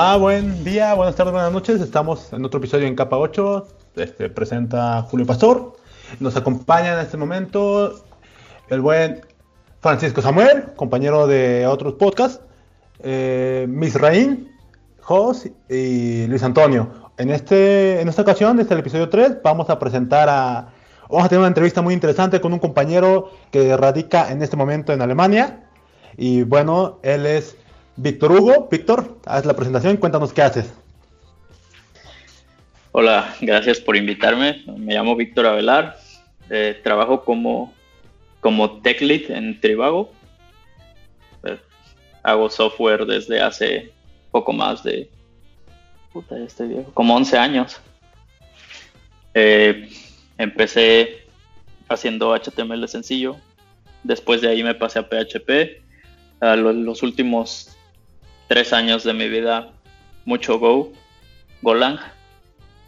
Hola, buen día, buenas tardes, buenas noches. Estamos en otro episodio en Capa 8. Este, presenta Julio Pastor. Nos acompaña en este momento el buen Francisco Samuel, compañero de otros podcasts, eh, Misraín, Jos y Luis Antonio. En, este, en esta ocasión, este es el episodio 3, vamos a presentar a... Vamos a tener una entrevista muy interesante con un compañero que radica en este momento en Alemania. Y bueno, él es Víctor Hugo. Víctor, haz la presentación cuéntanos qué haces. Hola, gracias por invitarme. Me llamo Víctor Avelar. Eh, trabajo como, como tech lead en Trivago. Eh, hago software desde hace poco más de. Puta, viejo. Como 11 años. Eh, empecé haciendo HTML sencillo. Después de ahí me pasé a PHP. A los últimos tres años de mi vida mucho Go, Golang,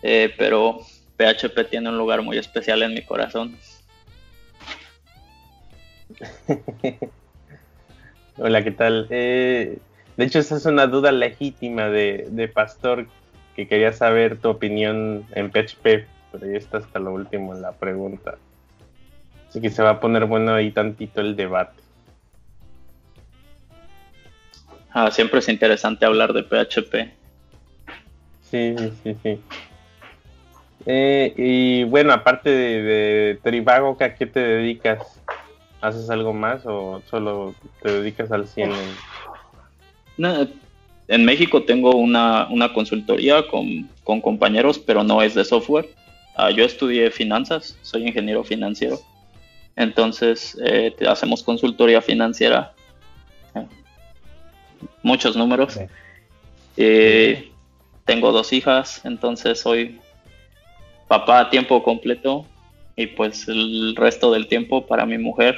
eh, pero PHP tiene un lugar muy especial en mi corazón. Hola, ¿qué tal? Eh, de hecho, esa es una duda legítima de, Pastor que quería saber tu opinión en PHP, pero ya está hasta lo último en la pregunta. Así que se va a poner bueno ahí tantito el debate. Ah, siempre es interesante hablar de PHP. Sí, sí, sí. Eh, y bueno, aparte de, Trivago, ¿a qué te dedicas? ¿Haces algo más o solo te dedicas al cine? en México tengo una, consultoría con, compañeros, pero no es de software. Ah, yo estudié finanzas, soy ingeniero financiero. Entonces, eh, hacemos consultoría financiera muchos números. Eh, tengo dos hijas, entonces soy papá a tiempo completo y pues el resto del tiempo para mi mujer.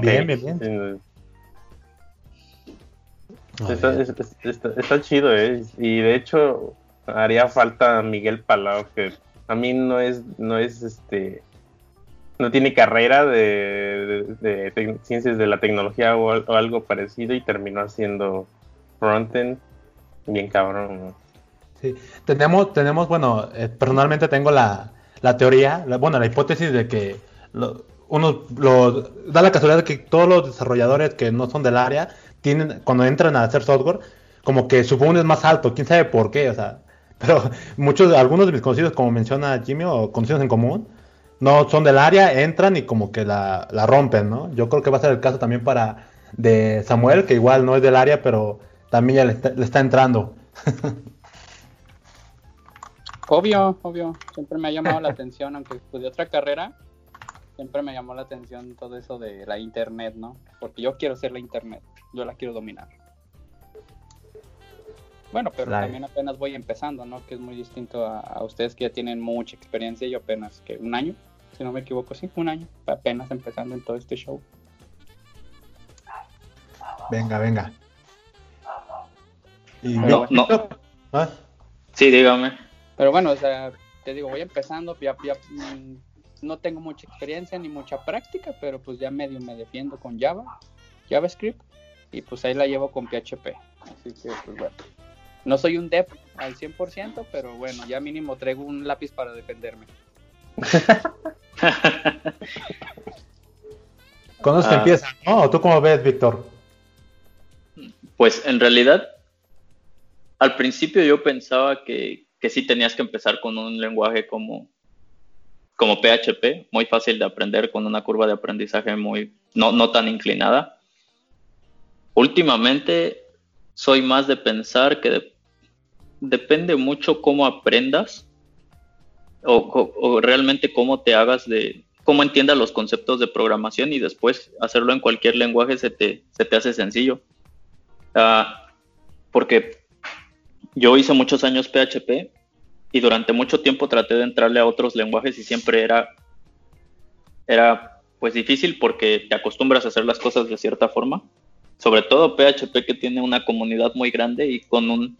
Bien, bien, bien. Está, chido, ¿eh? Y de hecho haría falta Miguel Palau, que a mí no es, no es este no tiene carrera de, ciencias de la tecnología o, algo parecido y terminó haciendo frontend bien cabrón. Sí, tenemos, tenemos bueno, eh, personalmente tengo la, teoría, bueno, la hipótesis de que uno lo, da la casualidad de que todos los desarrolladores que no son del área tienen, cuando entran a hacer software, como que su boom es más alto, quién sabe por qué, o sea, pero muchos, algunos de mis conocidos, como menciona Jimmy, o conocidos en común, no son del área, entran y como que la, rompen, ¿no? Yo creo que va a ser el caso también para de Samuel, que igual no es del área, pero también ya le está, entrando. Obvio, obvio. Siempre me ha llamado la atención, aunque estudié otra carrera, siempre me llamó la atención todo eso de la internet, ¿no? Porque yo quiero ser la internet, yo la quiero dominar. Bueno, pero también apenas voy empezando, ¿no? Que es muy distinto a, a, ustedes que ya tienen mucha experiencia y yo apenas que un año si no me equivoco, sí, un año, apenas empezando en todo este show. Venga, venga. no, no. ¿Ah? Sí, dígame. Pero bueno, o sea, te digo, voy empezando, ya, mm, no tengo mucha experiencia ni mucha práctica, pero pues ya medio me defiendo con Java, JavaScript, y pues ahí la llevo con PHP. Así que, pues bueno. No soy un dev al 100%, pero bueno, ya mínimo traigo un lápiz para defenderme. ¿Cuándo se ah. empieza? ¿no? ¿Tú cómo ves, Víctor? Pues en realidad, al principio yo pensaba que, que sí tenías que empezar con un lenguaje como, como PHP, muy fácil de aprender, con una curva de aprendizaje muy no, no tan inclinada. Últimamente soy más de pensar que depende mucho cómo aprendas o, realmente cómo te hagas de, cómo entiendas los conceptos de programación y después hacerlo en cualquier lenguaje se te, se te hace sencillo. Ah, porque yo hice muchos años PHP y durante mucho tiempo traté de entrarle a otros lenguajes y siempre era, era pues difícil porque te acostumbras a hacer las cosas de cierta forma. Sobre todo PHP que tiene una comunidad muy grande y con un,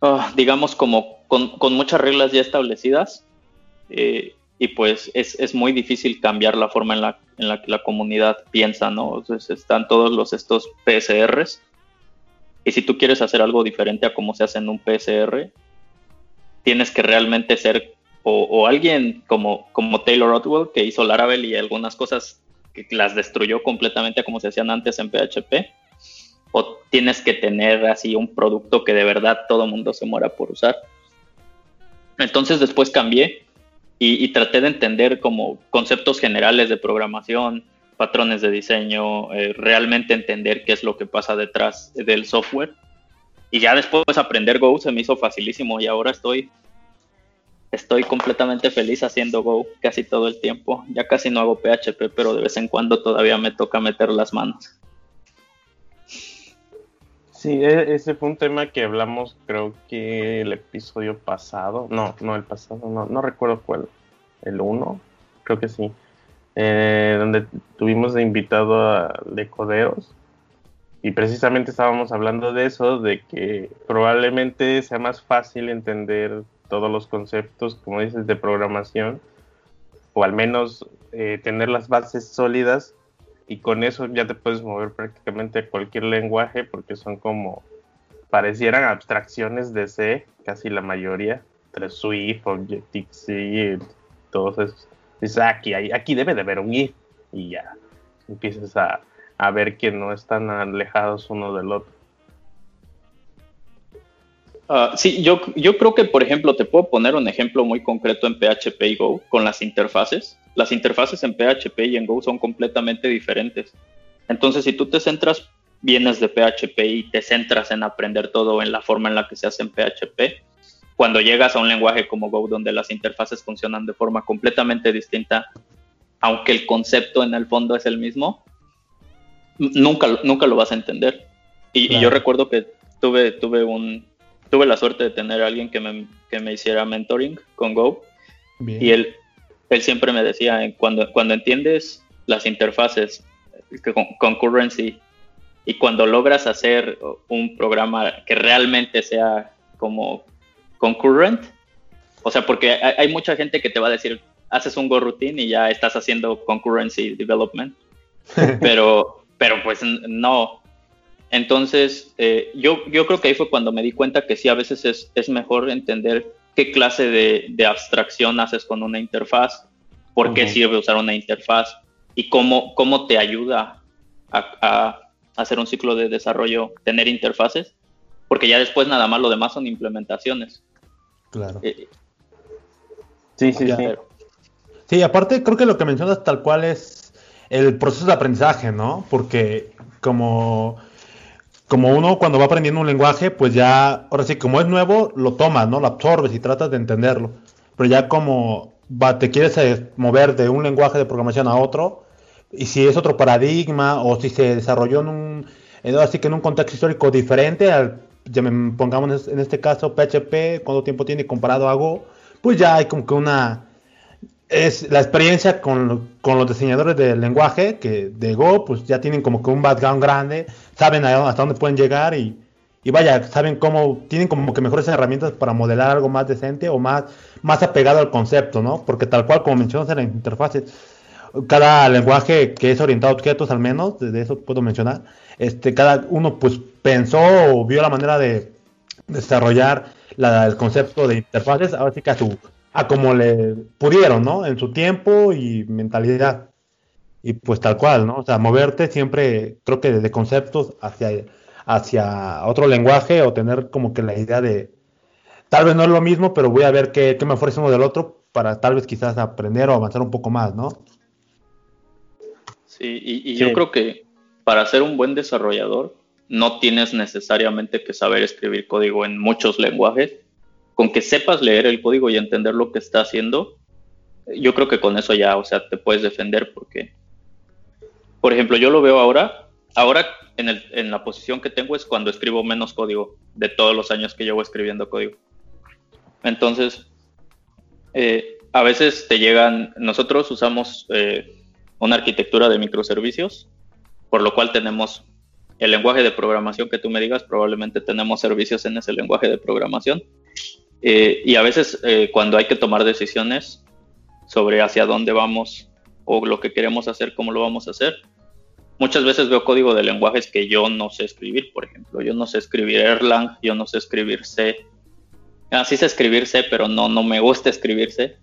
Ah, digamos, como con, muchas reglas ya establecidas. Eh, y pues es, muy difícil cambiar la forma en la, en la que la comunidad piensa, ¿no? Entonces están todos los estos PSRs Y si tú quieres hacer algo diferente a como se hace en un PSR, tienes que realmente ser o, alguien como, como Taylor Otwell, que hizo Laravel y algunas cosas que las destruyó completamente a como se hacían antes en PHP, o tienes que tener así un producto que de verdad todo mundo se muera por usar. Entonces después cambié y, traté de entender como conceptos generales de programación, patrones de diseño, eh, realmente entender qué es lo que pasa detrás del software. Y ya después aprender Go se me hizo facilísimo y ahora estoy estoy completamente feliz haciendo Go casi todo el tiempo. Ya casi no hago PHP, pero de vez en cuando todavía me toca meter las manos. Sí, e, ese fue un tema que hablamos, creo que el episodio pasado, no, no el pasado, no, no recuerdo cuál, el 1, creo que sí, eh, donde tuvimos de invitado a Decoderos y precisamente estábamos hablando de eso, de que probablemente sea más fácil entender todos los conceptos, como dices, de programación, o al menos eh, tener las bases sólidas y con eso ya te puedes mover prácticamente a cualquier lenguaje porque son como parecieran abstracciones de C, casi la mayoría, entre Swift, Objective-C, todos esos. Dices, ah, aquí, aquí debe de haber un if y ya empiezas a, a ver que no están alejados uno del otro. Uh, sí, yo, yo creo que, por ejemplo, te puedo poner un ejemplo muy concreto en PHP y Go con las interfaces. Las interfaces en PHP y en Go son completamente diferentes. Entonces, si tú te centras, vienes de PHP y te centras en aprender todo en la forma en la que se hace en PHP, cuando llegas a un lenguaje como Go, donde las interfaces funcionan de forma completamente distinta, aunque el concepto en el fondo es el mismo, nunca, nunca lo vas a entender. Y, y yo recuerdo que tuve, tuve un, tuve la suerte de tener a alguien que me, que me hiciera mentoring con Go. Y él, él siempre me decía, cuando, cuando entiendes las interfaces, con, concurrency, y cuando logras hacer un programa que realmente sea como concurrent, o sea, porque hay, hay mucha gente que te va a decir, haces un Go routine y ya estás haciendo concurrency development, pero, pero pues no, entonces, eh, yo, yo creo que ahí fue cuando me di cuenta que sí, a veces es, es mejor entender qué clase de, de, abstracción haces con una interfaz, por qué sirve usar una interfaz y cómo, cómo te ayuda a, a, hacer un ciclo de desarrollo, tener interfaces, porque ya después nada más lo demás son implementaciones. Claro. Eh, sí, sí, sí. Sí, aparte creo que lo que mencionas tal cual es el proceso de aprendizaje, ¿no? Porque como como uno cuando va aprendiendo un lenguaje, pues ya, ahora sí, como es nuevo, lo tomas, ¿no? Lo absorbes y tratas de entenderlo. Pero ya como va, te quieres eh, mover de un lenguaje de programación a otro, y si es otro paradigma, o si se desarrolló en un, así que en un contexto histórico diferente, al, ya me, pongamos en este caso PHP, cuánto tiempo tiene comparado a Go, pues ya hay como que una, es la experiencia con, con, los diseñadores del lenguaje, que de Go, pues ya tienen como que un background grande, saben hasta dónde pueden llegar y, y vaya, saben cómo, tienen como que mejores herramientas para modelar algo más decente o más, más apegado al concepto, ¿no? Porque tal cual, como mencionas en la interfaz, cada lenguaje que es orientado a objetos, al menos, de eso puedo mencionar, este, cada uno pues pensó o vio la manera de desarrollar la, el concepto de interfaces, ahora sí que a su a como le pudieron, ¿no? En su tiempo y mentalidad. Y pues tal cual, ¿no? O sea, moverte siempre, creo que desde conceptos hacia, hacia otro lenguaje o tener como que la idea de, tal vez no es lo mismo, pero voy a ver qué, qué me ofrece uno del otro para tal vez quizás aprender o avanzar un poco más, ¿no? Sí, y, yo creo que para ser un buen desarrollador no tienes necesariamente que saber escribir código en muchos lenguajes, con que sepas leer el código y entender lo que está haciendo, yo creo que con eso ya, o sea, te puedes defender porque, por ejemplo, yo lo veo ahora, ahora en, la posición que tengo es cuando escribo menos código de todos los años que llevo escribiendo código. Entonces, eh, a veces te llegan, nosotros usamos eh, una arquitectura de microservicios, por lo cual tenemos el lenguaje de programación que tú me digas, probablemente tenemos servicios en ese lenguaje de programación eh, y a veces eh, cuando hay que tomar decisiones sobre hacia dónde vamos o lo que queremos hacer, cómo lo vamos a hacer, muchas veces veo código de lenguajes que yo no sé escribir, por ejemplo, yo no sé escribir Erlang, yo no sé escribir C. Así sé escribir C, pero no, no me gusta escribir C.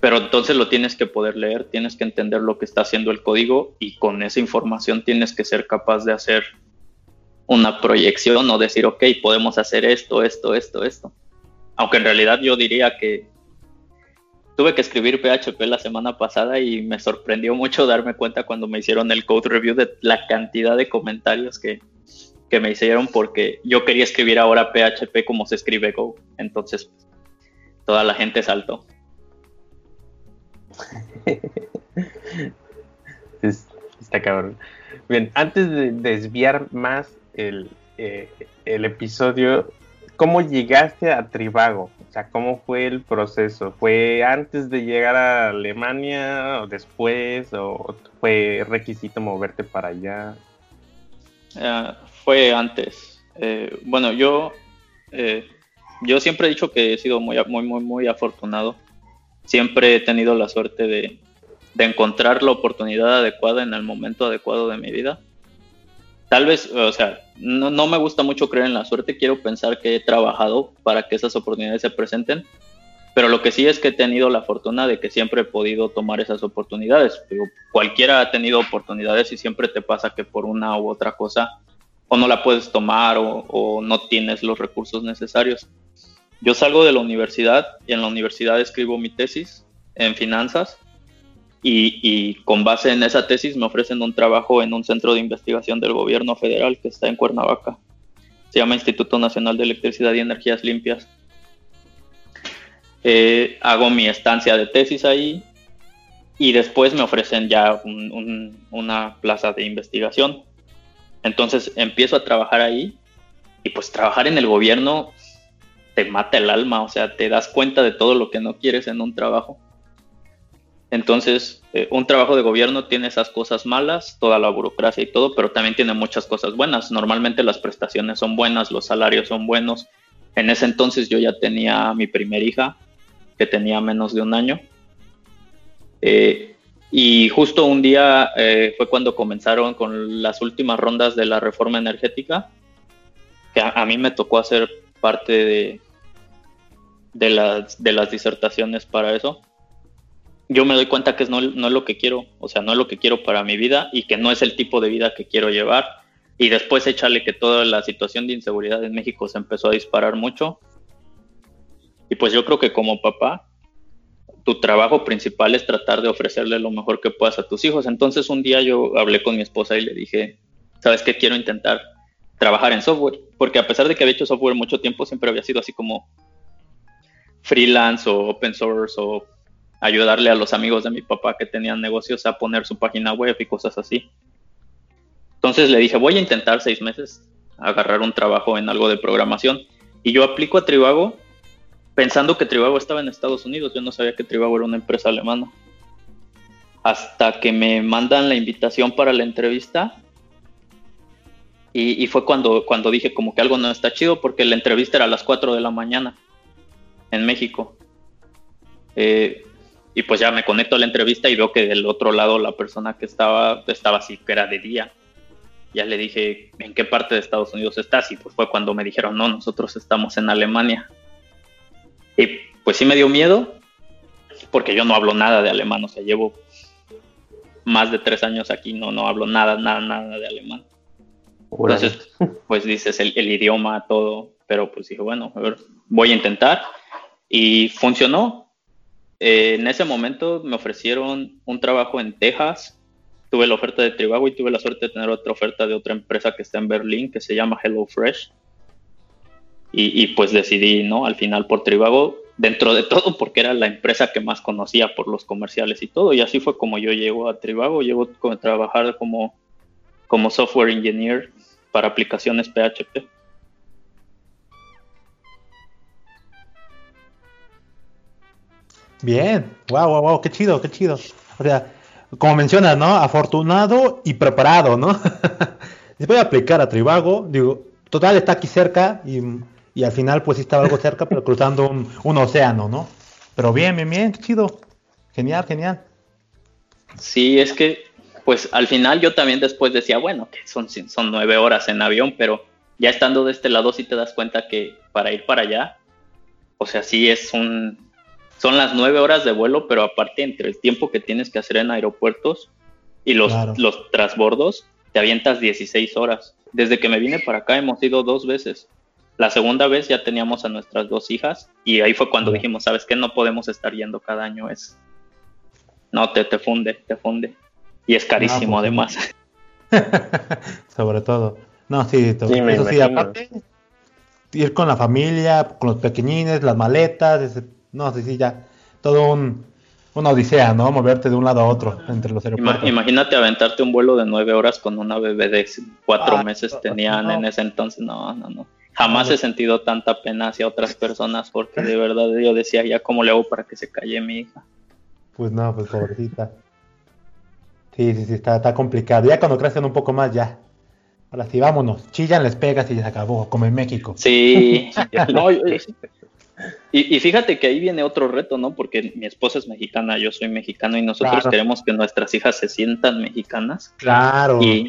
Pero entonces lo tienes que poder leer, tienes que entender lo que está haciendo el código y con esa información tienes que ser capaz de hacer una proyección o decir, ok, podemos hacer esto, esto, esto, esto. Aunque en realidad yo diría que tuve que escribir PHP la semana pasada y me sorprendió mucho darme cuenta cuando me hicieron el code review de la cantidad de comentarios que, me hicieron porque yo quería escribir ahora PHP como se escribe Go. Entonces, toda la gente saltó. está cabrón. Bien, antes de desviar más el, eh, el episodio, ¿cómo llegaste a Tribago? O sea, ¿cómo fue el proceso? ¿Fue antes de llegar a Alemania o después? ¿O fue requisito moverte para allá? Ah, fue antes. Eh, bueno, yo, eh, yo siempre he dicho que he sido muy, muy, muy, muy afortunado. Siempre he tenido la suerte de, de encontrar la oportunidad adecuada en el momento adecuado de mi vida. Tal vez, o sea, no, me gusta mucho creer en la suerte, quiero pensar que he trabajado para que esas oportunidades se presenten, pero lo que sí es que he tenido la fortuna de que siempre he podido tomar esas oportunidades. cualquiera ha tenido oportunidades y siempre te pasa que por una u otra cosa o no la puedes tomar o no tienes los recursos necesarios. Yo salgo de la universidad y en la universidad escribo mi tesis en finanzas y, con base en esa tesis me ofrecen un trabajo en un centro de investigación del gobierno federal que está en Cuernavaca. Se llama Instituto Nacional de Electricidad y Energías Limpias. Eh, hago mi estancia de tesis ahí y después me ofrecen ya una plaza de investigación. Entonces empiezo a trabajar ahí y pues trabajar en el gobierno te mata el alma, o sea, te das cuenta de todo lo que no quieres en un trabajo. Entonces, eh, un trabajo de gobierno tiene esas cosas malas, toda la burocracia y todo, pero también tiene muchas cosas buenas. Normalmente las prestaciones son buenas, los salarios son buenos. En ese entonces yo ya tenía a mi primer hija, que tenía menos de un año. Eh, y justo un día eh, fue cuando comenzaron con las últimas rondas de la reforma energética, que a, mí me tocó hacer parte de, las disertaciones para eso yo me doy cuenta que no, no es lo que quiero, o sea, no es lo que quiero para mi vida y que no es el tipo de vida que quiero llevar. Y después échale que toda la situación de inseguridad en México se empezó a disparar mucho. Y pues yo creo que como papá, tu trabajo principal es tratar de ofrecerle lo mejor que puedas a tus hijos. Entonces un día yo hablé con mi esposa y le dije, ¿sabes qué? Quiero intentar trabajar en software, porque a pesar de que había hecho software mucho tiempo, siempre había sido así como freelance o open source o ayudarle a los amigos de mi papá que tenían negocios a poner su página web y cosas así. Entonces le dije, voy a intentar seis meses agarrar un trabajo en algo de programación. Y yo aplico a Trivago pensando que Trivago estaba en Estados Unidos. Yo no sabía que Trivago era una empresa alemana. Hasta que me mandan la invitación para la entrevista. Y, fue cuando, cuando dije como que algo no está chido porque la entrevista era a las 4 de la mañana en México. Eh, y pues ya me conecto a la entrevista y veo que del otro lado la persona que estaba estaba así, que era de día. Ya le dije, ¿en qué parte de Estados Unidos estás? Y pues fue cuando me dijeron, no, nosotros estamos en Alemania. Y pues sí me dio miedo, porque yo no hablo nada de alemán, o sea, llevo más de tres años aquí, no, no hablo nada, nada, nada de alemán. Entonces, pues dices el, el, idioma, todo, pero pues dije, bueno, a ver, voy a intentar. Y funcionó, eh, en ese momento me ofrecieron un trabajo en Texas. Tuve la oferta de Trivago y tuve la suerte de tener otra oferta de otra empresa que está en Berlín que se llama HelloFresh. Y, pues decidí, ¿no? Al final por Trivago, dentro de todo, porque era la empresa que más conocía por los comerciales y todo. Y así fue como yo llego a Trivago. Llego a trabajar como, como software engineer para aplicaciones PHP. Bien, wow, wow, wow, qué chido, qué chido. O sea, como mencionas, ¿no? Afortunado y preparado, ¿no? voy a aplicar a Tribago, digo, total está aquí cerca y, al final pues sí estaba algo cerca, pero cruzando un, océano, ¿no? Pero bien, bien, bien, qué chido. Genial, genial. Sí, es que pues al final yo también después decía, bueno, que son, son nueve horas en avión, pero ya estando de este lado sí te das cuenta que para ir para allá, o sea, sí es un, son las nueve horas de vuelo, pero aparte entre el tiempo que tienes que hacer en aeropuertos y los, los transbordos, te avientas 16 horas. Desde que me vine para acá hemos ido dos veces. La segunda vez ya teníamos a nuestras dos hijas y ahí fue cuando dijimos, ¿sabes qué? No podemos estar yendo cada año, es... No, te, te funde, te funde. Y es carísimo pues además. Sobre todo. No, sí, eso sí, aparte, ir con la familia, con los pequeñines, las maletas, no, sí, sí, ya, todo un, una odisea, ¿no? Moverte de un lado a otro entre los aeropuertos. Imagínate aventarte un vuelo de nueve horas con una bebé de cuatro ah, meses tenían en ese entonces, no, no, no. Jamás he sentido tanta pena hacia otras personas porque de verdad yo decía, ya cómo le hago para que se calle mi hija. Pues no, pues pobrecita. Sí, sí, sí, está, está complicado. Ya cuando crecen un poco más, ya. Ahora sí, vámonos. Chillan, les pegas y ya se acabó, como en México. Sí. y, fíjate que ahí viene otro reto, ¿no? Porque mi esposa es mexicana, yo soy mexicano y nosotros queremos que nuestras hijas se sientan mexicanas. Claro. Y,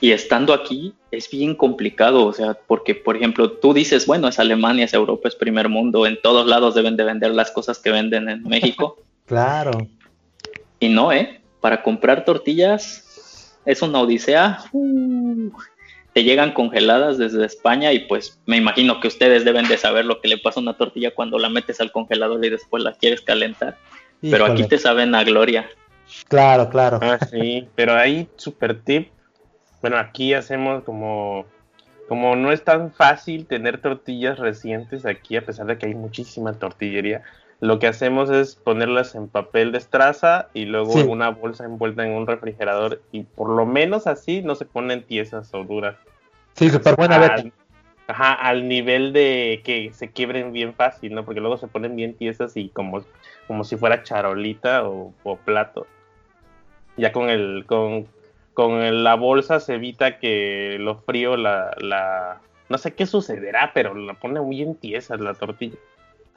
y estando aquí es bien complicado, o sea, porque, por ejemplo, tú dices, bueno, es Alemania, es Europa, es primer mundo, en todos lados deben de vender las cosas que venden en México. claro. Y no, ¿eh? para comprar tortillas es una odisea. Uh, te llegan congeladas desde España y pues me imagino que ustedes deben de saber lo que le pasa a una tortilla cuando la metes al congelador y después la quieres calentar. Pero aquí te saben a gloria. Claro, claro. Ah, sí, pero ahí super tip. Bueno, aquí hacemos como como no es tan fácil tener tortillas recientes aquí, a pesar de que hay muchísima tortillería, lo que hacemos es ponerlas en papel de estraza y luego una bolsa envuelta en un refrigerador y por lo menos así no se ponen tiesas o duras. Sí, súper buena al, Ajá, al nivel de que se quiebren bien fácil, ¿no? Porque luego se ponen bien tiesas y como, como si fuera charolita o, plato. Ya con el con, con la bolsa se evita que lo frío la, la no sé qué sucederá, pero la pone bien tiesa la tortilla.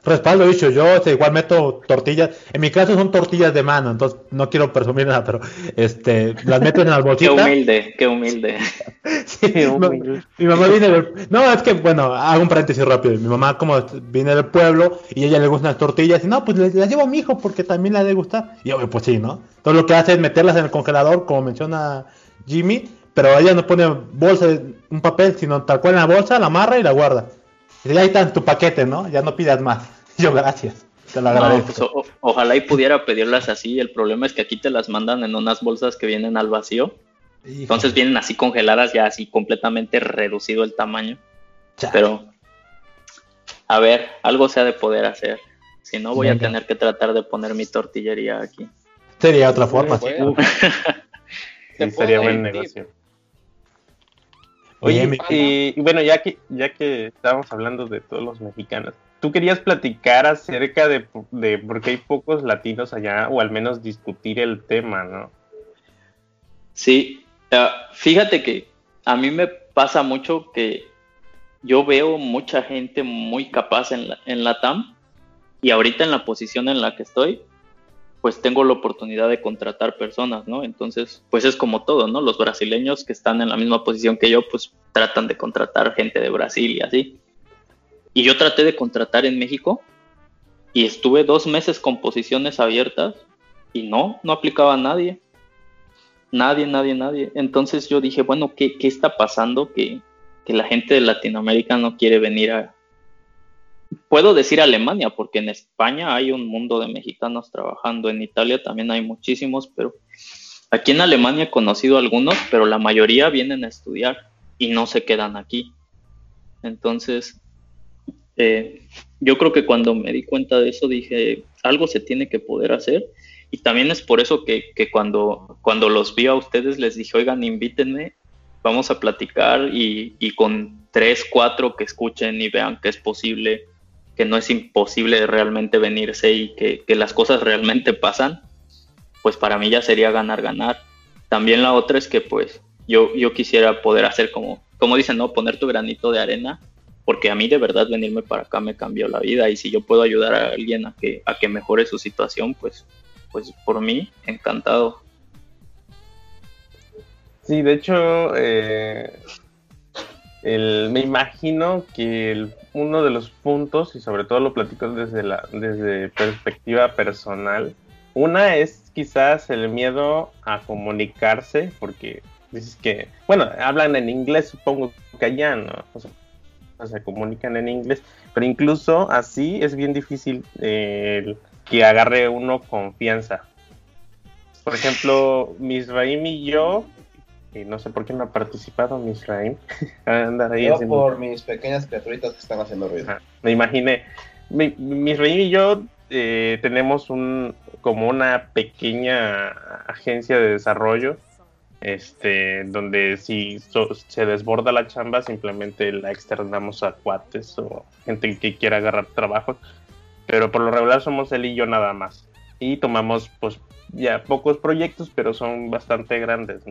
Respaldo dicho, yo este, igual meto tortillas, en mi caso son tortillas de mano, entonces no quiero presumir nada, pero este las meto en la bolsita. qué humilde, qué humilde. Mi, mamá viene del, no, es que bueno, hago un paréntesis rápido, mi mamá como viene del pueblo y a ella le gustan las tortillas y no, pues las llevo a mi hijo porque también le ha de gustar. Y yo, pues sí, ¿no? Entonces lo que hace es meterlas en el congelador, como menciona Jimmy, pero ella no pone bolsa, un papel, sino tal cual en la bolsa, la amarra y la guarda. Y ahí está tu paquete, ¿no? Ya no pidas más. Yo, gracias. Te lo agradezco. Pues, ojalá y pudiera pedirlas así. El problema es que aquí te las mandan en unas bolsas que vienen al vacío. Entonces vienen así congeladas, ya así completamente reducido el tamaño. Pero, a ver, algo se ha de poder hacer. Si no, voy a tener que tratar de poner mi tortillería aquí. Sería otra forma. Sí, sería buen negocio. Oye, y, bueno, ya que, ya que estábamos hablando de todos los mexicanos, tú querías platicar acerca de, por qué hay pocos latinos allá, o al menos discutir el tema, ¿no? Sí, ah, fíjate que a mí me pasa mucho que yo veo mucha gente muy capaz en la, en la TAM y ahorita en la posición en la que estoy, pues tengo la oportunidad de contratar personas, ¿no? Entonces, pues es como todo, ¿no? Los brasileños que están en la misma posición que yo, pues tratan de contratar gente de Brasil y así. Y yo traté de contratar en México y estuve dos meses con posiciones abiertas y no, no aplicaba a nadie. Nadie, nadie, nadie. Entonces yo dije, bueno, ¿qué, qué está pasando que, que la gente de Latinoamérica no quiere venir a, puedo decir Alemania, porque en España hay un mundo de mexicanos trabajando, en Italia también hay muchísimos, pero aquí en Alemania he conocido algunos, pero la mayoría vienen a estudiar y no se quedan aquí. Entonces, eh, yo creo que cuando me di cuenta de eso dije, algo se tiene que poder hacer. Y también es por eso que, cuando, cuando los vi a ustedes les dije, oigan, invítenme, vamos a platicar y, y con tres, cuatro que escuchen y vean que es posible que no es imposible realmente venirse y que, las cosas realmente pasan, pues para mí ya sería ganar, ganar. También la otra es que pues yo, yo quisiera poder hacer como, como dicen, ¿no? Poner tu granito de arena, porque a mí de verdad venirme para acá me cambió la vida y si yo puedo ayudar a alguien a que, a que mejore su situación, pues, pues por mí, encantado. Sí, de hecho, eh, me imagino que uno de los puntos, y sobre todo lo platico desde la desde perspectiva personal, una es quizás el miedo a comunicarse, porque dices que, bueno, hablan en inglés, supongo que allá, ¿no? O sea, se comunican en inglés, pero incluso así es bien difícil eh, que agarre uno confianza. Por ejemplo, Misraim y yo, y no sé por qué no ha participado Misraim, andar ahí yo por mis pequeñas criaturitas que están haciendo ruido. me imaginé. Misraim y yo eh, tenemos un como una pequeña agencia de desarrollo este, donde si se desborda la chamba, simplemente la externamos a cuates o gente que quiera agarrar trabajo. Pero por lo regular somos él y yo nada más. Y tomamos, pues, ya pocos proyectos, pero son bastante grandes.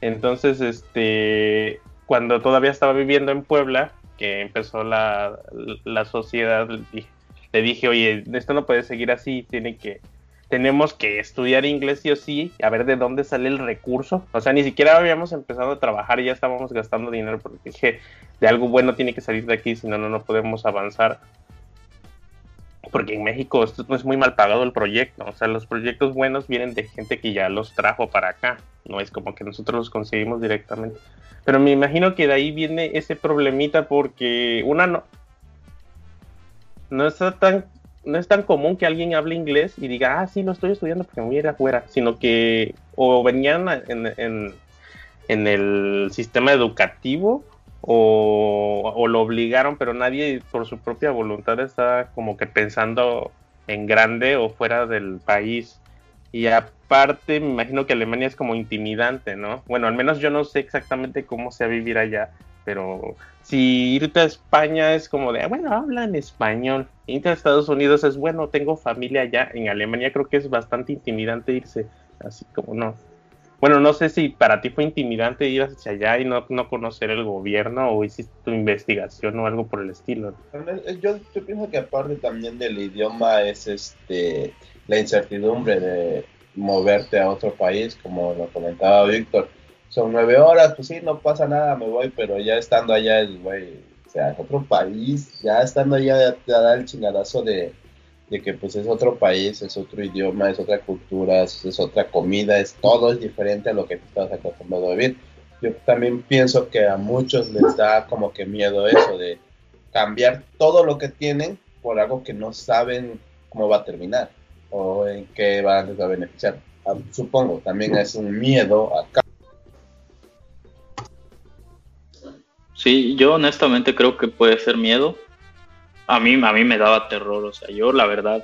Entonces, este, cuando todavía estaba viviendo en Puebla, que empezó la, la sociedad, le dije, oye, esto no puede seguir así, tiene que tenemos que estudiar inglés sí o sí, a ver de dónde sale el recurso. O sea, ni siquiera habíamos empezado a trabajar y ya estábamos gastando dinero porque dije, de algo bueno tiene que salir de aquí, si no, no podemos avanzar. Porque en México esto no es muy mal pagado el proyecto. O sea, los proyectos buenos vienen de gente que ya los trajo para acá. No es como que nosotros los conseguimos directamente. Pero me imagino que de ahí viene ese problemita porque una no, no está tan no es tan común que alguien hable inglés y diga, ah, sí, lo estoy estudiando porque me voy a ir afuera, sino que o venían en, el sistema educativo o, lo obligaron, pero nadie por su propia voluntad está como que pensando en grande o fuera del país. Y aparte, me imagino que Alemania es como intimidante, ¿no? Bueno, al menos yo no sé exactamente cómo sea vivir allá, pero si irte a España es como de, bueno, hablan español. Irte a Estados Unidos es, bueno, tengo familia allá. En Alemania creo que es bastante intimidante irse, así como no. Bueno, no sé si para ti fue intimidante ir hacia allá y no, no conocer el gobierno o hiciste tu investigación o algo por el estilo. Yo, yo pienso que aparte también del idioma es este la incertidumbre de moverte a otro país, como lo comentaba Víctor son nueve horas, pues sí, no pasa nada, me voy, pero ya estando allá, es, güey, o sea, otro país, ya estando allá te da el chingadazo de, que pues es otro país, es otro idioma, es otra cultura, es, otra comida, es todo es diferente a lo que estás acostumbrado a vivir. Yo también pienso que a muchos les da como que miedo eso de cambiar todo lo que tienen por algo que no saben cómo va a terminar o en qué van a beneficiar. Ah, supongo, también es un miedo a Sí, yo honestamente creo que puede ser miedo. A mí, a mí me daba terror, o sea, yo la verdad,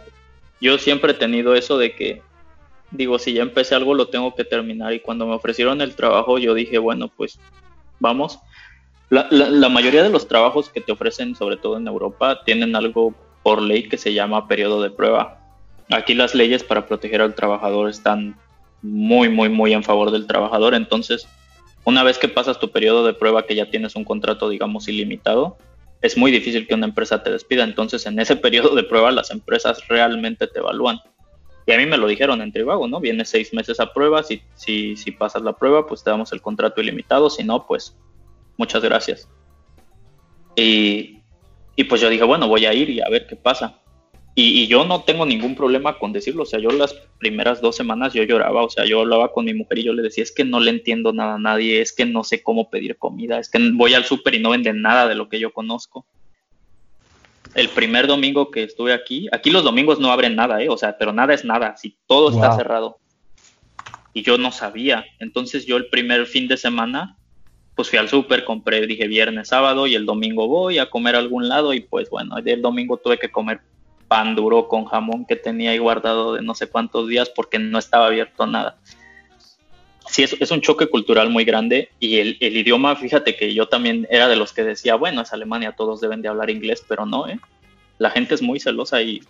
yo siempre he tenido eso de que, digo, si ya empecé algo lo tengo que terminar y cuando me ofrecieron el trabajo yo dije, bueno, pues vamos. La, la mayoría de los trabajos que te ofrecen, sobre todo en Europa, tienen algo por ley que se llama periodo de prueba. Aquí las leyes para proteger al trabajador están muy, muy, muy en favor del trabajador, entonces una vez que pasas tu periodo de prueba, que ya tienes un contrato, digamos, ilimitado, es muy difícil que una empresa te despida. Entonces, en ese periodo de prueba, las empresas realmente te evalúan. Y a mí me lo dijeron en Tribago, ¿no? Vienes seis meses a prueba, si, si, si pasas la prueba, pues te damos el contrato ilimitado, si no, pues muchas gracias. Y, y pues yo dije, bueno, voy a ir y a ver qué pasa. Y, yo no tengo ningún problema con decirlo, o sea, yo las primeras dos semanas yo lloraba, o sea, yo hablaba con mi mujer y yo le decía, es que no le entiendo nada a nadie, es que no sé cómo pedir comida, es que voy al súper y no venden nada de lo que yo conozco. El primer domingo que estuve aquí, aquí los domingos no abren nada, ¿eh? O sea, pero nada es nada, si todo está cerrado. Y yo no sabía, entonces yo el primer fin de semana, pues fui al súper, compré, dije viernes, sábado y el domingo voy a comer a algún lado y pues bueno, el domingo tuve que comer pan duro con jamón que tenía ahí guardado de no sé cuántos días porque no estaba abierto nada. Sí, es, un choque cultural muy grande y el, el, idioma, fíjate que yo también era de los que decía, bueno, es Alemania, todos deben de hablar inglés, pero no, ¿eh? La gente es muy celosa y,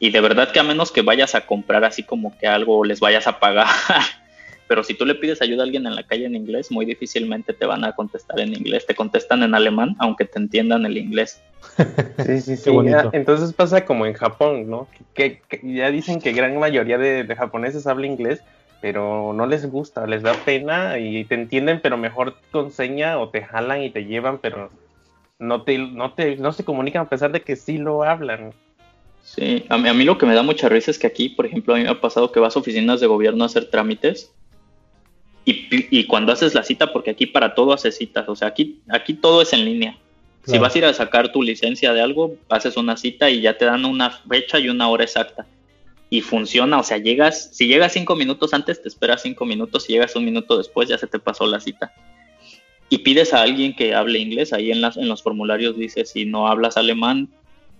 y de verdad que a menos que vayas a comprar así como que algo les vayas a pagar pero si tú le pides ayuda a alguien en la calle en inglés, muy difícilmente te van a contestar en inglés, te contestan en alemán, aunque te entiendan el inglés. Sí, sí, sí. entonces pasa como en Japón, ¿no? Que, ya dicen que gran mayoría de, japoneses habla inglés, pero no les gusta, les da pena y te entienden, pero mejor con seña o te jalan y te llevan, pero no te, no te, no se comunican a pesar de que sí lo hablan. Sí, a mí, a mí lo que me da mucha risa es que aquí, por ejemplo, a mí me ha pasado que vas a oficinas de gobierno a hacer trámites y, y cuando haces la cita, porque aquí para todo haces citas, o sea, aquí, aquí todo es en línea. Si vas a ir a sacar tu licencia de algo, haces una cita y ya te dan una fecha y una hora exacta. Y funciona, o sea, llegas, si llegas cinco minutos antes, te esperas cinco minutos, si llegas un minuto después, ya se te pasó la cita. Y pides a alguien que hable inglés, ahí en, las, en los formularios dice, si no hablas alemán,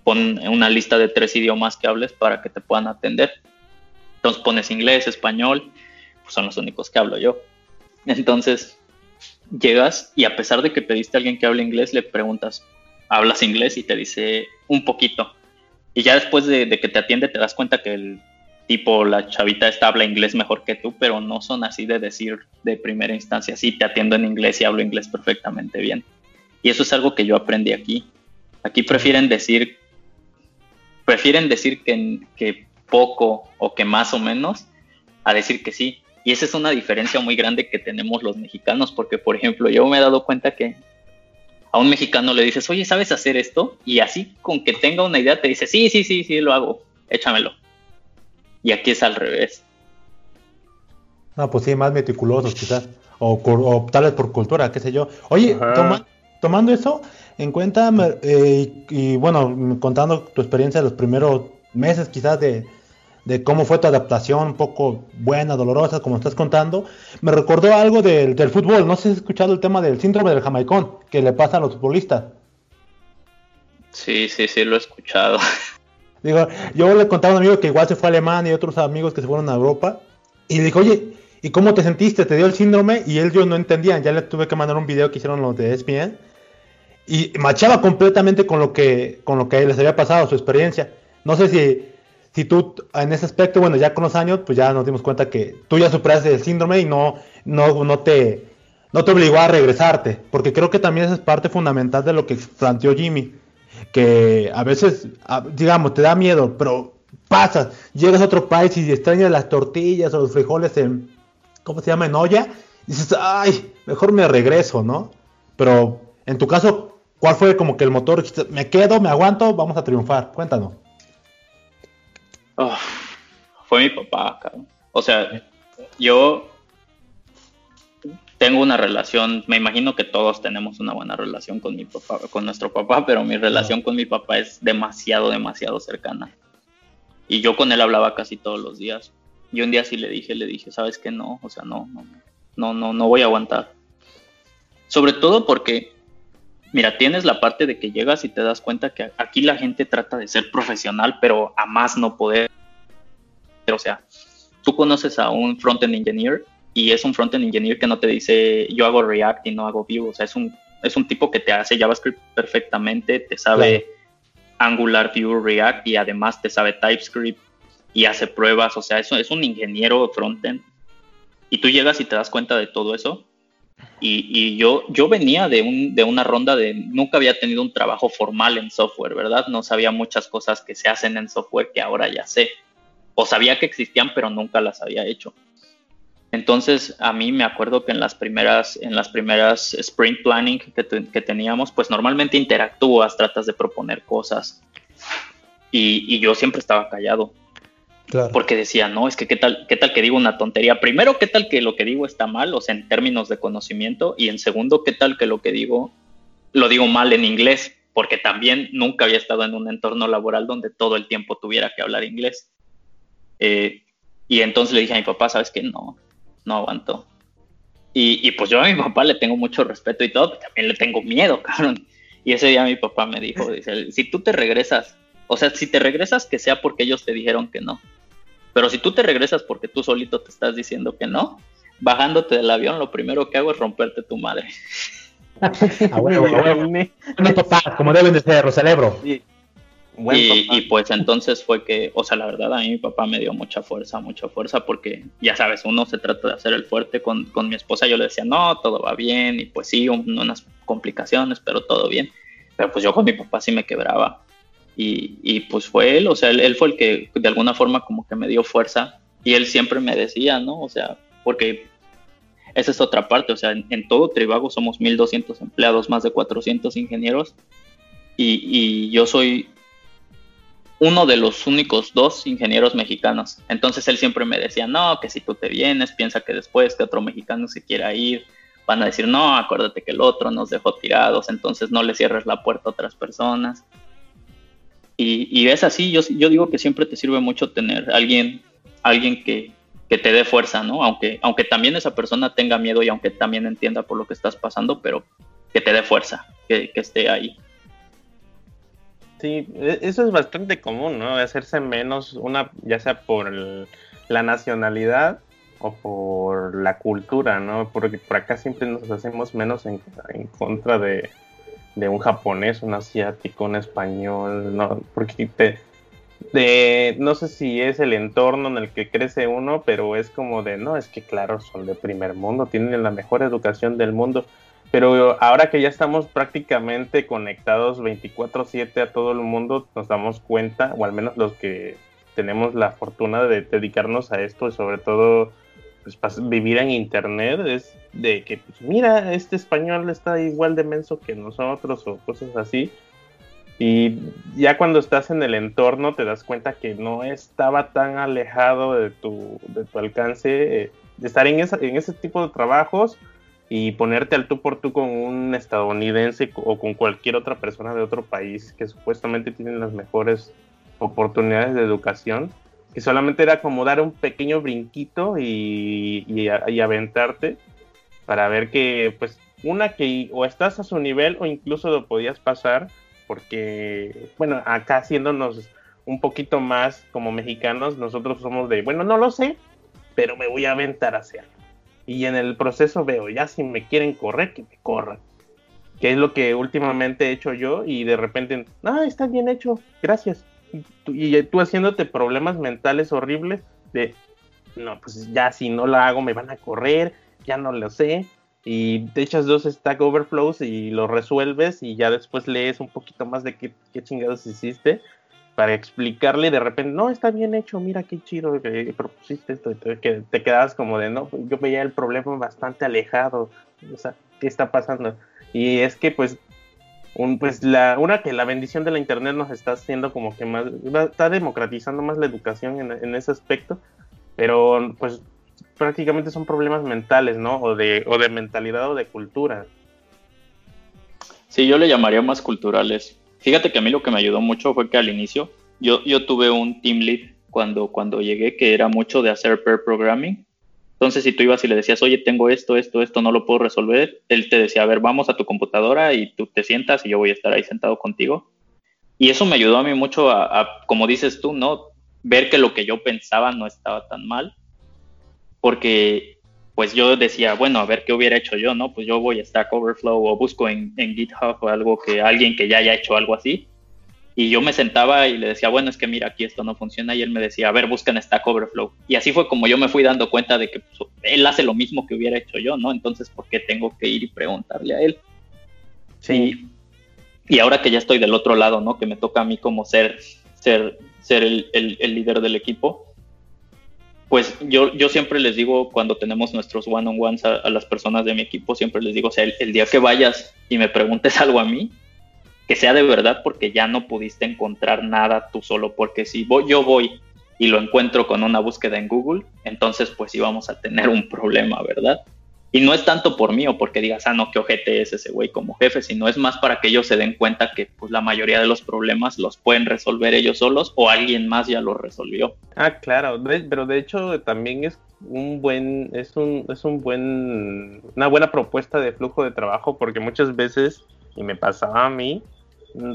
pon una lista de tres idiomas que hables para que te puedan atender. Entonces pones inglés, español, pues son los únicos que hablo yo. Entonces, llegas y a pesar de que pediste a alguien que hable inglés, le preguntas, ¿hablas inglés? Y te dice un poquito. Y ya después de, que te atiende te das cuenta que el tipo, la chavita esta habla inglés mejor que tú, pero no son así de decir de primera instancia, sí, te atiendo en inglés y hablo inglés perfectamente bien. Y eso es algo que yo aprendí aquí. Aquí prefieren decir, prefieren decir que, que poco o que más o menos a decir que sí. Y esa es una diferencia muy grande que tenemos los mexicanos, porque por ejemplo, yo me he dado cuenta que a un mexicano le dices, oye, ¿sabes hacer esto? Y así con que tenga una idea te dice, sí, sí, sí, sí, lo hago, échamelo. Y aquí es al revés. No, pues sí, más meticulosos quizás. O, o tal vez por cultura, qué sé yo. Oye, toma- tomando eso en cuenta, me- eh, y, y bueno, contando tu experiencia de los primeros meses quizás de, de cómo fue tu adaptación, un poco buena, dolorosa, como estás contando, me recordó algo del, del fútbol. No sé si has escuchado el tema del síndrome del jamaicón que le pasa a los futbolistas. Sí, sí, sí, lo he escuchado. Digo, yo le contaba a un amigo que igual se fue a Alemania y otros amigos que se fueron a Europa. Y le dijo, oye, ¿y cómo te sentiste? ¿Te dio el síndrome? Y él yo no entendían. Ya le tuve que mandar un video que hicieron los de ESPN. Y machaba completamente con lo que, con lo que les había pasado, su experiencia. No sé si, si tú en ese aspecto, bueno, ya con los años, pues ya nos dimos cuenta que tú ya superaste el síndrome y no, no, no te, no te obligó a regresarte. Porque creo que también esa es parte fundamental de lo que planteó Jimmy que a veces, digamos, te da miedo, pero pasas, llegas a otro país y extrañas las tortillas o los frijoles en, ¿cómo se llama? En olla, y dices, ay, mejor me regreso, ¿no? Pero en tu caso, ¿cuál fue como que el motor? Me quedo, me aguanto, vamos a triunfar. Cuéntanos. Oh, fue mi papá, cabrón. O sea, yo tengo una relación, me imagino que todos tenemos una buena relación con mi papá, con nuestro papá, pero mi relación con mi papá es demasiado, demasiado cercana. Y yo con él hablaba casi todos los días. Y un día sí le dije, le dije, ¿sabes qué? No, o sea, no, no, no, no, no voy a aguantar. Sobre todo porque, mira, tienes la parte de que llegas y te das cuenta que aquí la gente trata de ser profesional, pero a más no poder. O sea, tú conoces a un front-end engineer y es un front-end engineer que no te dice yo hago React y no hago Vue. O sea, es un, es un tipo que te hace JavaScript perfectamente, te sabe Angular, Vue, React y además te sabe TypeScript y hace pruebas. O sea, eso es un ingeniero front-end. Y tú llegas y te das cuenta de todo eso. Y, yo, yo venía de, un, de una ronda de, nunca había tenido un trabajo formal en software, ¿verdad? No sabía muchas cosas que se hacen en software que ahora ya sé. O sabía que existían, pero nunca las había hecho. Entonces, a mí me acuerdo que en las primeras, en las primeras sprint planning que, que teníamos, pues normalmente interactúas, tratas de proponer cosas. Y, y yo siempre estaba callado Porque decía, no, es que qué tal, qué tal que digo una tontería. Primero, qué tal que lo que digo está mal, o sea, en términos de conocimiento, y en segundo, qué tal que lo que digo lo digo mal en inglés, porque también nunca había estado en un entorno laboral donde todo el tiempo tuviera que hablar inglés. Eh, y entonces le dije a mi papá, ¿sabes qué? No, no aguanto. Y, y pues yo a mi papá le tengo mucho respeto y todo, pero también le tengo miedo, cabrón. Y ese día mi papá me dijo, dice, si tú te regresas, o sea, si te regresas que sea porque ellos te dijeron que no. Pero si tú te regresas porque tú solito te estás diciendo que no, bajándote del avión, lo primero que hago es romperte tu madre. A huevo, a huevo. Buenos papás, como deben de ser, los celebro. Sí. Buen Y, papá. y pues entonces fue que, o sea, la verdad a mí mi papá me dio mucha fuerza, mucha fuerza, porque ya sabes, uno se trata de hacer el fuerte con, con mi esposa, yo le decía, no, todo va bien, y pues sí, un- unas complicaciones, pero todo bien. Pero pues yo con mi papá sí me quebraba. Y, y pues fue él, o sea, él, fue el que de alguna forma como que me dio fuerza Y él siempre me decía, ¿no? O sea, porque esa es otra parte, o sea, en, todo Tribago somos 1.200 empleados, más de 400 ingenieros, y, y, yo soy uno de los únicos dos ingenieros mexicanos. Entonces él siempre me decía, no, que si tú te vienes, piensa que después que otro mexicano se quiera ir, van a decir, no, acuérdate que el otro nos dejó tirados, entonces no le cierres la puerta a otras personas. Y, y es así, yo, yo digo que siempre te sirve mucho tener alguien, alguien que, que te dé fuerza, ¿no? Aunque, aunque también esa persona tenga miedo y aunque también entienda por lo que estás pasando, pero que te dé fuerza, que, esté ahí. Sí, e, eso es bastante común, ¿no? Hacerse menos, una, ya sea por la nacionalidad o por la cultura, ¿no? Porque por acá siempre nos hacemos menos en, en contra de, de, un japonés, un asiático, un español, ¿no? Porque te, de no sé si es el entorno en el que crece uno, pero es como de, no, es que claro, son de primer mundo, tienen la mejor educación del mundo, pero ahora que ya estamos prácticamente conectados 24/7 a todo el mundo, nos damos cuenta, o al menos los que tenemos la fortuna de dedicarnos a esto y sobre todo pues, vivir en internet, es de que, pues, mira, este español está igual de menso que nosotros o cosas así. Y ya cuando estás en el entorno te das cuenta que no estaba tan alejado de tu, de tu alcance eh, de estar en, en ese tipo de trabajos y ponerte al tú por tú con un estadounidense o con cualquier otra persona de otro país que supuestamente tienen las mejores oportunidades de educación, que solamente era como dar un pequeño brinquito y, y, aventarte para ver que, pues, una que o estás a su nivel o incluso lo podías pasar porque, bueno, acá haciéndonos un poquito más como mexicanos, nosotros somos de, bueno, no lo sé, pero me voy a aventar a hacerlo. Y en el proceso veo, ya si me quieren correr, que me corran. Que es lo que últimamente he hecho yo y de repente, ah, está bien hecho, gracias. Y, tú haciéndote problemas mentales horribles de, no, pues ya si no la hago me van a correr, ya no lo sé y te echas dos Stack Overflows y lo resuelves y ya después lees un poquito más de qué, chingados hiciste para explicarle y de repente, no, está bien hecho, mira qué chido que propusiste esto, que te quedabas como de, no, yo veía el problema bastante alejado, o sea, ¿qué está pasando? Y es que pues, un, pues la, una que la bendición de la internet nos está haciendo como que más, está democratizando más la educación en, en ese aspecto, pero pues prácticamente son problemas mentales, ¿no? O de, o de mentalidad o de cultura. Sí, yo le llamaría más culturales. Fíjate que a mí lo que me ayudó mucho fue que al inicio yo, yo tuve un team lead cuando, cuando llegué que era mucho de hacer pair programming. Entonces, si tú ibas y le decías, oye, tengo esto, esto, esto, no lo puedo resolver, él te decía, a ver, vamos a tu computadora y tú te sientas y yo voy a estar ahí sentado contigo. Y eso me ayudó a mí mucho a, como dices tú, ¿no? Ver que lo que yo pensaba no estaba tan mal porque pues yo decía, bueno, a ver qué hubiera hecho yo, ¿no? Pues yo voy a Stack Overflow o busco en, GitHub o algo que alguien que ya haya hecho algo así. Y yo me sentaba y le decía, bueno, es que mira, aquí esto no funciona. Y él me decía, a ver, busca en Stack Overflow. Y así fue como yo me fui dando cuenta de que pues, él hace lo mismo que hubiera hecho yo, ¿no? Entonces, ¿por qué tengo que ir y preguntarle a él? Sí. Y, ahora que ya estoy del otro lado, ¿no? Que me toca a mí como ser, ser, ser el, el líder del equipo pues yo, yo siempre les digo cuando tenemos nuestros one-on-ones a, las personas de mi equipo, siempre les digo, o sea, el, día que vayas y me preguntes algo a mí, que sea de verdad porque ya no pudiste encontrar nada tú solo, porque si voy, yo voy y lo encuentro con una búsqueda en Google, entonces pues sí vamos a tener un problema, ¿verdad? Y no es tanto por mí o porque digas, ah, no, qué ojete es ese güey como jefe, sino es más para que ellos se den cuenta que pues, la mayoría de los problemas los pueden resolver ellos solos o alguien más ya los resolvió. Ah, claro, pero de hecho también es un buen, es un, es un buen, una buena propuesta de flujo de trabajo porque muchas veces, y me pasaba a mí,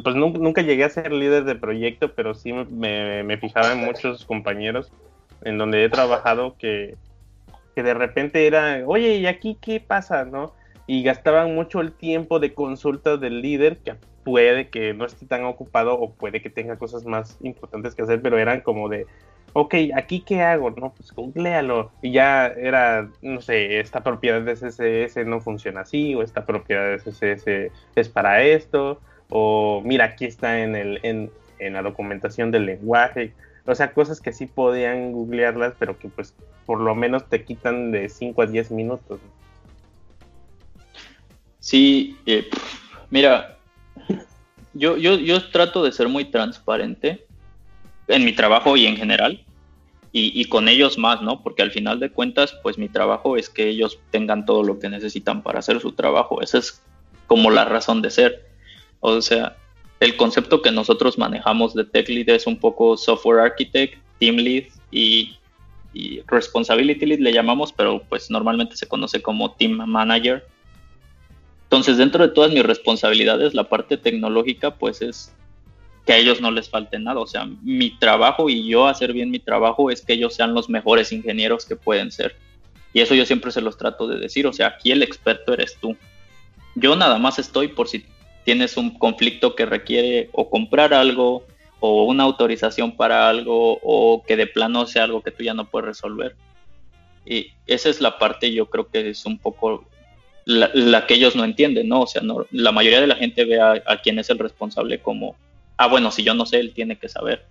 pues nunca, llegué a ser líder de proyecto, pero sí me, me fijaba en muchos compañeros en donde he trabajado que que de repente era, oye, ¿y aquí qué pasa? ¿No? Y gastaban mucho el tiempo de consulta del líder, que puede que no esté tan ocupado o puede que tenga cosas más importantes que hacer, pero eran como de, ok, ¿aquí qué hago? No, pues googlealo. Y ya era, no sé, esta propiedad de CSS no funciona así, o esta propiedad de CSS es para esto, o mira, aquí está en, el, en, en la documentación del lenguaje o sea, cosas que sí podían googlearlas, pero que pues por lo menos te quitan de 5 a 10 minutos. Sí, eh, mira, yo, yo, yo trato de ser muy transparente en mi trabajo y en general, y, y, con ellos más, ¿no? Porque al final de cuentas, pues mi trabajo es que ellos tengan todo lo que necesitan para hacer su trabajo. Esa es como la razón de ser. O sea, el concepto que nosotros manejamos de Tech Lead es un poco Software Architect, Team Lead y, y Responsibility Lead le llamamos, pero pues normalmente se conoce como Team Manager. Entonces, dentro de todas mis responsabilidades, la parte tecnológica, pues es que a ellos no les falte nada. O sea, mi trabajo y yo hacer bien mi trabajo es que ellos sean los mejores ingenieros que pueden ser. Y eso yo siempre se los trato de decir. O sea, aquí el experto eres tú. Yo nada más estoy por si tienes un conflicto que requiere o comprar algo o una autorización para algo o que de plano sea algo que tú ya no puedes resolver. Y esa es la parte yo creo que es un poco la, que ellos no entienden, ¿no? O sea, no, la mayoría de la gente ve a, a quién es el responsable como ah, bueno, si yo no sé, él tiene que saber.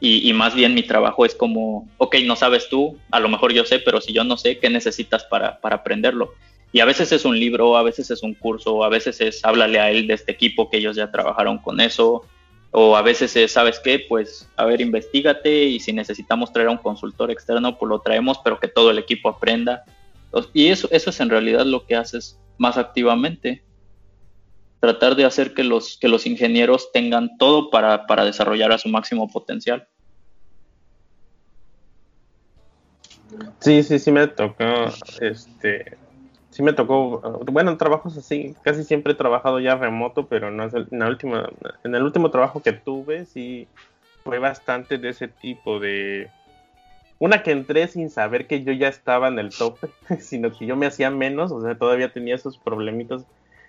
Y, más bien mi trabajo es como, ok, no sabes tú, a lo mejor yo sé, pero si yo no sé, ¿qué necesitas para, para aprenderlo? Y a veces es un libro, a veces es un curso, a veces es háblale a él de este equipo que ellos ya trabajaron con eso, o a veces es, ¿sabes qué? Pues, a ver, investigate y si necesitamos traer a un consultor externo, pues lo traemos, pero que todo el equipo aprenda. Y eso, eso es en realidad lo que haces más activamente tratar de hacer que los, que los ingenieros tengan todo para, para desarrollar a su máximo potencial. Sí, sí, sí me tocó, este, sí me tocó, bueno, trabajos así, casi siempre he trabajado ya remoto, pero no en, la última, en el último trabajo que tuve, sí, fue bastante de ese tipo de, una que entré sin saber que yo ya estaba en el tope, sino que yo me hacía menos, o sea, todavía tenía esos problemitos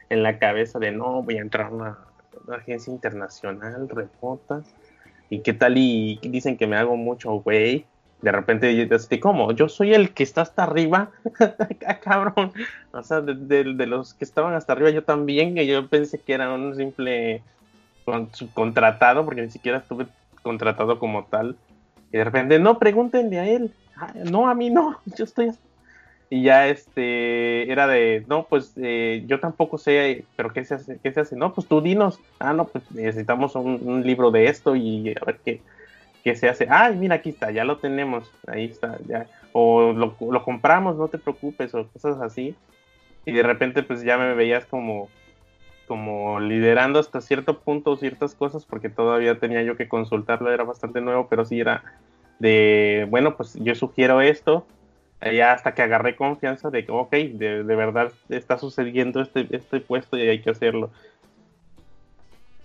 en la cabeza de no, voy a entrar a una, agencia internacional remota y qué tal y, dicen que me hago mucho güey. De repente yo estoy como, yo soy el que está hasta arriba, ah, cabrón. O sea, de, los que estaban hasta arriba yo también, que yo pensé que era un simple subcontratado, porque ni siquiera estuve contratado como tal. Y de repente, no, pregúntenle a él. Ah, no, a mí no, yo estoy y ya este era de, no, pues eh, yo tampoco sé, pero ¿qué se hace? ¿Qué se hace? No, pues tú dinos. Ah, no, pues necesitamos un, libro de esto y a ver qué, se hace. Ay, mira, aquí está, ya lo tenemos, ahí está, ya. O lo, lo compramos, no te preocupes, o cosas así. Y de repente pues ya me veías como, como liderando hasta cierto punto ciertas cosas porque todavía tenía yo que consultarlo, era bastante nuevo, pero sí era de, bueno, pues yo sugiero esto, ya hasta que agarré confianza de que, ok, de, verdad está sucediendo este, este puesto y hay que hacerlo.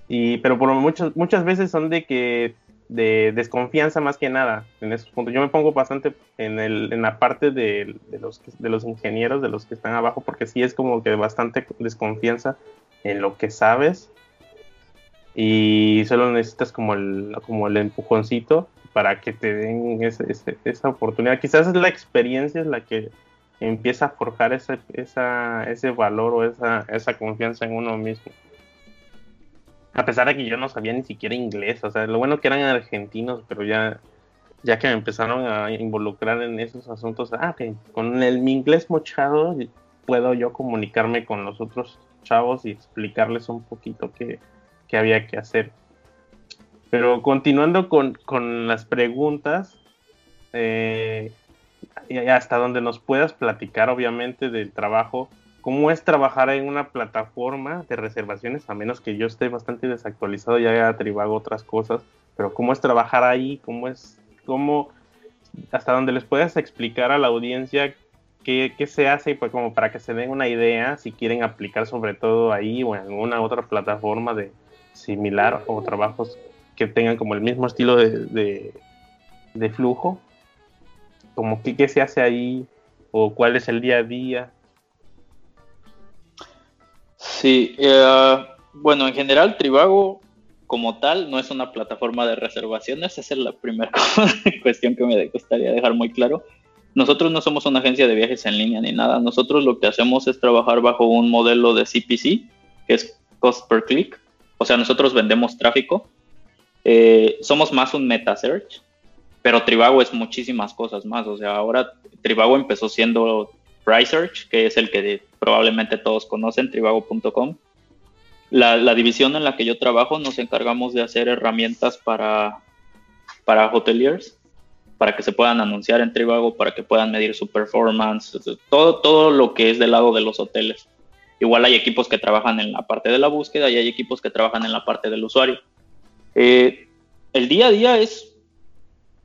Y, pero por muchas, muchas veces son de que de desconfianza más que nada en esos puntos. Yo me pongo bastante en, el, en la parte de, los, de los ingenieros, de los que están abajo, porque sí es como que bastante desconfianza en lo que sabes y solo necesitas como el, como el empujoncito para que te den esa oportunidad. Quizás es la experiencia es la que empieza a forjar ese, esa, ese valor o esa, esa confianza en uno mismo. A pesar de que yo no sabía ni siquiera inglés, o sea, lo bueno que eran argentinos, pero ya, ya que me empezaron a involucrar en esos asuntos, ah, con el, mi inglés mochado puedo yo comunicarme con los otros chavos y explicarles un poquito qué, qué había que hacer. Pero continuando con, las preguntas, eh, hasta donde nos puedas platicar, obviamente, del trabajo, ¿cómo es trabajar en una plataforma de reservaciones? A menos que yo esté bastante desactualizado, ya tribago otras cosas, pero ¿cómo es trabajar ahí? ¿Cómo es, cómo, hasta donde les puedas explicar a la audiencia qué, qué se hace, pues como para que se den una idea, si quieren aplicar sobre todo ahí o en alguna otra plataforma de similar o trabajos que tengan como el mismo estilo de, de, flujo, como qué, qué se hace ahí o cuál es el día a día. Sí, eh, bueno, en general Trivago como tal no es una plataforma de reservaciones, esa es la primera cuestión que me gustaría dejar muy claro. Nosotros no somos una agencia de viajes en línea ni nada, nosotros lo que hacemos es trabajar bajo un modelo de CPC, que es cost per click, o sea, nosotros vendemos tráfico Eh, somos más un meta search, pero Trivago es muchísimas cosas más. O sea, ahora Trivago empezó siendo Price Search, que es el que probablemente todos conocen, trivago.com. La, división en la que yo trabajo nos encargamos de hacer herramientas para, para hoteliers, para que se puedan anunciar en Trivago, para que puedan medir su performance, todo, todo lo que es del lado de los hoteles. Igual hay equipos que trabajan en la parte de la búsqueda y hay equipos que trabajan en la parte del usuario. Eh, el día a día es,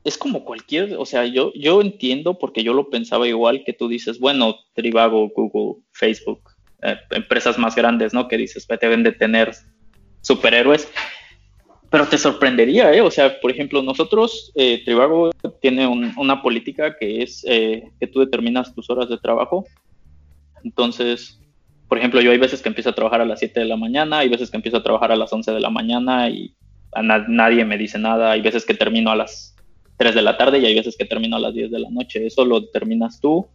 es como cualquier, o sea, yo, yo entiendo porque yo lo pensaba igual que tú dices, bueno, Trivago, Google, Facebook, eh, empresas más grandes, ¿no? Que dices, deben de tener superhéroes. Pero te sorprendería, ¿eh? O sea, por ejemplo, nosotros, eh, Trivago tiene una política que es eh, que tú determinas tus horas de trabajo. Entonces, por ejemplo, yo hay veces que empiezo a trabajar a las 7 de la mañana, hay veces que empiezo a trabajar a las 11 de la mañana y a nadie me dice nada, hay veces que termino a las 3 de la tarde y hay veces que termino a las 10 de la noche. Eso lo determinas tú.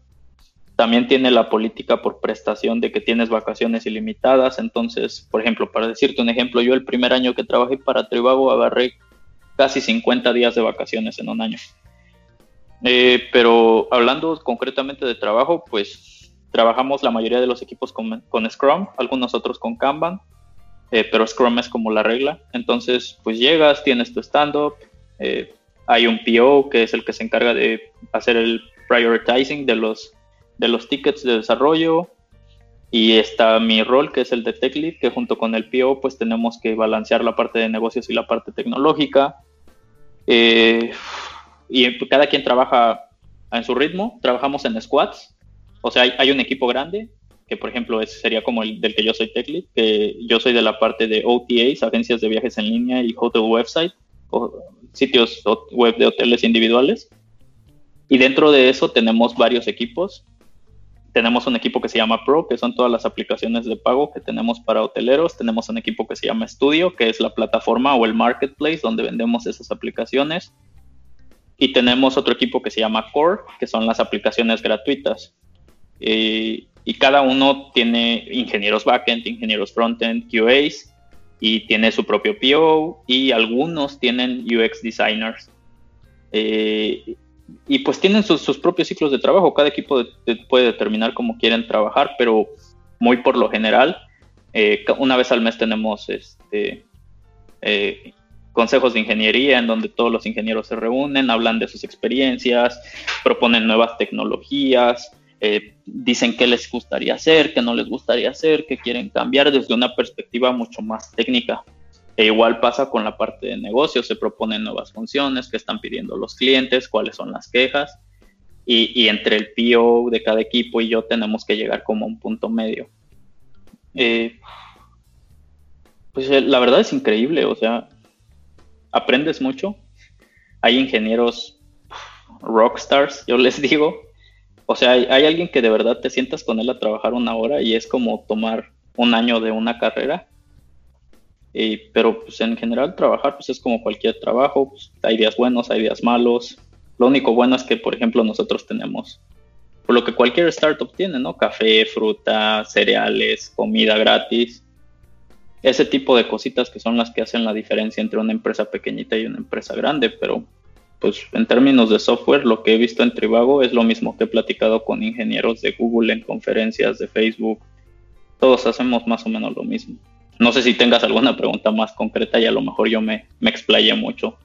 También tiene la política por prestación de que tienes vacaciones ilimitadas. Entonces, por ejemplo, para decirte un ejemplo, yo el primer año que trabajé para Trivago agarré casi 50 días de vacaciones en un año. Eh, pero hablando concretamente de trabajo, pues trabajamos la mayoría de los equipos con, Scrum, algunos otros con Kanban, eh, pero Scrum es como la regla. Entonces, pues llegas, tienes tu stand-up, eh, hay un PO que es el que se encarga de hacer el prioritizing de los de los tickets de desarrollo. Y está mi rol que es el de Tech Lead, que junto con el PO pues tenemos que balancear la parte de negocios y la parte tecnológica. Eh, y cada quien trabaja en su ritmo, trabajamos en squads, o sea, hay, un equipo grande, que por ejemplo ese sería como el del que yo soy Tech Lead, que yo soy de la parte de OTAs, agencias de viajes en línea y hotel website, sitios web de hoteles individuales. Y dentro de eso tenemos varios equipos tenemos un equipo que se llama Pro, que son todas las aplicaciones de pago que tenemos para hoteleros. Tenemos un equipo que se llama Studio, que es la plataforma o el marketplace donde vendemos esas aplicaciones. Y tenemos otro equipo que se llama Core, que son las aplicaciones gratuitas. y cada uno tiene ingenieros backend, ingenieros frontend, QAs, y tiene su propio PO, y algunos tienen UX designers. Eh, y pues tienen sus, propios ciclos de trabajo. Cada equipo puede determinar cómo quieren trabajar, pero muy por lo general, eh, una vez al mes tenemos este, eh, consejos de ingeniería en donde todos los ingenieros se reúnen, hablan de sus experiencias, proponen nuevas tecnologías, eh, dicen qué les gustaría hacer, qué no les gustaría hacer, qué quieren cambiar desde una perspectiva mucho más técnica. E igual pasa con la parte de negocios, se proponen nuevas funciones que están pidiendo los clientes, cuáles son las quejas, y, entre el PO de cada equipo y yo tenemos que llegar como a un punto medio. Eh, pues eh, la verdad es increíble, o sea, aprendes mucho. Hay ingenieros rockstars, yo les digo. O sea, hay, alguien que de verdad te sientas con él a trabajar una hora y es como tomar un año de una carrera pero pues en general trabajar pues es como cualquier trabajo, pues, hay días buenos, hay días malos. Lo único bueno es que, por ejemplo, nosotros tenemos, por lo que cualquier startup tiene, ¿no? Café, fruta, cereales, comida gratis. Ese tipo de cositas que son las que hacen la diferencia entre una empresa pequeñita y una empresa grande, pero pues en términos de software, lo que he visto en Trivago es lo mismo que he platicado con ingenieros de Google en conferencias de Facebook. Todos hacemos más o menos lo mismo. No sé si tengas alguna pregunta más concreta y a lo mejor yo me, me explayé mucho.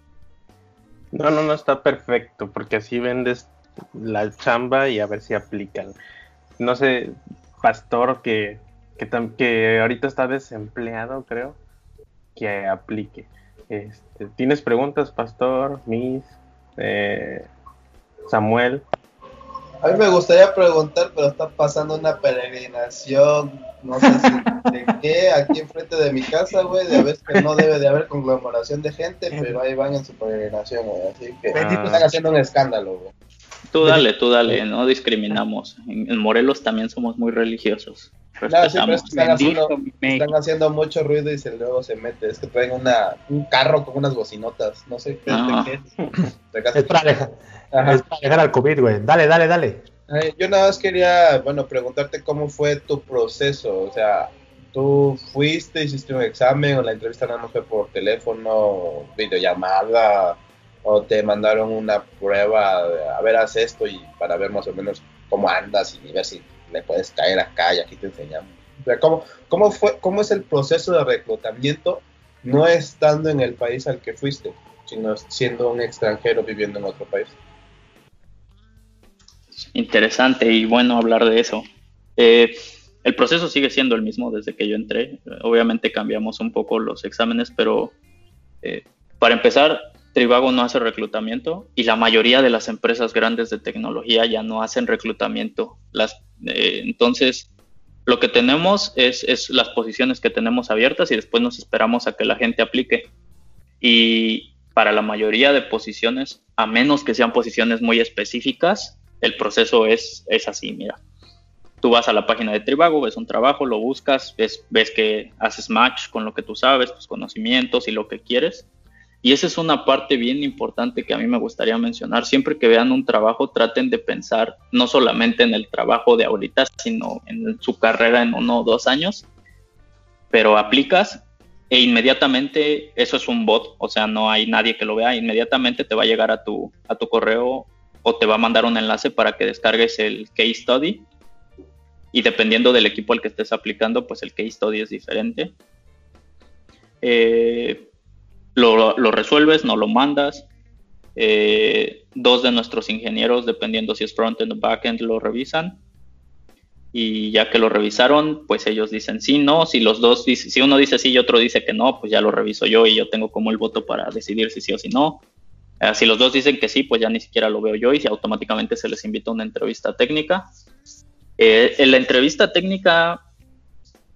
No, no, no, está perfecto, porque así vendes la chamba y a ver si aplican. No sé, Pastor, que, que, que ahorita está desempleado, creo, que aplique. Este, ¿Tienes preguntas, Pastor, Miss, eh, Samuel? A mí me gustaría preguntar, pero está pasando una peregrinación, no sé si de qué, aquí enfrente de mi casa, güey, de vez que no debe de haber conglomeración de gente, pero ahí van en su peregrinación, güey, así que están haciendo un escándalo, güey. Tú dale, tú dale, no discriminamos. En, Morelos también somos muy religiosos. No, están, haciendo, mucho ruido y se, luego se mete. Es que traen una, un carro con unas bocinotas. No sé qué, ah. es. Es para, alejar, es para alejar al COVID, güey. Dale, dale, dale. yo nada más quería, bueno, preguntarte cómo fue tu proceso. O sea, tú fuiste, hiciste un examen o la entrevista no fue por teléfono, videollamada o te mandaron una prueba, a ver, haz esto y para ver más o menos cómo andas y ver si le puedes caer acá y aquí te enseñamos. O sea, ¿cómo, cómo, fue, ¿Cómo es el proceso de reclutamiento no estando en el país al que fuiste, sino siendo un extranjero viviendo en otro país? Interesante y bueno hablar de eso. Eh, el proceso sigue siendo el mismo desde que yo entré. Obviamente cambiamos un poco los exámenes, pero eh, para empezar, Trivago no hace reclutamiento y la mayoría de las empresas grandes de tecnología ya no hacen reclutamiento. Eh, entonces, lo que tenemos es, es, las posiciones que tenemos abiertas y después nos esperamos a que la gente aplique. Y para la mayoría de posiciones, a menos que sean posiciones muy específicas, el proceso es, es así, mira tú vas a la página de Trivago, ves un trabajo, lo buscas, ves, ves que haces match con lo que tú sabes, tus conocimientos y lo que quieres. Y esa es una parte bien importante que a mí me gustaría mencionar. Siempre que vean un trabajo, traten de pensar no solamente en el trabajo de ahorita, sino en su carrera en uno o dos años. Pero aplicas e inmediatamente eso es un bot, o sea, no hay nadie que lo vea. Inmediatamente te va a llegar a tu, a tu correo o te va a mandar un enlace para que descargues el case study y dependiendo del equipo al que estés aplicando, pues el case study es diferente. Eh, lo, resuelves, no lo mandas. Eh, dos de nuestros ingenieros, dependiendo si es frontend o backend, lo revisan. Y ya que lo revisaron, pues ellos dicen sí, no. Si los dos, si uno dice sí y otro dice que no, pues ya lo reviso yo y yo tengo como el voto para decidir si sí o si no. Eh, si los dos dicen que sí, pues ya ni siquiera lo veo yo y automáticamente se les invita a una entrevista técnica. Eh, en la entrevista técnica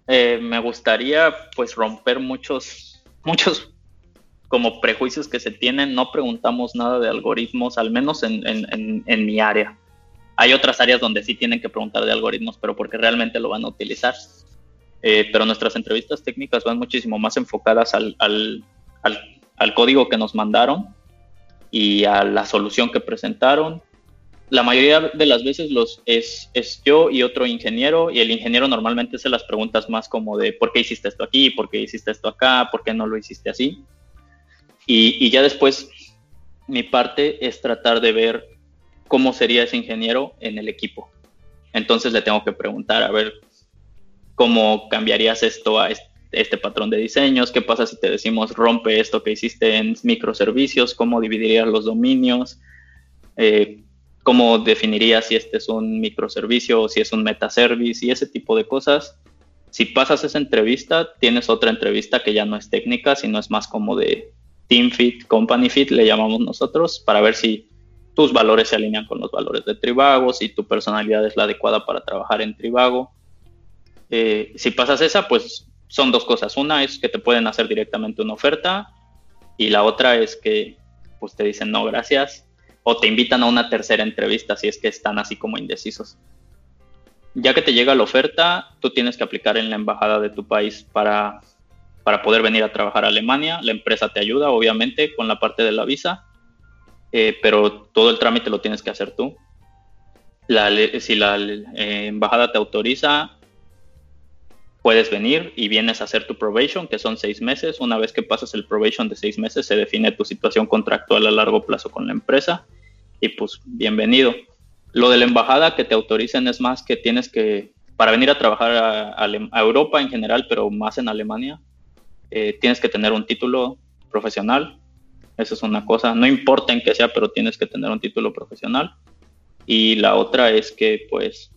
eh, me gustaría pues romper muchos, muchos como prejuicios que se tienen. No preguntamos nada de algoritmos, al menos en, mi área. Hay otras áreas donde sí tienen que preguntar de algoritmos, pero porque realmente lo van a utilizar. Eh, pero nuestras entrevistas técnicas van muchísimo más enfocadas al, al código que nos mandaron y a la solución que presentaron la mayoría de las veces los es, es, yo y otro ingeniero y el ingeniero normalmente hace las preguntas más como de por qué hiciste esto aquí, por qué hiciste esto acá, por qué no lo hiciste así. Y, ya después mi parte es tratar de ver cómo sería ese ingeniero en el equipo. Entonces le tengo que preguntar, a ver, ¿cómo cambiarías esto a este, este patrón de diseños? ¿Qué pasa si te decimos rompe esto que hiciste en microservicios? ¿Cómo dividirías los dominios? Eh, cómo definirías si este es un microservicio o si es un metaservice y ese tipo de cosas. Si pasas esa entrevista, tienes otra entrevista que ya no es técnica, sino es más como de team fit, company fit, le llamamos nosotros, para ver si tus valores se alinean con los valores de Trivago, si tu personalidad es la adecuada para trabajar en Trivago. Eh, si pasas esa, pues son dos cosas. Una es que te pueden hacer directamente una oferta y la otra es que pues te dicen no, gracias, o te invitan a una tercera entrevista si es que están así como indecisos. Ya que te llega la oferta, tú tienes que aplicar en la embajada de tu país para, para poder venir a trabajar a Alemania. La empresa te ayuda, obviamente, con la parte de la visa, eh, pero todo el trámite lo tienes que hacer tú. si la eh, embajada te autoriza, puedes venir y vienes a hacer tu probation, que son seis meses. Una vez que pasas el probation de seis meses, se define tu situación contractual a largo plazo con la empresa y pues bienvenido. Lo de la embajada que te autoricen es más que tienes que, para venir a trabajar a, Europa en general, pero más en Alemania, eh, tienes que tener un título profesional. Esa es una cosa, no importa en qué sea, pero tienes que tener un título profesional. Y la otra es que pues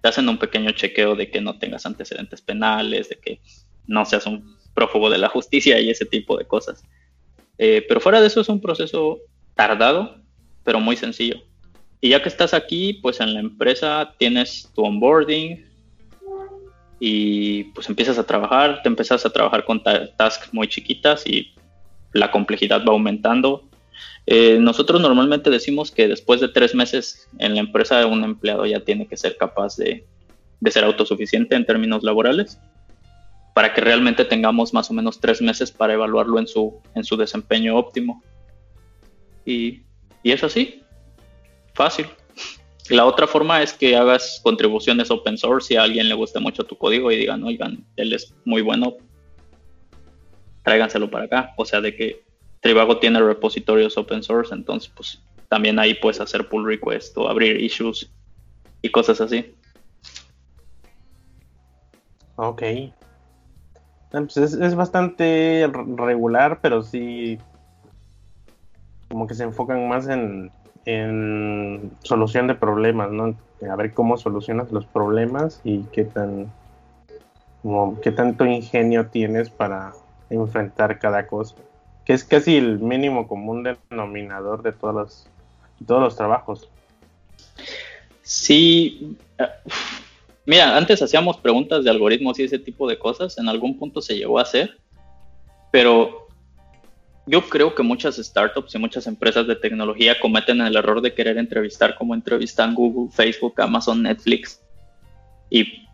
te hacen un pequeño chequeo de que no tengas antecedentes penales, de que no seas un prófugo de la justicia y ese tipo de cosas. Eh, pero fuera de eso es un proceso tardado, pero muy sencillo. Y ya que estás aquí, pues en la empresa tienes tu onboarding y pues empiezas a trabajar, te empiezas a trabajar con tasks muy chiquitas y la complejidad va aumentando eh, nosotros normalmente decimos que después de tres meses en la empresa un empleado ya tiene que ser capaz de, ser autosuficiente en términos laborales para que realmente tengamos más o menos tres meses para evaluarlo en su, en su desempeño óptimo. Y, y es así, fácil. La otra forma es que hagas contribuciones open source si a alguien le guste mucho tu código y digan, oigan, él es muy bueno, tráiganselo para acá. O sea, de que Trivago tiene repositorios open source, entonces pues también ahí puedes hacer pull request o abrir issues y cosas así. Ok. Ah, pues es, bastante regular, pero sí como que se enfocan más en, en solución de problemas, ¿no? A ver cómo solucionas los problemas y qué tan como qué tanto ingenio tienes para enfrentar cada cosa. Que es casi el mínimo común denominador de todos los, todos los trabajos. Sí, eh, mira, antes hacíamos preguntas de algoritmos y ese tipo de cosas, en algún punto se llegó a hacer, pero yo creo que muchas startups y muchas empresas de tecnología cometen el error de querer entrevistar como entrevistan Google, Facebook, Amazon, Netflix. Y,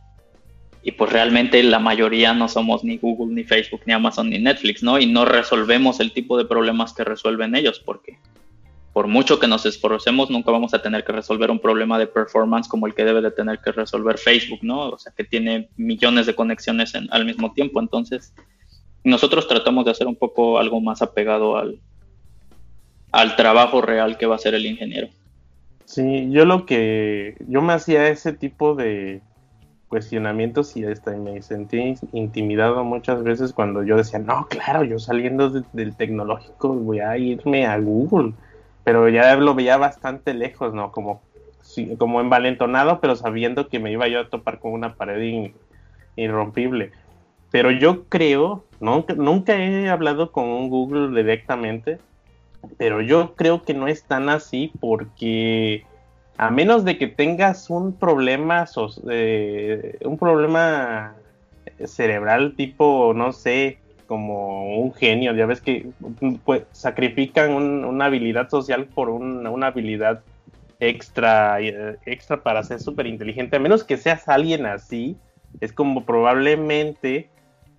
pues realmente la mayoría no somos ni Google, ni Facebook, ni Amazon, ni Netflix, ¿no? Y no resolvemos el tipo de problemas que resuelven ellos, porque por mucho que nos esforcemos, nunca vamos a tener que resolver un problema de performance como el que debe de tener que resolver Facebook, ¿no? O sea, que tiene millones de conexiones al mismo tiempo. Entonces, nosotros tratamos de hacer un poco algo más apegado al, al trabajo real que va a hacer el ingeniero. Sí, yo lo que, yo me hacía ese tipo de cuestionamientos y hasta me sentí intimidado muchas veces cuando yo decía, no, claro, yo saliendo del tecnológico voy a irme a Google pero ya lo veía bastante lejos, ¿no? Como, como envalentonado, pero sabiendo que me iba yo a topar con una pared irrompible. Pero yo creo, nunca, nunca he hablado con Google directamente, pero yo creo que no es tan así porque a menos de que tengas un problema, eh, un problema cerebral tipo, no sé, como un genio, ya ves que pues, sacrifican una habilidad social por una habilidad extra, eh, extra para ser súper inteligente, a menos que seas alguien así, es como probablemente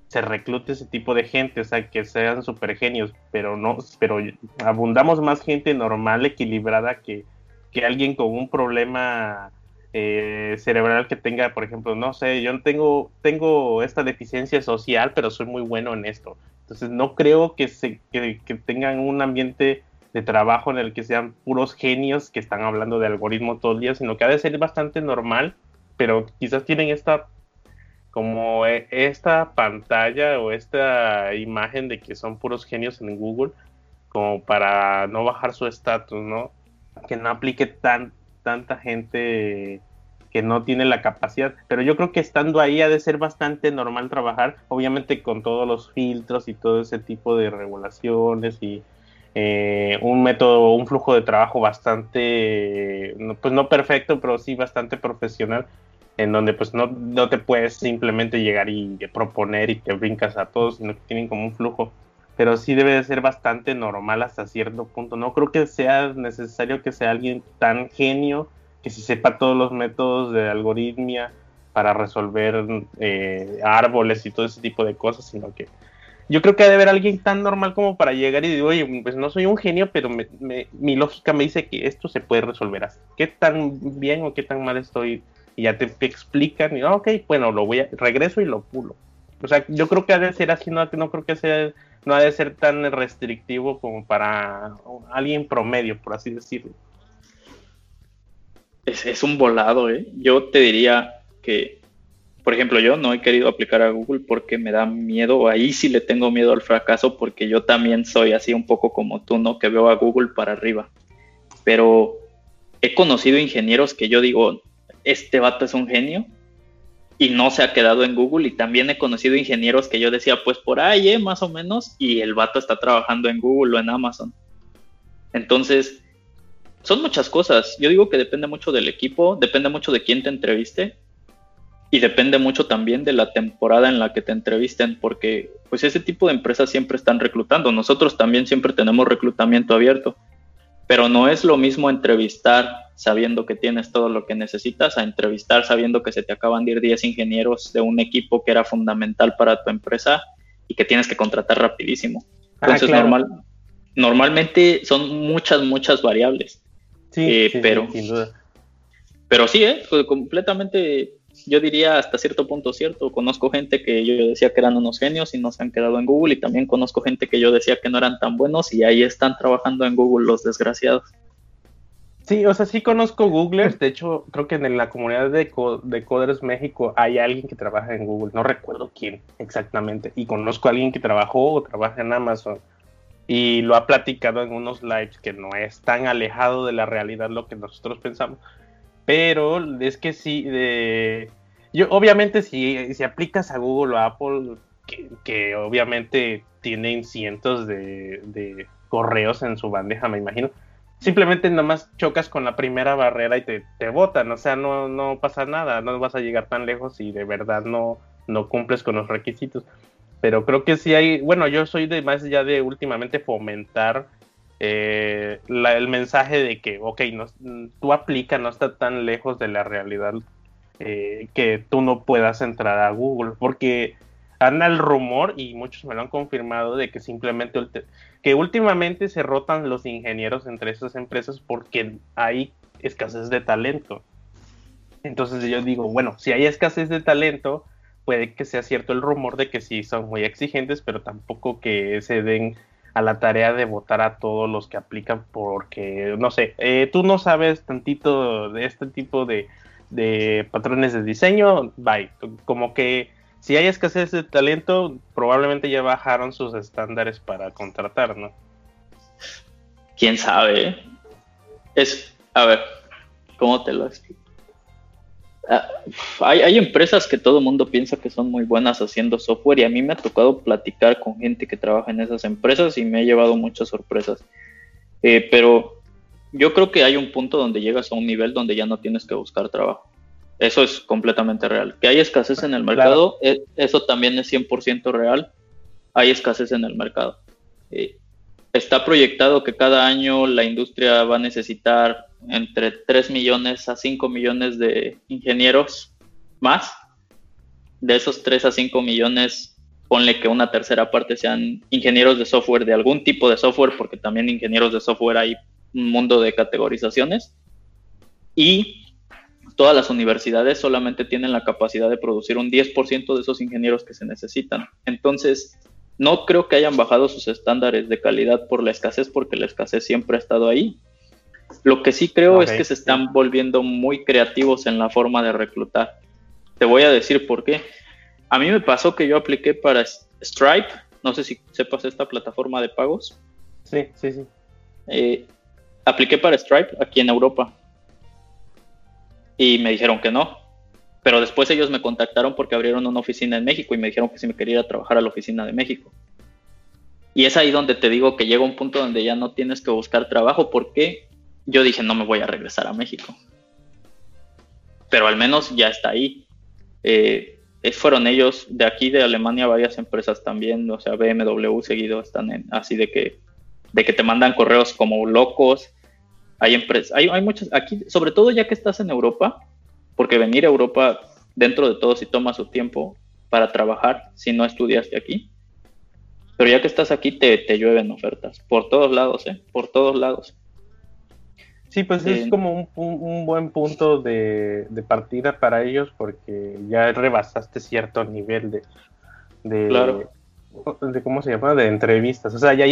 se reclute ese tipo de gente, o sea, que sean súper genios, pero no, pero abundamos más gente normal, equilibrada, que, que alguien con un problema eh, cerebral que tenga, por ejemplo, no sé, yo tengo, tengo esta deficiencia social, pero soy muy bueno en esto. Entonces no creo que, se, que, tengan un ambiente de trabajo en el que sean puros genios que están hablando de algoritmo todo el día, sino que ha de ser bastante normal, pero quizás tienen esta como e, esta pantalla o esta imagen de que son puros genios en Google, como para no bajar su estatus, ¿no? Que no aplique tan, tanta gente que no tiene la capacidad, pero yo creo que estando ahí ha de ser bastante normal trabajar, obviamente con todos los filtros y todo ese tipo de regulaciones y eh, un método, un flujo de trabajo bastante, pues no perfecto, pero sí bastante profesional, en donde pues no, no te puedes simplemente llegar y proponer y te brincas a todos, sino que tienen como un flujo pero sí debe de ser bastante normal hasta cierto punto. No creo que sea necesario que sea alguien tan genio que se sepa todos los métodos de algoritmia para resolver eh, árboles y todo ese tipo de cosas, sino que yo creo que debe haber alguien tan normal como para llegar y decir, oye, pues no soy un genio, pero mi lógica me dice que esto se puede resolver así. ¿Qué tan bien o qué tan mal estoy? Y ya te, explican, y ok, bueno, lo voy a, regreso y lo pulo. O sea, yo creo que ha de ser así, no, no creo que sea no ha de ser tan restrictivo como para alguien promedio, por así decirlo. Es, un volado, ¿eh? Yo te diría que, por ejemplo, yo no he querido aplicar a Google porque me da miedo, ahí sí le tengo miedo al fracaso porque yo también soy así un poco como tú, ¿no? Que veo a Google para arriba. Pero he conocido ingenieros que yo digo, este vato es un genio y no se ha quedado en Google. Y también he conocido ingenieros que yo decía, pues por ahí, ¿eh? más o menos, y el vato está trabajando en Google o en Amazon. Entonces, son muchas cosas. Yo digo que depende mucho del equipo, depende mucho de quién te entreviste y depende mucho también de la temporada en la que te entrevisten, porque pues ese tipo de empresas siempre están reclutando. Nosotros también siempre tenemos reclutamiento abierto, pero no es lo mismo entrevistar sabiendo que tienes todo lo que necesitas, a entrevistar sabiendo que se te acaban de ir 10 ingenieros de un equipo que era fundamental para tu empresa y que tienes que contratar rapidísimo. Ah, Entonces, normal, normalmente son muchas, muchas variables. Sí, eh, pero, Pero sí, ¿eh? completamente, yo diría hasta cierto punto cierto. Conozco gente que yo decía que eran unos genios y no se han quedado en Google y también conozco gente que yo decía que no eran tan buenos y ahí están trabajando en Google los desgraciados. Sí, o sea, sí conozco Googlers. De hecho, creo que en la comunidad de, de Coders México hay alguien que trabaja en Google. No recuerdo quién exactamente. Y conozco a alguien que trabajó o trabaja en Amazon. Y lo ha platicado en unos lives que no es tan alejado de la realidad lo que nosotros pensamos. Pero es que sí, de... Yo, obviamente, si, si aplicas a Google o Apple, que, obviamente tienen cientos de, de correos en su bandeja, me imagino simplemente nomás chocas con la primera barrera y te, te botan, o sea, no, no pasa nada, no vas a llegar tan lejos y de verdad no, no cumples con los requisitos. Pero creo que sí hay, bueno, yo soy de más ya de últimamente fomentar eh, el mensaje de que, ok, no, tú aplica, no está tan lejos de la realidad eh, que tú no puedas entrar a Google, porque anda el rumor y muchos me lo han confirmado de que simplemente que últimamente se rotan los ingenieros entre esas empresas porque hay escasez de talento. Entonces yo digo, bueno, si hay escasez de talento, puede que sea cierto el rumor de que sí son muy exigentes, pero tampoco que se den a la tarea de votar a todos los que aplican porque, no sé, eh, tú no sabes tantito de este tipo de, de patrones de diseño, bye, como que si hay escasez de talento, probablemente ya bajaron sus estándares para contratar, ¿no? Quién sabe. Es, a ver, ¿cómo te lo explico? Ah, hay, hay, empresas que todo el mundo piensa que son muy buenas haciendo software y a mí me ha tocado platicar con gente que trabaja en esas empresas y me ha llevado muchas sorpresas. Eh, pero yo creo que hay un punto donde llegas a un nivel donde ya no tienes que buscar trabajo. Eso es completamente real. Que hay escasez en el mercado, e, eso también es 100% real. Hay escasez en el mercado. Eh, está proyectado que cada año la industria va a necesitar entre 3 millones a 5 millones de ingenieros más. De esos 3 a 5 millones, ponle que una tercera parte sean ingenieros de software, de algún tipo de software, porque también ingenieros de software hay un mundo de categorizaciones. Y todas las universidades solamente tienen la capacidad de producir un 10% de esos ingenieros que se necesitan. Entonces, no creo que hayan bajado sus estándares de calidad por la escasez, porque la escasez siempre ha estado ahí. Lo que sí creo es que se están volviendo muy creativos en la forma de reclutar. Te voy a decir por qué. A mí me pasó que yo apliqué para Stripe, no sé si sepas esta plataforma de pagos. Sí, sí, sí. Eh, apliqué para Stripe aquí en Europa y me dijeron que no. Pero después ellos me contactaron porque abrieron una oficina en México y me dijeron que si me quería ir a trabajar a la oficina de México. Y es ahí donde te digo que llega un punto donde ya no tienes que buscar trabajo porque yo dije no me voy a regresar a México. Pero al menos ya está ahí. Eh, fueron ellos de aquí de Alemania varias empresas también, o sea BMW seguido están en, así de que de que te mandan correos como locos hay empresas, hay, hay muchas, aquí, sobre todo ya que estás en Europa, porque venir a Europa dentro de todo si toma su tiempo para trabajar si no estudiaste aquí. Pero ya que estás aquí te, te llueven ofertas, por todos lados, ¿eh? Por todos lados. Sí, pues es como un, un, buen punto de, de, partida para ellos porque ya rebasaste cierto nivel de, de, claro. De ¿cómo se llama? De entrevistas. O sea, ya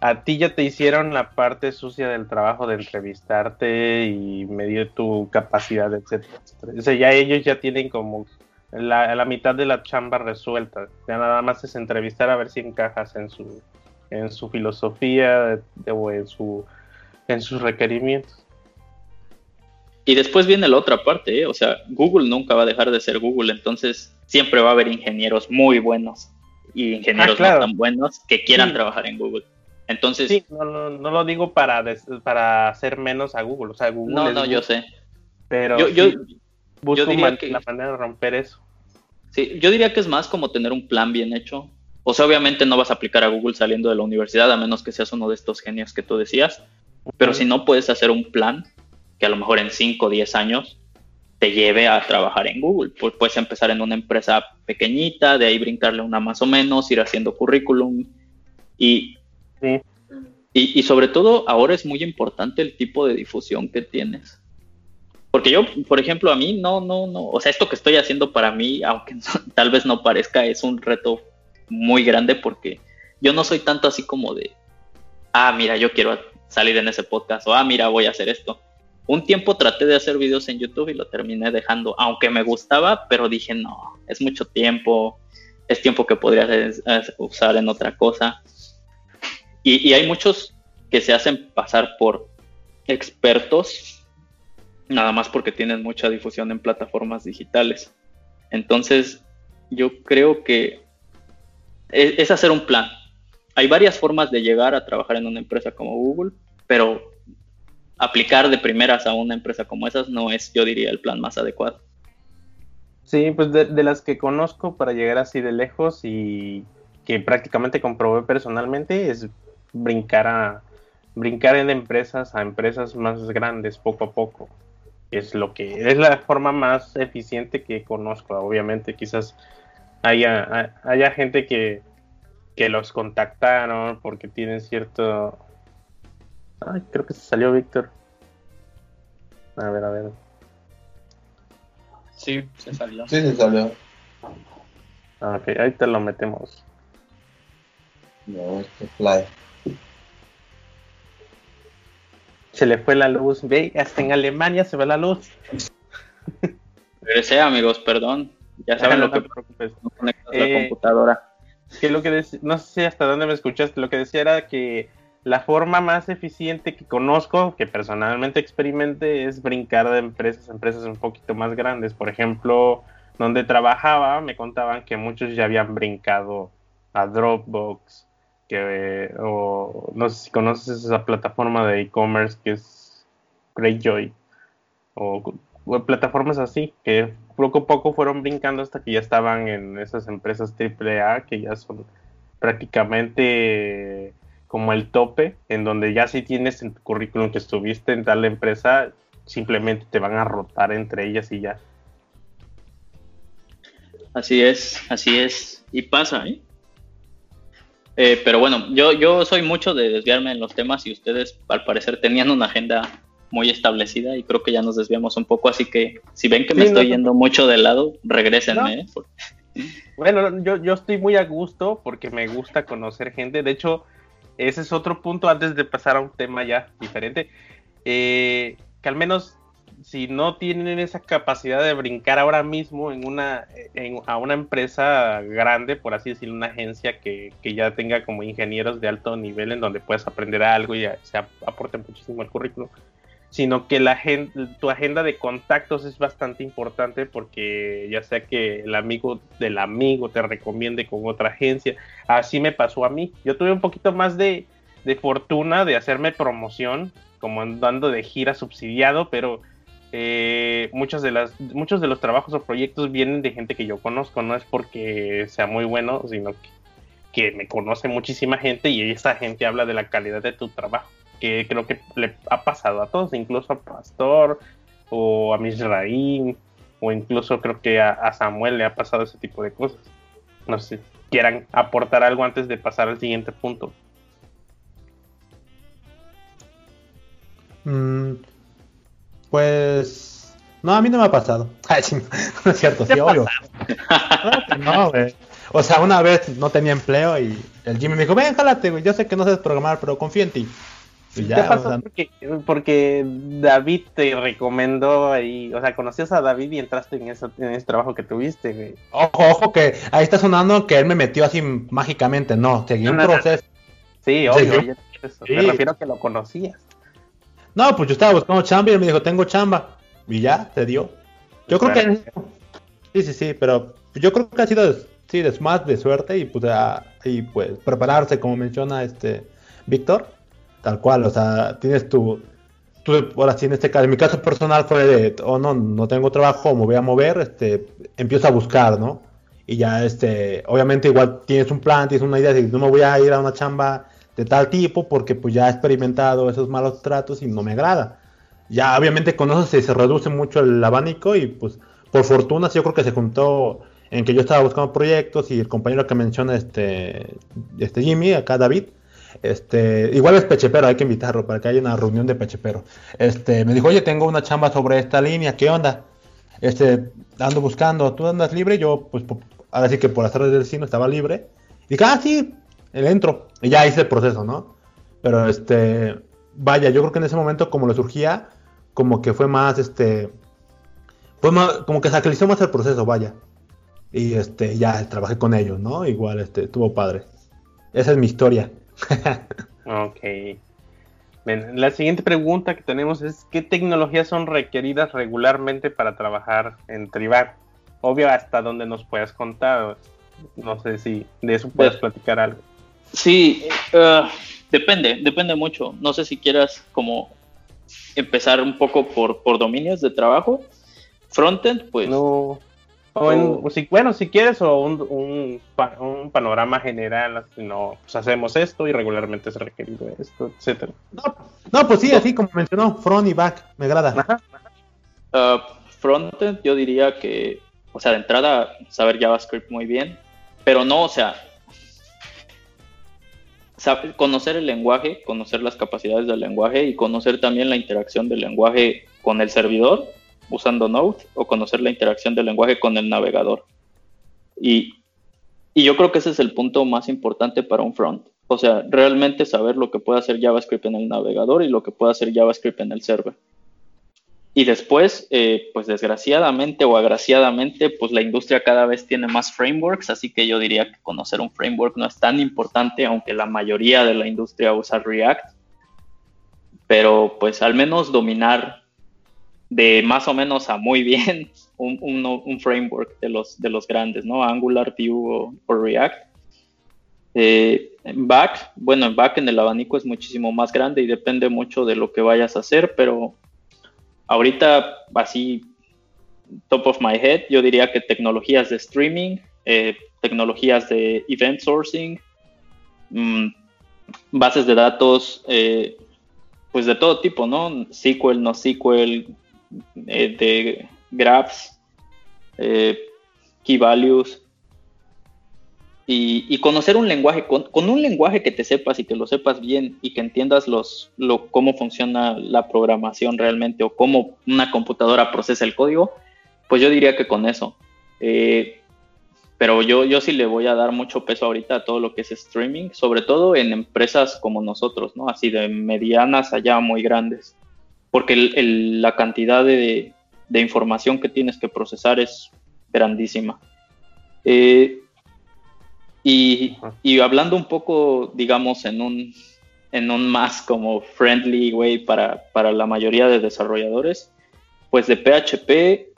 a ti ya te hicieron la parte sucia del trabajo de entrevistarte y medir tu capacidad, etcétera, O sea, ya ellos ya tienen como la, la, mitad de la chamba resuelta. Ya nada más es entrevistar a ver si encajas en su en su filosofía o en su en sus requerimientos. Y después viene la otra parte, ¿eh? o sea, Google nunca va a dejar de ser Google, entonces siempre va a haber ingenieros muy buenos y ingenieros ah, no tan buenos que quieran trabajar en Google. Entonces. Sí, no, no, lo digo para, para hacer menos a Google. O sea, Google. No, no, yo sé. Pero yo, yo, busco la manera de romper eso. Sí, yo diría que es más como tener un plan bien hecho. O sea, obviamente no vas a aplicar a Google saliendo de la universidad, a menos que seas uno de estos genios que tú decías. Pero si no puedes hacer un plan que a lo mejor en 5 o 10 años te lleve a trabajar en Google. Pues puedes empezar en una empresa pequeñita, de ahí brincarle una más o menos, ir haciendo currículum y y, sobre todo ahora es muy importante el tipo de difusión que tienes. Porque yo, por ejemplo, a mí no, no, no, o sea, esto que estoy haciendo para mí, aunque tal vez no parezca, es un reto muy grande porque yo no soy tanto así como de, ah, mira, yo quiero salir en ese podcast o, ah, mira, voy a hacer esto. Un tiempo traté de hacer videos en YouTube y lo terminé dejando, aunque me gustaba, pero dije, no, es mucho tiempo, es tiempo que podría usar en otra cosa. Y, hay muchos que se hacen pasar por expertos, nada más porque tienen mucha difusión en plataformas digitales. Entonces, yo creo que e, es, hacer un plan. Hay varias formas de llegar a trabajar en una empresa como Google, pero aplicar de primeras a una empresa como esas no es, yo diría, el plan más adecuado. Sí, pues de, de, las que conozco para llegar así de lejos y que prácticamente comprobé personalmente es brincar a brincar en empresas a empresas más grandes poco a poco. Es lo que es la forma más eficiente que conozco. Obviamente, quizás haya, haya gente que, que los contactaron porque tienen cierto. Ay, creo que se salió Víctor. A ver, a ver. Sí, se salió. Sí, se salió. Ah, ok, ahí te lo metemos. No, este fly. Se le fue la luz, ve, hasta en Alemania se ve la luz. Regresé, amigos, perdón. Ya saben lo que te preocupes. no conectas Eh, la computadora. que lo que no sé hasta dónde me escuchaste, lo que decía era que la forma más eficiente que conozco, que personalmente experimenté, es brincar de empresas a empresas un poquito más grandes. Por ejemplo, donde trabajaba, me contaban que muchos ya habían brincado a Dropbox, que, o no sé si conoces esa plataforma de e-commerce que es Greyjoy, o, o plataformas así, que poco a poco fueron brincando hasta que ya estaban en esas empresas AAA que ya son prácticamente como el tope, en donde ya si tienes en tu currículum que estuviste en tal empresa, simplemente te van a rotar entre ellas y ya. Así es, así es. Y pasa, ¿eh? Eh, pero bueno, yo, yo soy mucho de desviarme en los temas y ustedes al parecer tenían una agenda muy establecida y creo que ya nos desviamos un poco, así que si ven que me Sí, estoy no. yendo mucho de lado, regrésenme. No. ¿eh? Bueno, yo, yo estoy muy a gusto porque me gusta conocer gente. De hecho, ese es otro punto antes de pasar a un tema ya diferente. Eh, que al menos si no tienen esa capacidad de brincar ahora mismo en una, en- a una empresa grande, por así decirlo, una agencia que, que ya tenga como ingenieros de alto nivel en donde puedas aprender algo y se ap- aporte muchísimo al currículum, sino que la tu agenda de contactos es bastante importante porque ya sea que el amigo del amigo te recomiende con otra agencia, así me pasó a mí. Yo tuve un poquito más de, de fortuna de hacerme promoción, como andando de gira subsidiado, pero eh, muchos, de las, muchos de los trabajos o proyectos vienen de gente que yo conozco, no es porque sea muy bueno, sino que me conoce muchísima gente y esa gente habla de la calidad de tu trabajo, que creo que le ha pasado a todos, incluso a Pastor o a Misraim, o incluso creo que a, a Samuel le ha pasado ese tipo de cosas. No sé, quieran aportar algo antes de pasar al siguiente punto. Mm, pues. No, a mí no me ha pasado. Ay, no es cierto, sí, obvio. No, no, güey. O sea, una vez no tenía empleo y el Jimmy me dijo, ven, jálate, güey. Yo sé que no sabes programar, pero confío en ti. Y ¿Te ya, pasó sea, porque, porque David te recomendó ahí, o sea, conocías a David y entraste en, eso, en ese trabajo que tuviste, güey. ojo, ojo, que ahí está sonando que él me metió así mágicamente. No, seguí un No, no, no. proceso. Sí, obvio, yo- ya eso. Sí. me refiero a que lo conocías. No, pues yo estaba buscando chamba y él me dijo, tengo chamba. Y ya, se dio. Yo creo que... Sí, sí, sí, pero yo creo que ha sido, sí, de más de suerte y pues, ah, y pues prepararse, como menciona este Víctor, tal cual, o sea, tienes tu, tu, ahora sí, en este caso, en mi caso personal fue de, oh no, no tengo trabajo, me voy a mover, este, empiezo a buscar, ¿no? Y ya, este, obviamente igual tienes un plan, tienes una idea de no me voy a ir a una chamba de tal tipo porque pues ya he experimentado esos malos tratos y no me agrada. Ya obviamente con eso se, se reduce mucho el abanico y pues por fortuna sí, yo creo que se juntó en que yo estaba buscando proyectos y el compañero que menciona este, este Jimmy, acá David, Este, igual es pechepero, hay que invitarlo para que haya una reunión de pechepero. Este, me dijo, oye, tengo una chamba sobre esta línea, ¿qué onda? Este, ando buscando, ¿tú andas libre? Yo, pues, ahora sí que por hacer del destino estaba libre. Y dije, ah, sí, el entro. Y ya hice el proceso, ¿no? Pero, este, vaya, yo creo que en ese momento, como le surgía, como que fue más, este, fue más, como que se acreció más el proceso, vaya. Y, este, ya trabajé con ellos, ¿no? Igual, este, estuvo padre. Esa es mi historia. ok. la siguiente pregunta que tenemos es, ¿qué tecnologías son requeridas regularmente para trabajar en Trivac? Obvio, hasta donde nos puedas contar. No sé si de eso puedes platicar algo. Sí, eh, depende, depende mucho. No sé si quieras como empezar un poco por, por dominios de trabajo. Frontend, pues... No, o, si, bueno, si quieres, o un, un, un panorama general, no, pues hacemos esto y regularmente es requerido esto, etcétera. No, pues sí, así como mencionó, front y back, me agrada. Uh, frontend, yo diría que, o sea, de entrada, saber JavaScript muy bien, pero no, o sea, conocer el lenguaje, conocer las capacidades del lenguaje y conocer también la interacción del lenguaje con el servidor usando Node o conocer la interacción del lenguaje con el navegador. Y, yo creo que ese es el punto más importante para un front. O sea, realmente saber lo que puede hacer JavaScript en el navegador y lo que puede hacer JavaScript en el server. Y después, eh, pues desgraciadamente o agraciadamente, pues la industria cada vez tiene más frameworks, así que yo diría que conocer un framework no es tan importante, aunque la mayoría de la industria usa React. Pero pues al menos dominar de más o menos a muy bien un, framework de los, de los grandes, ¿no? Angular, Vue o, React. Eh, back, bueno, en back en el abanico es muchísimo más grande y depende mucho de lo que vayas a hacer, pero ahorita así, top of my head, yo diría que tecnologías de streaming, eh, tecnologías de event sourcing, mm, bases de datos, eh, pues de todo tipo, ¿no? SQL, no SQL, eh, de graphs, eh, key values, y, conocer un lenguaje, con, un lenguaje que te sepas y que lo sepas bien y que entiendas los, lo, cómo funciona la programación realmente o cómo una computadora procesa el código, pues yo diría que con eso. Eh, pero yo, yo sí le voy a dar mucho peso ahorita a todo lo que es streaming, sobre todo en empresas como nosotros, ¿no? Así de medianas allá muy grandes porque la cantidad de, información que tienes que procesar es grandísima. Eh, y, hablando un poco, digamos, en un, en un más como friendly way para, para la mayoría de desarrolladores, pues de PHP,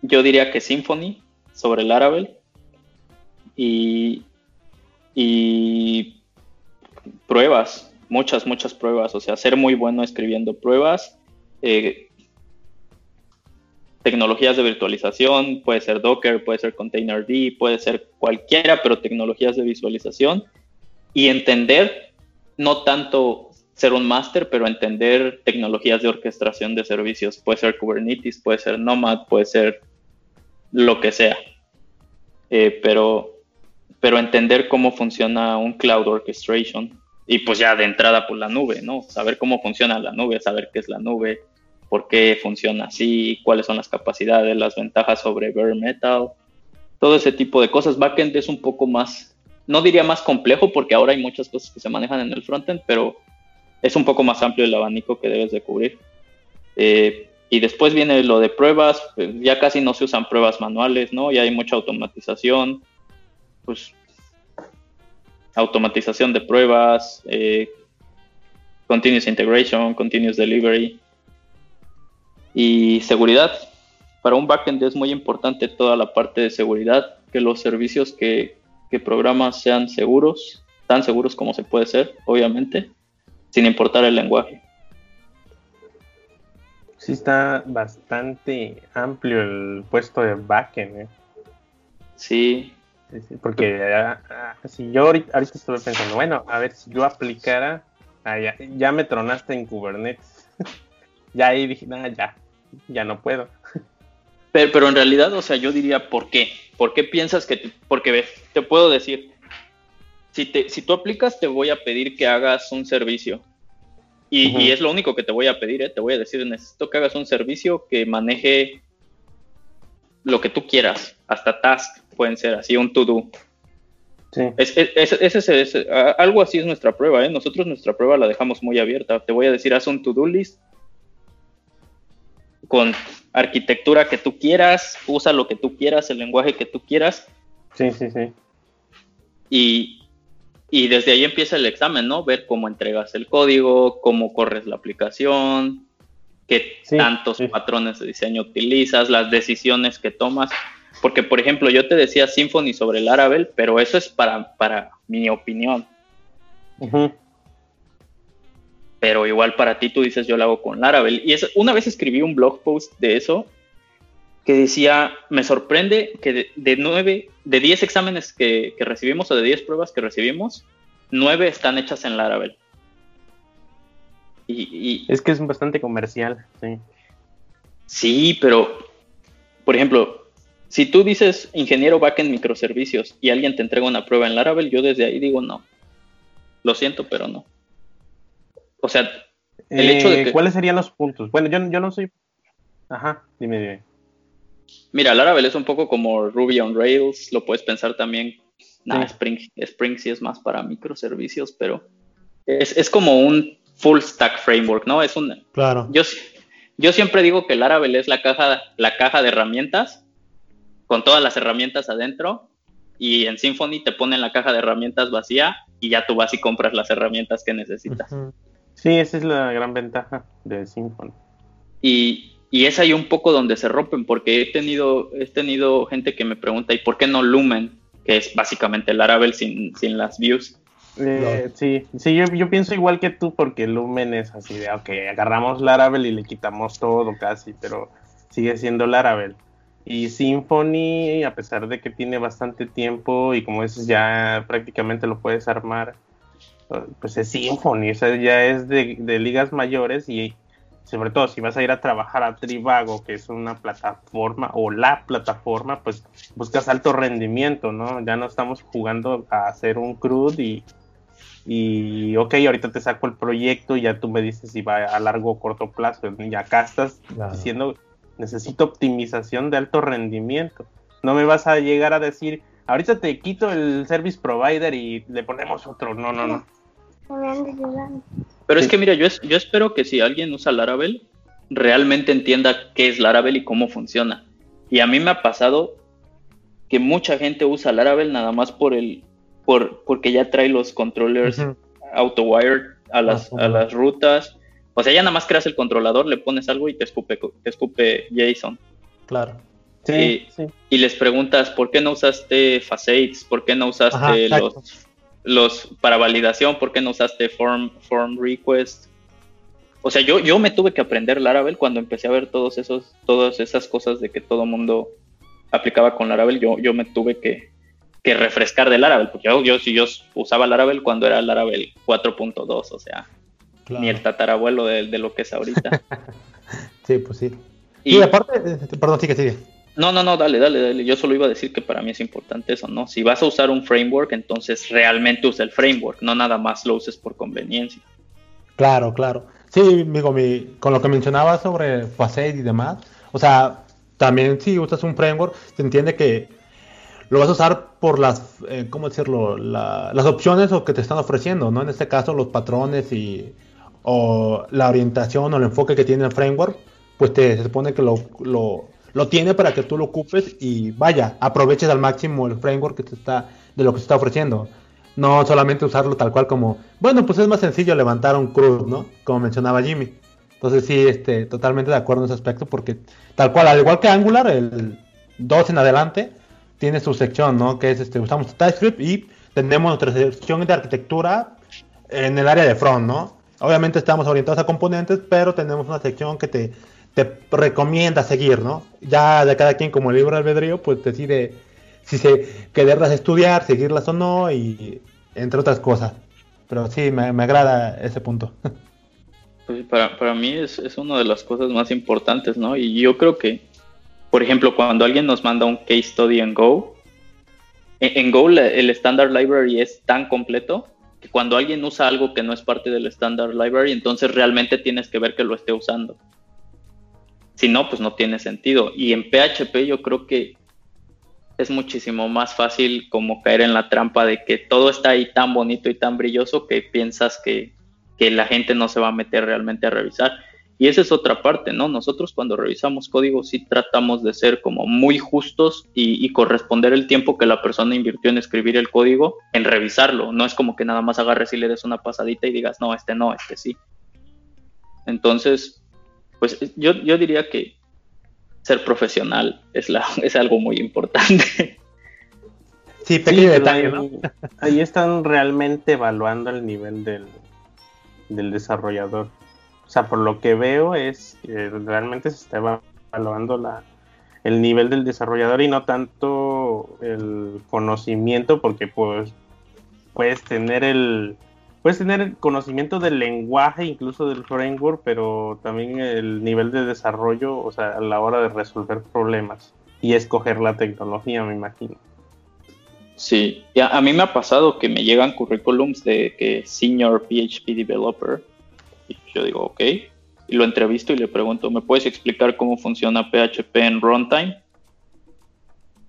yo diría que Symfony sobre el Laravel y, y pruebas, muchas, muchas pruebas, o sea, ser muy bueno escribiendo pruebas, eh, tecnologías de virtualización, puede ser Docker, puede ser Containerd, puede ser cualquiera, pero tecnologías de visualización y entender, no tanto ser un máster, pero entender tecnologías de orquestación de servicios, puede ser Kubernetes, puede ser Nomad, puede ser lo que sea, eh, pero, pero entender cómo funciona un cloud orchestration y pues ya de entrada por la nube, ¿no? Saber cómo funciona la nube, saber qué es la nube, por qué funciona así, cuáles son las capacidades, las ventajas sobre bare metal, todo ese tipo de cosas. Backend es un poco más, no diría más complejo porque ahora hay muchas cosas que se manejan en el frontend, pero es un poco más amplio el abanico que debes de cubrir. Eh, y después viene lo de pruebas, pues ya casi no se usan pruebas manuales, ¿no? Ya hay mucha automatización, pues automatización de pruebas, eh, continuous integration, continuous delivery y seguridad. Para un backend es muy importante toda la parte de seguridad, que los servicios que, que programas sean seguros, tan seguros como se puede ser, obviamente, sin importar el lenguaje. Sí está bastante amplio el puesto de backend. ¿eh? Sí, porque ah, ah, si yo ahorita, estuve pensando, bueno, a ver, si yo aplicara, ah, ya, me tronaste en Kubernetes. ya ahí dije, nada, ya, ya no puedo. pero, pero en realidad, o sea, yo diría, ¿por qué? ¿Por qué piensas que, porque ves, te puedo decir, si, te, si tú aplicas, te voy a pedir que hagas un servicio. Y, y es lo único que te voy a pedir, ¿eh? te voy a decir, necesito que hagas un servicio que maneje lo que tú quieras, hasta task pueden ser así, un to-do. Sí. Es, algo así es nuestra prueba, ¿eh? Nosotros nuestra prueba la dejamos muy abierta. Te voy a decir, haz un to-do list con arquitectura que tú quieras, usa lo que tú quieras, el lenguaje que tú quieras, Sí, sí, sí. y, y desde ahí empieza el examen, ¿no? Ver cómo entregas el código, cómo corres la aplicación, qué Sí, tantos sí. patrones de diseño utilizas, las decisiones que tomas. Porque, por ejemplo, yo te decía Symfony sobre el Laravel, pero eso es para, para mi opinión. Pero igual para ti tú dices yo lo hago con Laravel. Y es, una vez escribí un blog post de eso que decía, me sorprende que de, de nueve, de 10 exámenes que, que recibimos o de 10 pruebas que recibimos, nueve están hechas en Laravel. Y, y Es que es bastante comercial, sí. sí, pero, por ejemplo, si tú dices ingeniero backend microservicios y alguien te entrega una prueba en Laravel, yo desde ahí digo no. Lo siento, pero no. O sea, El hecho de Eh, que- ¿Cuáles serían los puntos? Bueno, yo, yo no soy... Ajá, dime, dime. Mira, Laravel es un poco como Ruby on Rails, lo puedes pensar también. Nah, Sí. Spring, Spring sí es más para microservicios, pero es, es como un full stack framework, ¿no? Es un, Claro. yo, yo siempre digo que Laravel es la caja, la caja de herramientas, con todas las herramientas adentro, y en Symfony te ponen la caja de herramientas vacía y ya tú vas y compras las herramientas que necesitas. Sí, esa es la gran ventaja de Symfony. Y, y es ahí un poco donde se rompen, porque he tenido, he tenido gente que me pregunta, ¿y por qué no Lumen? Que es básicamente el Laravel sin, sin las views. Eh, sí, sí yo, pienso igual que tú porque Lumen es así de, ok, agarramos Laravel y le quitamos todo casi, pero sigue siendo Laravel. Y Symfony, a pesar de que tiene bastante tiempo y como dices, ya prácticamente lo puedes armar, pues es Symfony, o sea, ya es de, de ligas mayores y sobre todo si vas a ir a trabajar a Trivago, que es una plataforma o la plataforma, pues buscas alto rendimiento, ¿no? Ya no estamos jugando a hacer un CRUD y, y ok, ahorita te saco el proyecto y ya tú me dices si va a largo o corto plazo. Y acá estás Claro. diciendo, necesito optimización de alto rendimiento. No me vas a llegar a decir, ahorita te quito el service provider y le ponemos otro. No, no, no. Pero es que mira, yo, es- yo espero que si alguien usa Laravel, realmente entienda qué es Laravel y cómo funciona. Y a mí me ha pasado que mucha gente usa Laravel nada más por el, por, porque ya trae los controllers Ujú. auto-wired a las, Ah, a las rutas. O sea, ya nada más creas el controlador, le pones algo y te escupe, te escupe JSON. Claro. Sí, Sí. sí. Y les preguntas, ¿por qué no usaste Facades? ¿Por qué no usaste Ajá, exacto. los, los para validación? ¿Por qué no usaste Form, form Request? O sea, yo, yo me tuve que aprender Laravel cuando empecé a ver todos esos, todas esas cosas de que todo mundo aplicaba con Laravel. Yo, yo me tuve que, que refrescar de Laravel, porque yo, yo, si yo usaba Laravel cuando era Laravel 4.2, o sea, claro. ni el tatarabuelo de, de lo que es ahorita. Sí, pues sí. Y, Y aparte, eh, perdón, sigue, sigue. No, no, no, dale, dale, dale. Yo solo iba a decir que para mí es importante eso, ¿no? Si vas a usar un framework, entonces realmente usa el framework, no nada más lo uses por conveniencia. Claro, claro. Sí, amigo, mi, con lo que mencionabas sobre Facade y demás, o sea, también si usas un framework, se entiende que lo vas a usar por las, eh, ¿cómo decirlo? La- las opciones o que te están ofreciendo, ¿no? En este caso, los patrones y o la orientación o el enfoque que tiene el framework, pues te, se supone que lo, lo, lo tiene para que tú lo ocupes y vaya, aproveches al máximo el framework que te está, de lo que se está ofreciendo. No solamente usarlo tal cual como, bueno, pues es más sencillo levantar un cruz, ¿no? Como mencionaba Jimmy. Entonces sí, este, totalmente de acuerdo en ese aspecto porque tal cual, al igual que Angular, el 2 en adelante tiene su sección, ¿no? Que es, este, usamos TypeScript y tenemos nuestra sección de arquitectura en el área de front, ¿no? Obviamente estamos orientados a componentes, pero tenemos una sección que te, te recomienda seguir, ¿no? Ya de cada quien como libre albedrío, pues decide si se quererlas estudiar, seguirlas o no, y entre otras cosas. Pero sí, me, me agrada ese punto. Pues para, para mí es, es una de las cosas más importantes, ¿no? Y yo creo que, por ejemplo, cuando alguien nos manda un case study en Go, en, Go el Standard Library es tan completo que cuando alguien usa algo que no es parte del Standard Library, entonces realmente tienes que ver que lo esté usando. Si no, pues no tiene sentido. Y en PHP yo creo que es muchísimo más fácil como caer en la trampa de que todo está ahí tan bonito y tan brilloso que piensas que la gente no se va a meter realmente a revisar. Y esa es otra parte, ¿no? Nosotros cuando revisamos código sí tratamos de ser como muy justos y, y corresponder el tiempo que la persona invirtió en escribir el código en revisarlo. No es como que nada más agarres y le des una pasadita y digas, no, este no, este sí. Entonces, pues yo, yo diría que ser profesional es, la, es algo muy importante. Sí, pequeño ahí están realmente evaluando el nivel del, del desarrollador. Sea, por lo que veo es que realmente se está eva- evaluando la, el nivel del desarrollador y no tanto el conocimiento, porque pues puedes tener el puedes tener el conocimiento del lenguaje, incluso del framework, pero también el nivel de desarrollo, o sea, a la hora de resolver problemas y escoger la tecnología, me imagino. Sí, ya, a mí me ha pasado que me llegan currículums de que senior PHP developer yo digo, ok, y lo entrevisto y le pregunto, ¿me puedes explicar cómo funciona PHP en runtime?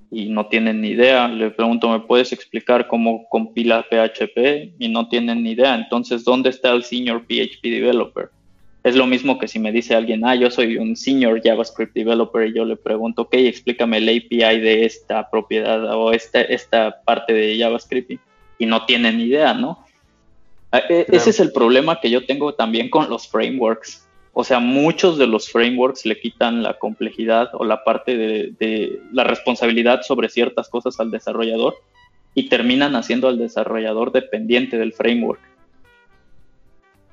Y no tienen ni idea. Le pregunto, ¿me puedes explicar cómo compila PHP? Y no tienen ni idea. Entonces, ¿dónde está el senior PHP developer? Es lo mismo que si me dice alguien, ah, yo soy un senior JavaScript developer y yo le pregunto, ok, explícame el API de esta propiedad o esta, esta parte de JavaScript y no tienen idea, ¿no? Ah, e- Claro. Ese es el problema que yo tengo también con los frameworks. O sea, muchos de los frameworks le quitan la complejidad o la parte de, de la responsabilidad sobre ciertas cosas al desarrollador y terminan haciendo al desarrollador dependiente del framework.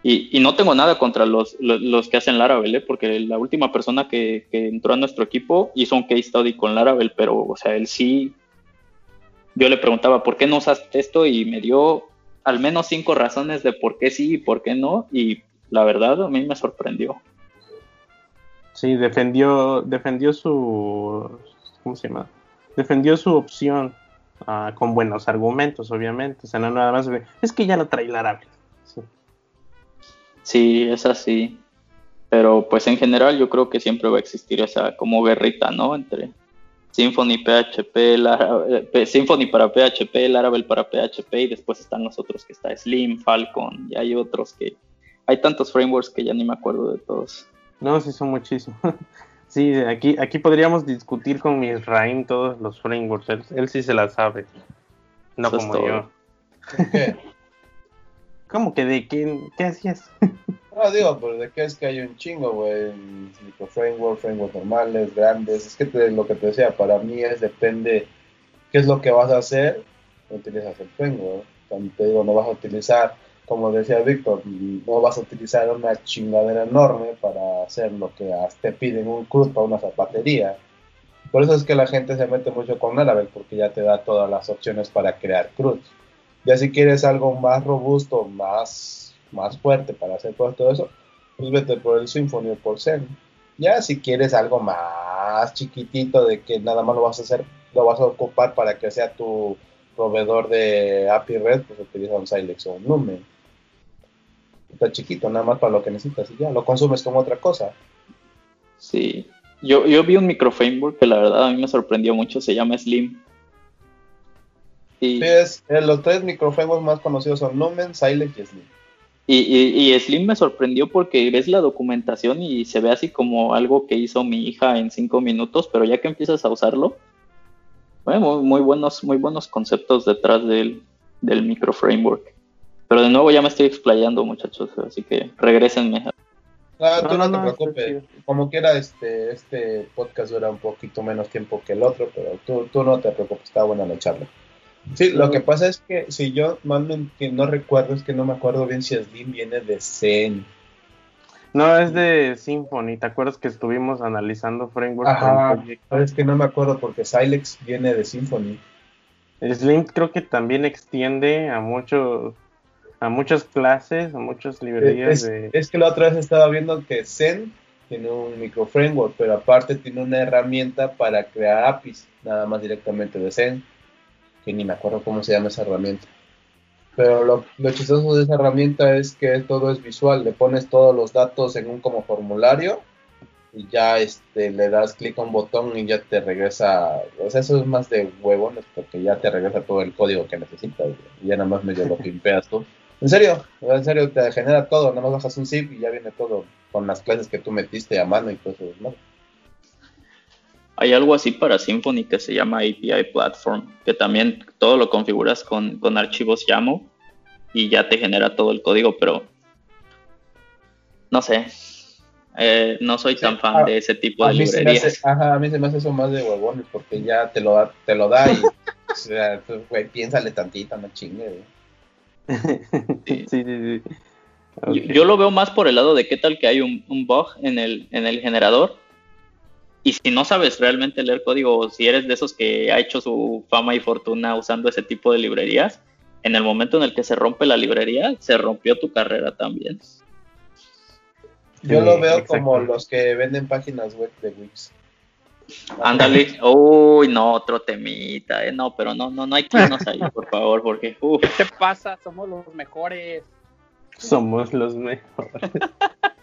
Y, y no tengo nada contra los, los, los que hacen Laravel, ¿eh? porque la última persona que, que entró a nuestro equipo hizo un case study con Laravel, pero, o sea, él sí. Yo le preguntaba, ¿por qué no usaste esto? Y me dio al menos cinco razones de por qué sí y por qué no. Y la verdad, a mí me sorprendió. Sí, defendió, defendió su, ¿cómo se llama? Defendió su opción ah, con buenos argumentos, obviamente. O sea, no nada más es que ya lo trae Laravel. Sí. Sí, es así. Pero pues en general yo creo que siempre va a existir esa como guerrita, ¿no? Entre Symfony, PHP, Laravel, eh, Symfony para PHP, Laravel para PHP y después están los otros que está Slim, Falcon y hay otros que... Hay tantos frameworks que ya ni me acuerdo de todos. No, sí, son muchísimos. sí, aquí, aquí podríamos discutir con Misraim todos los frameworks. Él, él sí se la sabe. No Eso como yo. ¿Cómo que de qué, qué hacías? No, digo, pero de qué es que hay un chingo, güey. Micro framework, normales, grandes. Es que te- lo que te decía, para mí es depende qué es lo que vas a hacer, utilizas el framework. Cuando te digo, no vas a utilizar, como decía Víctor, no vas a utilizar una chingadera enorme para hacer lo que te piden un CRUD para una zapatería. Por eso es que la gente se mete mucho con Laravel, porque ya te da todas las opciones para crear CRUDs. Ya si quieres algo más robusto, más, más fuerte para hacer todo, todo eso, pues vete por el Symfony o por Zen. Ya si quieres algo más chiquitito de que nada más lo vas a hacer, lo vas a ocupar para que sea tu proveedor de API Red, pues utiliza un Silex o un Lumen. Está chiquito, nada más para lo que necesitas y ya, lo consumes como otra cosa. Sí. Yo, yo vi un micro framework que la verdad a mí me sorprendió mucho, se llama Slim. Y, Sí, es, eh, los tres microframeworks más conocidos son Lumen, Silex y Slim. Y, y- y Slim me sorprendió porque ves la documentación y se ve así como algo que hizo mi hija en cinco minutos, pero ya que empiezas a usarlo, bueno, muy, muy buenos, muy buenos conceptos detrás del, del micro framework. Pero de nuevo ya me estoy explayando, muchachos, así que regrésenme. Ah, No, tú no, no, te preocupes. Como quiera, este, este podcast dura un poquito menos tiempo que el otro, pero tú, tú no te preocupes, está buena la charla. Sí, lo que pasa es que si yo mal no, que no recuerdo, es que no me acuerdo bien si Slim viene de Zen. No, es de Symfony. ¿Te acuerdas que estuvimos analizando frameworks para Ajá, es que no me acuerdo porque Silex viene de Symfony. Slim creo que también extiende a muchos a muchas clases, a muchas librerías Es, de es que la otra vez estaba viendo que Zen tiene un micro framework, pero aparte tiene una herramienta para crear APIs, nada más directamente de Zen. Que ni me acuerdo cómo se llama esa herramienta. Pero lo, lo chistoso de esa herramienta es que todo es visual, le pones todos los datos en un como formulario y ya este le das clic a un botón y ya te regresa, o sea, eso es más de huevones porque ya te regresa todo el código que necesitas y ya nada más medio lo pimpeas tú. En serio, en serio te genera todo, nada más bajas un zip y ya viene todo con las clases que tú metiste a mano y todo eso, ¿no? Hay algo así para Symfony que se llama API Platform, que también todo lo configuras con, con archivos YAML y ya te genera todo el código, pero no sé, eh, no soy tan fan a- de ese tipo de librerías. hace, ajá, a mí se me hace eso más de huevones porque ya te lo da, te lo da y, o sea, tú, güey, piénsale tantito, no chingue, güey. sí, sí, sí. Yo lo veo más por el lado de qué tal que hay un, un bug en el, en el generador. Y si no sabes realmente leer código, o si eres de esos que ha hecho su fama y fortuna usando ese tipo de librerías, en el momento en el que se rompe la librería, se rompió tu carrera también. Yo Sí, lo veo exacto. como los que venden páginas web de Wix. Ándale, uy, no, otro temita, eh, no, pero no, no, no hay que irnos ahí, por favor, porque, uf, ¿Qué te pasa? Somos los mejores. Somos los mejores.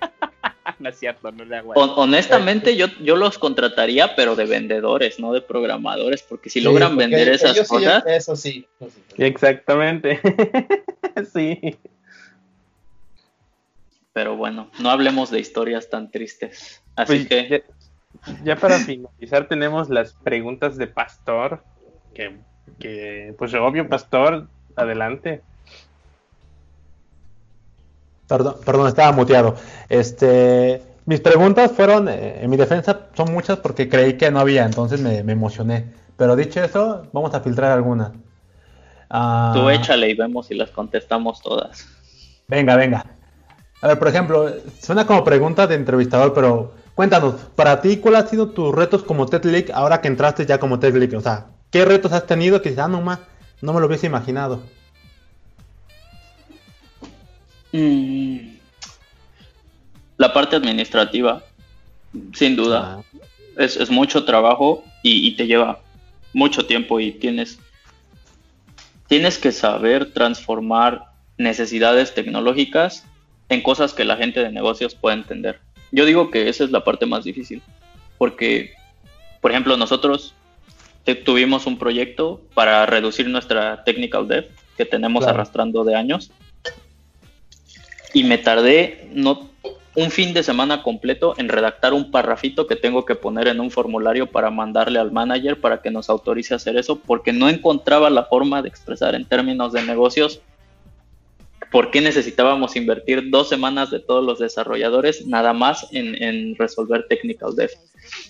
no es cierto, no le hago hon- honestamente yo, yo los contrataría, pero de vendedores, no de programadores, porque si Sí, logran porque vender ellos esas sí, cosas, eso sí. eso sí. Exactamente. sí. pero bueno, no hablemos de historias tan tristes. Así Pues, que, ya, ya para finalizar tenemos las preguntas de Pastor. Que, que pues obvio, Pastor, adelante. Perdón, perdón, estaba muteado. Este, mis preguntas fueron, eh, en mi defensa, son muchas porque creí que no había, entonces me, me emocioné. Pero dicho eso, vamos a filtrar algunas. Ah, tú échale y vemos si las contestamos todas. Venga, venga. A ver, por ejemplo, suena como pregunta de entrevistador, pero cuéntanos, para ti, ¿cuáles han sido tus retos como Tech League ahora que entraste ya como Tech League? O sea, ¿qué retos has tenido que dices, ah, no, ma, no me lo hubiese imaginado? Mm. La parte administrativa, sin duda, Ah, es, es mucho trabajo y, y te lleva mucho tiempo y tienes, tienes que saber transformar necesidades tecnológicas en cosas que la gente de negocios pueda entender. Yo digo que esa es la parte más difícil, porque, por ejemplo, nosotros tuvimos un proyecto para reducir nuestra technical debt que tenemos Claro. arrastrando de años y me tardé no un fin de semana completo en redactar un parrafito que tengo que poner en un formulario para mandarle al manager para que nos autorice a hacer eso, porque no encontraba la forma de expresar en términos de negocios por qué necesitábamos invertir dos semanas de todos los desarrolladores nada más en, en resolver technical dev.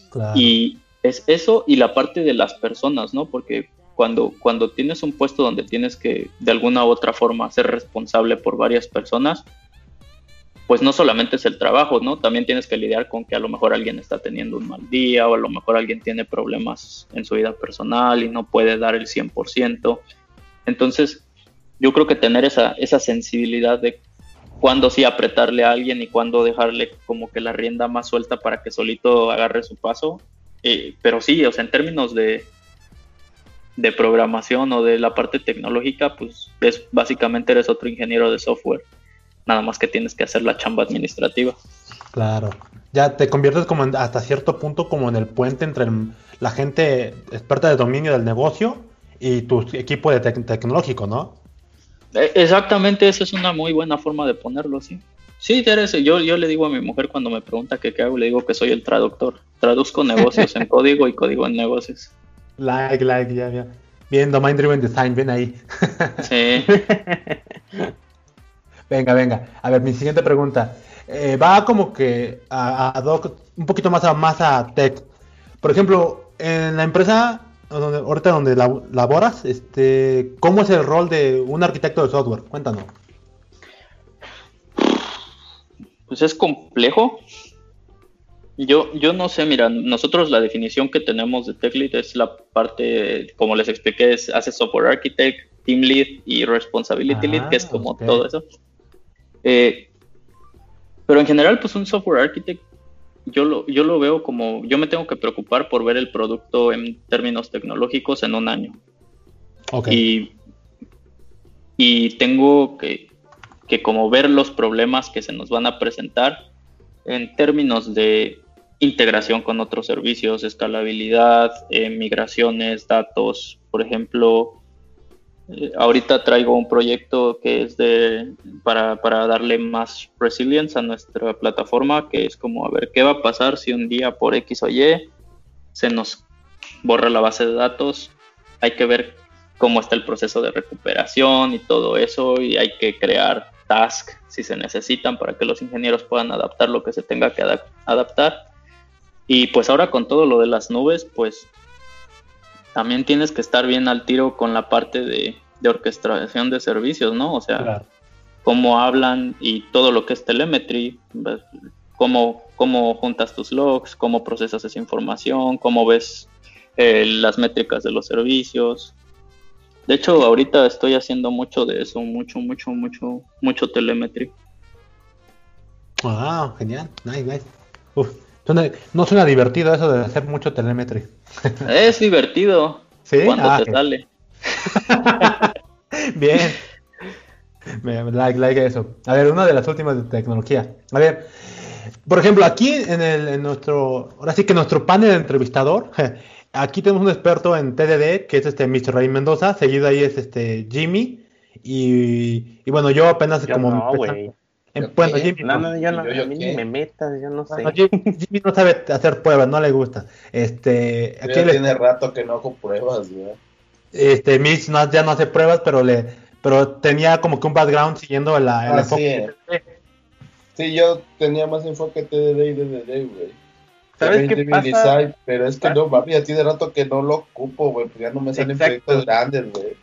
claro. Y es eso y la parte de las personas, ¿no? Porque cuando, cuando tienes un puesto donde tienes que de alguna u otra forma ser responsable por varias personas, pues no solamente es el trabajo, ¿no? También tienes que lidiar con que a lo mejor alguien está teniendo un mal día o a lo mejor alguien tiene problemas en su vida personal y no puede dar el 100%. Entonces, yo creo que tener esa, esa sensibilidad de cuándo sí apretarle a alguien y cuándo dejarle como que la rienda más suelta para que solito agarre su paso. Eh, pero sí, o sea, en términos de, de programación o de la parte tecnológica, pues es básicamente eres otro ingeniero de software. Nada más que tienes que hacer la chamba administrativa. Claro. Ya te conviertes como en- hasta cierto punto como en el puente entre el- la gente experta de dominio del negocio y tu equipo de tecnológico, ¿no? Eh, Exactamente, esa es una muy buena forma de ponerlo, sí. Sí, eres, yo, yo le digo a mi mujer cuando me pregunta que qué hago, le digo que soy el traductor. Traduzco negocios en código y código en negocios. Like, like, ya, ya. Bien, Domain Driven Design, ven ahí. Sí. Venga, venga. A ver, mi siguiente pregunta. Eh, va como que a, a doc- un poquito más a, más a tech. Por ejemplo, en la empresa donde, ahorita donde lab- laboras, este, ¿cómo es el rol de un arquitecto de software? Cuéntanos. Pues es complejo. Yo, yo no sé, mira, nosotros la definición que tenemos de Tech Lead es la parte, como les expliqué, es hace Software Architect, Team Lead y Responsibility Lead, que es Ah, como todo eso. Eh, pero en general, pues un Software Architect, yo lo, yo lo veo como, yo me tengo que preocupar por ver el producto en términos tecnológicos en un año. Ok. Y, y tengo que, que como ver los problemas que se nos van a presentar en términos de integración con otros servicios, escalabilidad, eh, migraciones, datos. Por ejemplo, ahorita traigo un proyecto que es de para, para darle más resilience a nuestra plataforma, que es como a ver qué va a pasar si un día por X o Y se nos borra la base de datos. Hay que ver cómo está el proceso de recuperación y todo eso, y hay que crear tasks si se necesitan para que los ingenieros puedan adaptar lo que se tenga que adap- adaptar. Y pues ahora con todo lo de las nubes, pues también tienes que estar bien al tiro con la parte de, de orquestación de servicios, ¿no? O sea, Claro. cómo hablan y todo lo que es telemetry, ¿ves? cómo, cómo juntas tus logs, cómo procesas esa información, cómo ves eh, las métricas de los servicios. De hecho, ahorita estoy haciendo mucho de eso, mucho, mucho, mucho, mucho telemetry. Ah, genial. Nice, nice. Uf, suena- no suena divertido eso de hacer mucho telemetry. Es divertido ¿Sí? cuando Ah, te sale. Bien. Like, like eso. A ver, una de las últimas de tecnología. A ver, por ejemplo, aquí en, el, en nuestro, ahora sí que nuestro panel de entrevistador, aquí tenemos un experto en TDD, que es este Mr. Ray Mendoza, seguido ahí es este Jimmy, y, y bueno, yo apenas Yo como... no, empezando- güey. en- ¿Yo bueno, qué? Jimmy No, no. no, yo no, ¿Yo- yo a mí qué? ni me metas, yo no sé. No, Jimmy, Jimmy no sabe hacer pruebas, no le gusta. Este, Ya aquí el- tiene rato que no hago pruebas, güey. este Mitch no- ya no hace pruebas, pero le, pero tenía como que un background siguiendo la, el Ah, enfoque. sí. Sí, yo tenía más enfoque TDD y DDD, güey. ¿Sabes qué pasa? Design, pero es que no, mami, ya tiene rato que no lo ocupo, güey, pues ya no me salen Exacto. proyectos grandes, güey.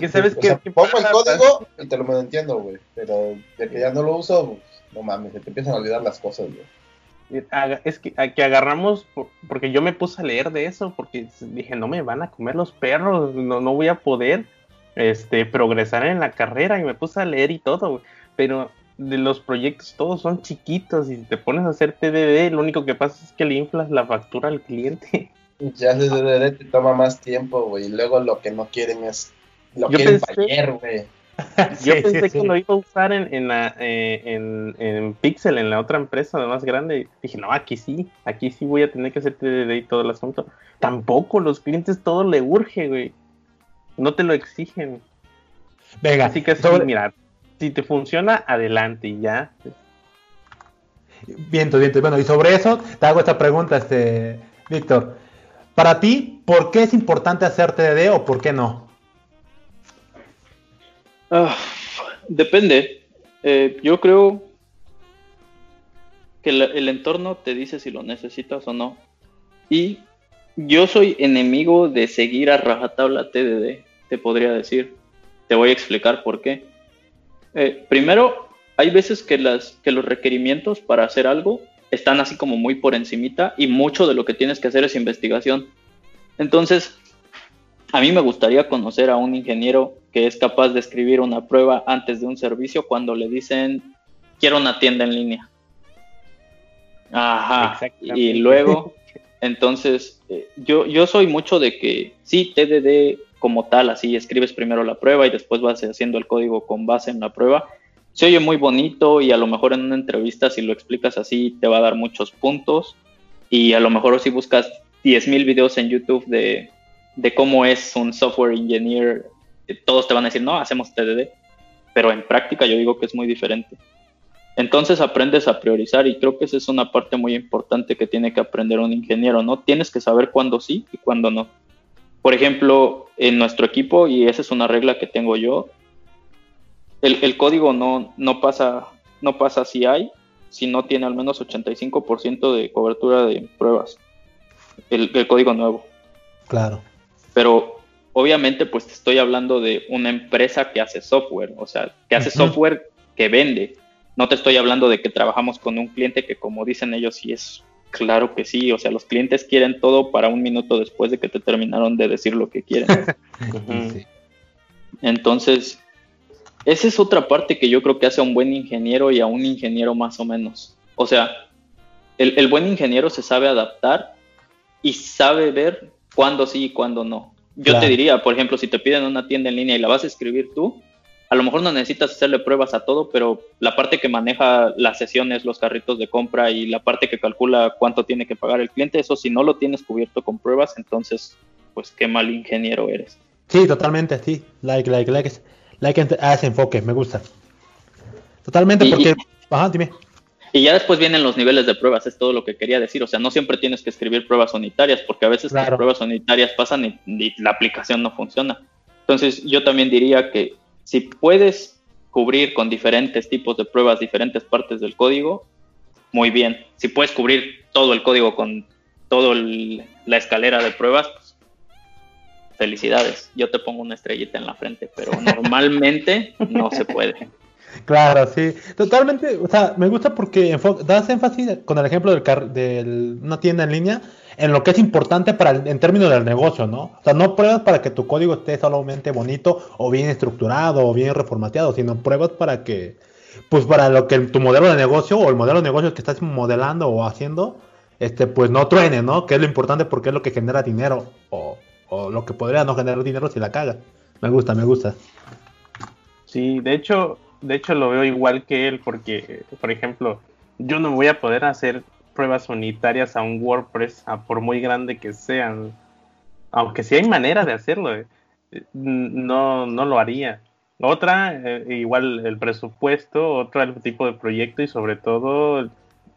¿Qué sabes O qué, sea, qué pongo el código y te lo entiendo, güey. Pero de que ya no lo uso, pues, no mames, se te empiezan a olvidar las cosas, güey. Es que, que agarramos, por- porque yo me puse a leer de eso, porque dije, no me van a comer los perros, no, no voy a poder este, progresar en la carrera, y me puse a leer y todo, güey. pero de los proyectos todos son chiquitos, y si te pones a hacer TDD, lo único que pasa es que le inflas la factura al cliente. Ya DDD te toma más tiempo, güey. Y luego lo que no quieren es. Lo Yo pensé- ayer, güey. Yo Sí, pensé sí, que sí. lo iba a usar en, en, la, eh, en, en Pixel, en la otra empresa más grande. Dije, no, aquí sí, aquí sí voy a tener que hacer TDD y todo el asunto. Tampoco, los clientes todo le urge, güey. No te lo exigen. Venga, Así que sobre- mira, si te funciona, adelante y ya. Viento, viento. Bueno, y sobre eso te hago esta pregunta, este, Víctor. Para ti, ¿por qué es importante hacer TDD o por qué no? Ah, depende. Eh, yo creo que el entorno te dice si lo necesitas o no. Y yo soy enemigo de seguir a rajatabla TDD, te podría decir. Te voy a explicar por qué. Eh, primero, hay veces que, que los requerimientos para hacer algo están así como muy por encimita y mucho de lo que tienes que hacer es investigación. Entonces, a mí me gustaría conocer a un ingeniero que es capaz de escribir una prueba antes de un servicio cuando le dicen quiero una tienda en línea. Ajá. Y luego, entonces, eh, yo, yo soy mucho de que sí, TDD como tal, así escribes primero la prueba y después vas haciendo el código con base en la prueba. Se oye muy bonito y a lo mejor en una entrevista si lo explicas así te va a dar muchos puntos y a lo mejor si buscas 10.000 videos en YouTube de, de cómo es un software engineer, todos te van a decir, no, hacemos TDD, pero en práctica yo digo que es muy diferente. Entonces aprendes a priorizar y creo que esa es una parte muy importante que tiene que aprender un ingeniero, ¿no? Tienes que saber cuándo sí y cuándo no. Por ejemplo, en nuestro equipo, y esa es una regla que tengo yo, el, el código no, no, pasa, no pasa si hay, si no tiene al menos 85% de cobertura de pruebas, el, el código nuevo. Claro. Pero obviamente pues te estoy hablando de una empresa que hace software, o sea, que hace software que vende. No te estoy hablando de que trabajamos con un cliente que como dicen ellos sí es claro que sí, o sea, los clientes quieren todo para un minuto después de que te terminaron de decir lo que quieren. Sí. Entonces, esa es otra parte que yo creo que hace a un buen ingeniero y a un ingeniero más o menos. O sea, el, el buen ingeniero se sabe adaptar y sabe ver cuándo sí y cuándo no. Yo Claro. te diría, por ejemplo, si te piden una tienda en línea y la vas a escribir tú, a lo mejor no necesitas hacerle pruebas a todo, pero la parte que maneja las sesiones, los carritos de compra y la parte que calcula cuánto tiene que pagar el cliente, eso si no lo tienes cubierto con pruebas, entonces, pues qué mal ingeniero eres. Sí, totalmente, sí. Like, like, like. Like a ese enfoque, me gusta. Totalmente, Y- porque. Ajá, dime. Y ya después vienen los niveles de pruebas, es todo lo que quería decir. O sea, no siempre tienes que escribir pruebas unitarias, porque a veces Claro. las pruebas unitarias pasan y, y la aplicación no funciona. Entonces, yo también diría que si puedes cubrir con diferentes tipos de pruebas diferentes partes del código, muy bien. Si puedes cubrir todo el código con toda la escalera de pruebas, pues, felicidades. Yo te pongo una estrellita en la frente, pero normalmente no se puede. Claro, sí. Totalmente. O sea, me gusta porque das énfasis con el ejemplo de una tienda en línea en lo que es importante para el- en términos del negocio, ¿no? O sea, no pruebas para que tu código esté solamente bonito o bien estructurado o bien reformateado, sino pruebas para que, pues para lo que tu modelo de negocio o el modelo de negocio que estás modelando o haciendo, este, pues no truene, ¿no? Que es lo importante porque es lo que genera dinero o, o lo que podría no generar dinero si la caga. Me gusta, me gusta. Sí, de hecho, de hecho lo veo igual que él porque, por ejemplo, yo no voy a poder hacer pruebas unitarias a un WordPress, a por muy grande que sean, aunque sí hay manera de hacerlo, eh, no, no lo haría. Otra, eh, igual el presupuesto, otro el tipo de proyecto y sobre todo,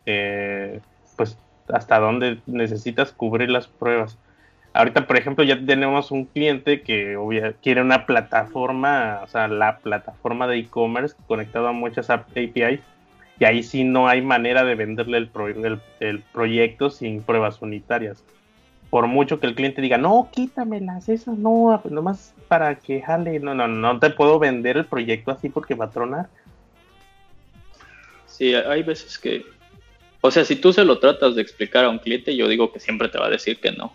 eh, pues hasta dónde necesitas cubrir las pruebas. Ahorita, por ejemplo, ya tenemos un cliente que obvia- quiere una plataforma, o sea, la plataforma de e-commerce conectado a muchas ap- APIs, y ahí sí no hay manera de venderle el- el proyecto sin pruebas unitarias. Por mucho que el cliente diga, no, quítamelas, esas no, nomás para que jale, no, no, no te puedo vender el proyecto así porque va a tronar. Sí, hay veces que, o sea, si tú se lo tratas de explicar a un cliente, yo digo que siempre te va a decir que no.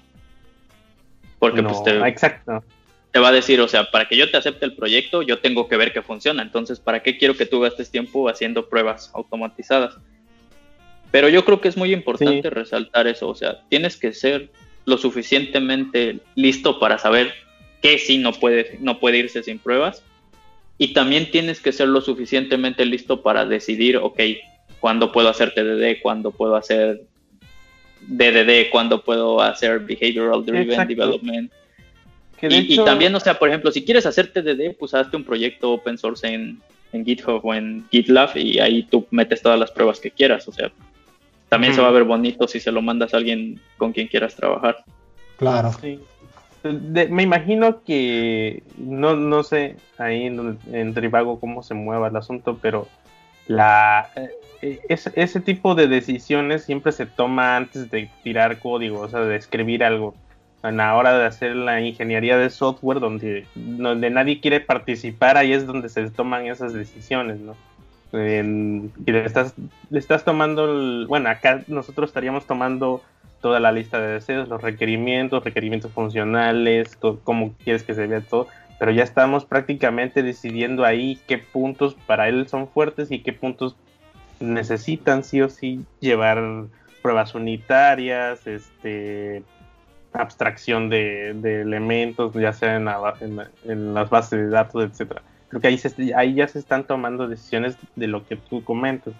Porque No, pues te, Exacto. te va a decir, o sea, para que yo te acepte el proyecto, yo tengo que ver que funciona. Entonces, ¿para qué quiero que tú gastes tiempo haciendo pruebas automatizadas? Pero yo creo que es muy importante Sí. resaltar eso. O sea, tienes que ser lo suficientemente listo para saber qué sí no puede, no puede irse sin pruebas. Y también tienes que ser lo suficientemente listo para decidir, ok, cuándo puedo hacer TDD, cuándo puedo hacer DDD, cuándo puedo hacer Behavioral Driven Exacto. Development. Que de Y, también, o sea, por ejemplo, si quieres hacer TDD, pues hazte un proyecto open source en, en GitHub o en GitLab y ahí tú metes todas las pruebas que quieras. O sea, también se va a ver bonito si se lo mandas a alguien con quien quieras trabajar. Claro. Sí. De- me imagino que no, no sé ahí en, en Trivago cómo se mueva el asunto, pero la eh, ese, ese tipo de decisiones siempre se toma antes de tirar código, o sea, de escribir algo. En la hora de hacer la ingeniería de software, donde, donde nadie quiere participar, ahí es donde se toman esas decisiones, ¿no? Y le estás, le estás tomando, el- bueno, acá nosotros estaríamos tomando toda la lista de deseos, los requerimientos, requerimientos funcionales, to- cómo quieres que se vea todo, pero ya estamos prácticamente decidiendo ahí qué puntos para él son fuertes y qué puntos necesitan sí o sí llevar pruebas unitarias, este abstracción de, elementos, ya sea en, la las bases de datos, etcétera. Creo que ahí, se- ahí ya se están tomando decisiones de lo que tú comentas.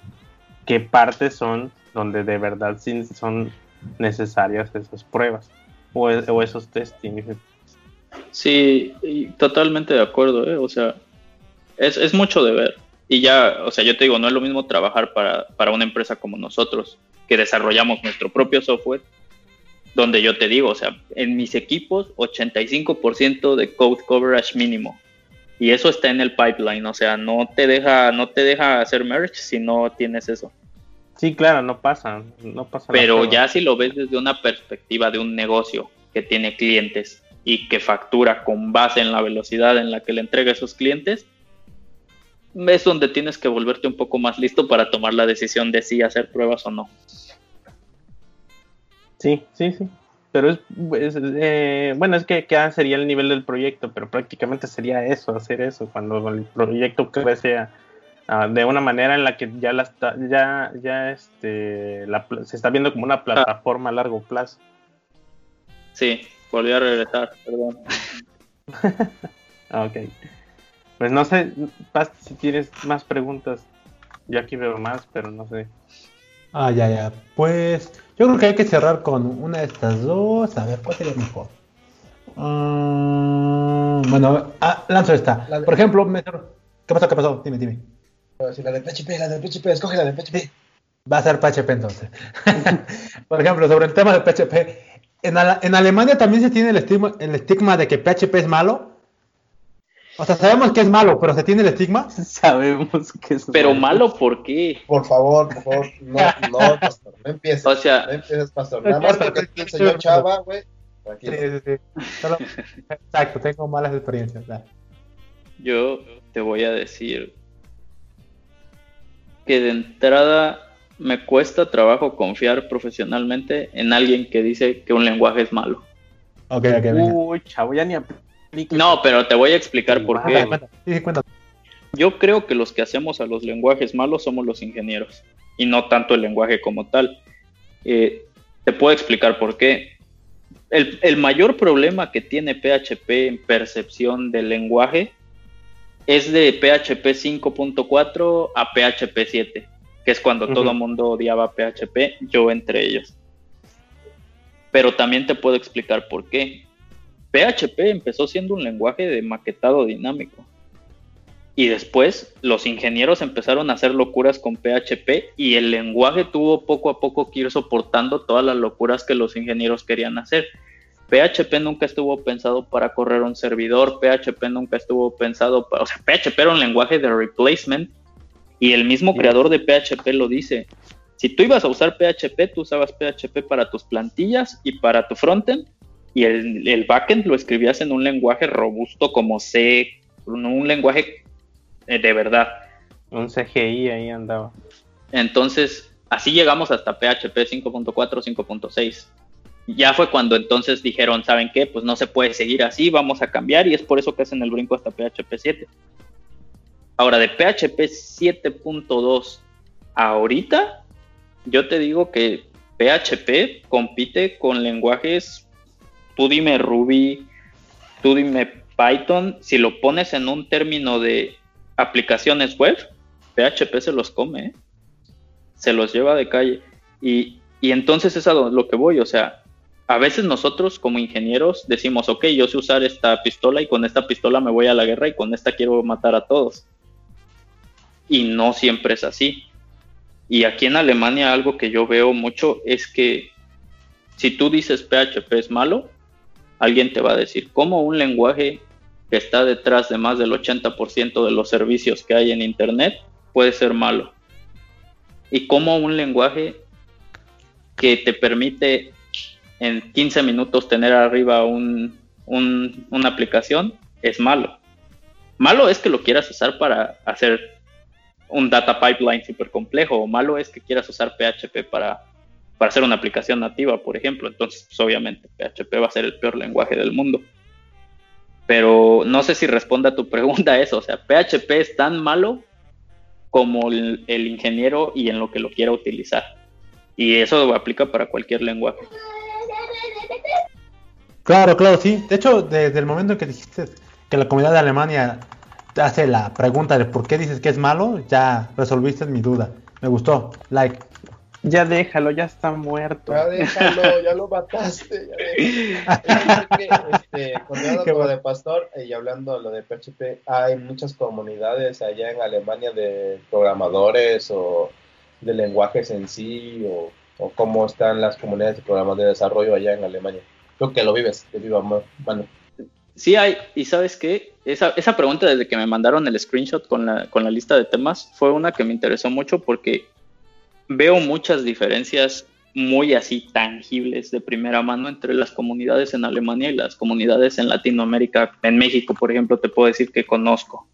¿Qué partes son donde de verdad sí son necesarias esas pruebas o, esos testings? Sí, y totalmente de acuerdo, ¿eh? O sea, es, es mucho de ver. Y ya, o sea, yo te digo, no es lo mismo trabajar para, para una empresa como nosotros, que desarrollamos nuestro propio software, donde yo te digo, o sea, en mis equipos, 85% de code coverage mínimo. Y eso está en el pipeline, o sea, no te deja, no te deja hacer merge si no tienes eso. Sí, claro, no pasa, no pasa. Pero ya si lo ves desde una perspectiva de un negocio que tiene clientes y que factura con base en la velocidad en la que le entrega a esos clientes, es donde tienes que volverte un poco más listo para tomar la decisión de si hacer pruebas o no. Sí, sí, sí. Pero es, es, eh, bueno, es que ya sería el nivel del proyecto, pero prácticamente sería eso, hacer eso, cuando el proyecto crece a- a- de una manera en la que ya la está, ya, ya este, la se está viendo como una plataforma a largo plazo. Sí, Volví a regresar, perdón. Ah, ok. Pues no sé, Paz, si tienes más preguntas. Yo aquí veo más, pero no sé. Ah, ya, ya. Pues yo creo que hay que cerrar con una de estas dos. A ver, ¿cuál sería mejor? Ah, bueno, ah, lanzo esta. La de- Por ejemplo, me- ¿qué pasó? ¿Qué pasó? Dime, dime. Si la de PHP, la de PHP, escoge la de PHP. Va a ser PHP entonces. Por ejemplo, sobre el tema de PHP. En, Ale- en Alemania también se tiene el estigma, el estigma de que PHP es malo. O sea, sabemos que es malo, pero se tiene el estigma. Sabemos que es Pero malo, ¿por qué? Por favor, por favor, no, no, pastor, no empieces. O sea- no empieces, pastor. Nada más porque es el señor Chava, güey. Sí, sí, sí. Solo- exacto, tengo malas experiencias. ya. Yo te voy a decir que de entrada me cuesta trabajo confiar profesionalmente en alguien que dice que un lenguaje es malo. Ok, ok, venga. Uy, chavo, ya ni. No, pero te voy a explicar por Cuenta, qué. cuenta. Sí, sí, cuenta. Yo creo que los que hacemos a los lenguajes malos somos los ingenieros y no tanto el lenguaje como tal. Eh, te puedo explicar por qué. El, el mayor problema que tiene PHP en percepción del lenguaje es de PHP 5.4 a PHP 7, que es cuando todo el mundo odiaba PHP, yo entre ellos. Pero también te puedo explicar por qué. PHP empezó siendo un lenguaje de maquetado dinámico. Y después los ingenieros empezaron a hacer locuras con PHP y el lenguaje tuvo poco a poco que ir soportando todas las locuras que los ingenieros querían hacer. PHP nunca estuvo pensado para correr un servidor, PHP nunca estuvo pensado para... O sea, PHP era un lenguaje de replacement y el mismo Sí. creador de PHP lo dice. Si tú ibas a usar PHP, tú usabas PHP para tus plantillas y para tu frontend y el, el backend lo escribías en un lenguaje robusto como C, un, un lenguaje eh, de verdad. Un CGI ahí andaba. Entonces, así llegamos hasta PHP 5.4, 5.6. Ya fue cuando entonces dijeron, ¿saben qué? Pues no se puede seguir así, vamos a cambiar y es por eso que hacen el brinco hasta PHP 7. Ahora, de PHP 7.2 a ahorita, yo te digo que PHP compite con lenguajes, tú dime Ruby, tú dime Python, si lo pones en un término de aplicaciones web, PHP se los come, ¿eh? se los lleva de calle. Y, y entonces es a lo que voy, o sea, a veces nosotros como ingenieros decimos, ok, yo sé usar esta pistola y con esta pistola me voy a la guerra y con esta quiero matar a todos. Y no siempre es así. Y aquí en Alemania algo que yo veo mucho es que si tú dices PHP es malo, alguien te va a decir, ¿cómo un lenguaje que está detrás de más del 80% de los servicios que hay en Internet puede ser malo? ¿Y cómo un lenguaje que te permite en 15 minutos tener arriba un, un- una aplicación es malo? Malo es que lo quieras usar para hacer un data pipeline súper complejo, o malo es que quieras usar PHP para, para hacer una aplicación nativa, por ejemplo. Entonces, pues, obviamente, PHP va a ser el peor lenguaje del mundo. Pero no sé si responde a tu pregunta eso. O sea, PHP es tan malo como el, el ingeniero y en lo que lo quiera utilizar. Y eso aplica para cualquier lenguaje. Claro, claro, sí. De hecho, desde el momento en que dijiste que la comunidad de Alemania hace la pregunta de por qué dices que es malo, ya resolviste mi duda. Me gustó. Like. Ya déjalo, ya está muerto. Ya déjalo, ya lo mataste. Ya déjalo. Es que, este, continuando con lo bueno. de Pastor y hablando de lo de PHP, hay muchas comunidades allá en Alemania de programadores o de lenguajes en sí, o, o cómo están las comunidades de programadores de desarrollo allá en Alemania. Tú que lo vives, de viva mano. Sí hay, y sabes qué, esa, pregunta desde que me mandaron el screenshot con la, con la lista de temas fue una que me interesó mucho porque veo muchas diferencias muy así tangibles de primera mano entre las comunidades en Alemania y las comunidades en Latinoamérica. En México, por ejemplo, te puedo decir que conozco.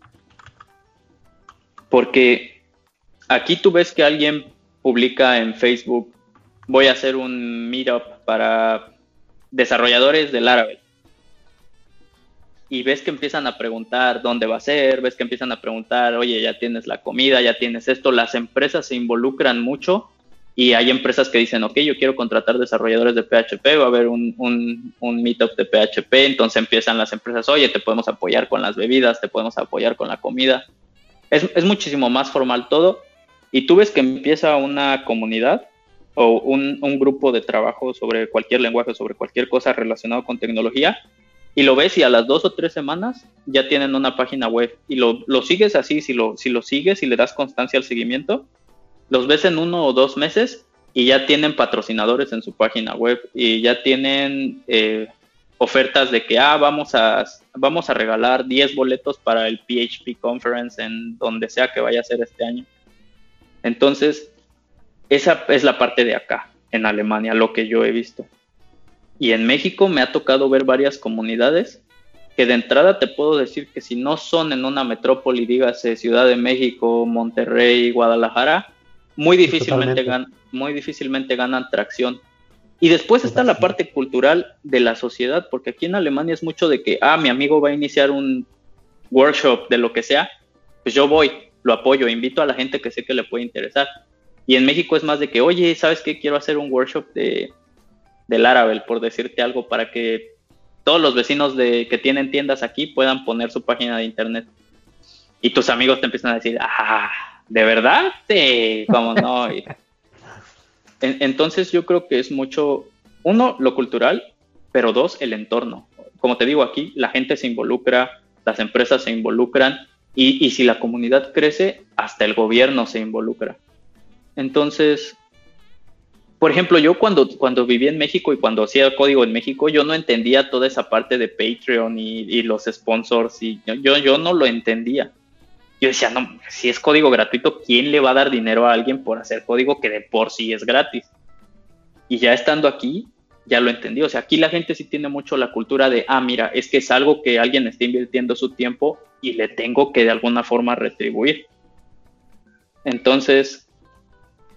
Porque aquí tú ves que alguien publica en Facebook, voy a hacer un meetup para desarrolladores del árabe y ves que empiezan a preguntar dónde va a ser, ves que empiezan a preguntar, oye, ya tienes la comida, ya tienes esto, las empresas se involucran mucho y hay empresas que dicen, ok, yo quiero contratar desarrolladores de PHP, va a haber un, un, un meetup de PHP, entonces empiezan las empresas, oye, te podemos apoyar con las bebidas, te podemos apoyar con la comida. Es, es muchísimo más formal todo y tú ves que empieza una comunidad o un, un, grupo de trabajo sobre cualquier lenguaje, sobre cualquier cosa relacionado con tecnología, y lo ves y a las dos o tres semanas ya tienen una página web y lo, lo sigues así, si lo, si lo sigues y le das constancia al seguimiento, los ves en uno o dos meses y ya tienen patrocinadores en su página web y ya tienen eh, ofertas de que, ah, vamos a, vamos a regalar 10 boletos para el PHP Conference en donde sea que vaya a ser este año. Entonces, esa es la parte de acá, en Alemania, lo que yo he visto. Y en México me ha tocado ver varias comunidades que de entrada te puedo decir que si no son en una metrópoli, dígase Ciudad de México, Monterrey, Guadalajara, muy difícilmente, ganan, muy difícilmente ganan tracción. Y después está la parte cultural de la sociedad, porque aquí en Alemania es mucho de que, ah, mi amigo va a iniciar un workshop de lo que sea, pues yo voy, lo apoyo, invito a la gente que sé que le puede interesar. Y en México es más de que, oye, ¿sabes qué? Quiero hacer un workshop de, del Laravel, por decirte algo, para que todos los vecinos que tienen tiendas aquí puedan poner su página de internet. Y tus amigos te empiezan a decir, ah, ¿de verdad? Sí, cómo no. entonces yo creo que es mucho, uno, lo cultural, pero dos, el entorno. Como te digo aquí, la gente se involucra, las empresas se involucran y si la comunidad crece, hasta el gobierno se involucra. Entonces, por ejemplo, yo cuando, cuando viví en México y cuando hacía código en México, yo no entendía toda esa parte de Patreon y, los sponsors y yo, yo no lo entendía. Yo decía, no, si es código gratuito, ¿quién le va a dar dinero a alguien por hacer código que de por sí es gratis? Y ya estando aquí, ya lo entendí. O sea, aquí la gente sí tiene mucho la cultura de, ah, mira, es que es algo que alguien está invirtiendo su tiempo y le tengo que de alguna forma retribuir. Entonces,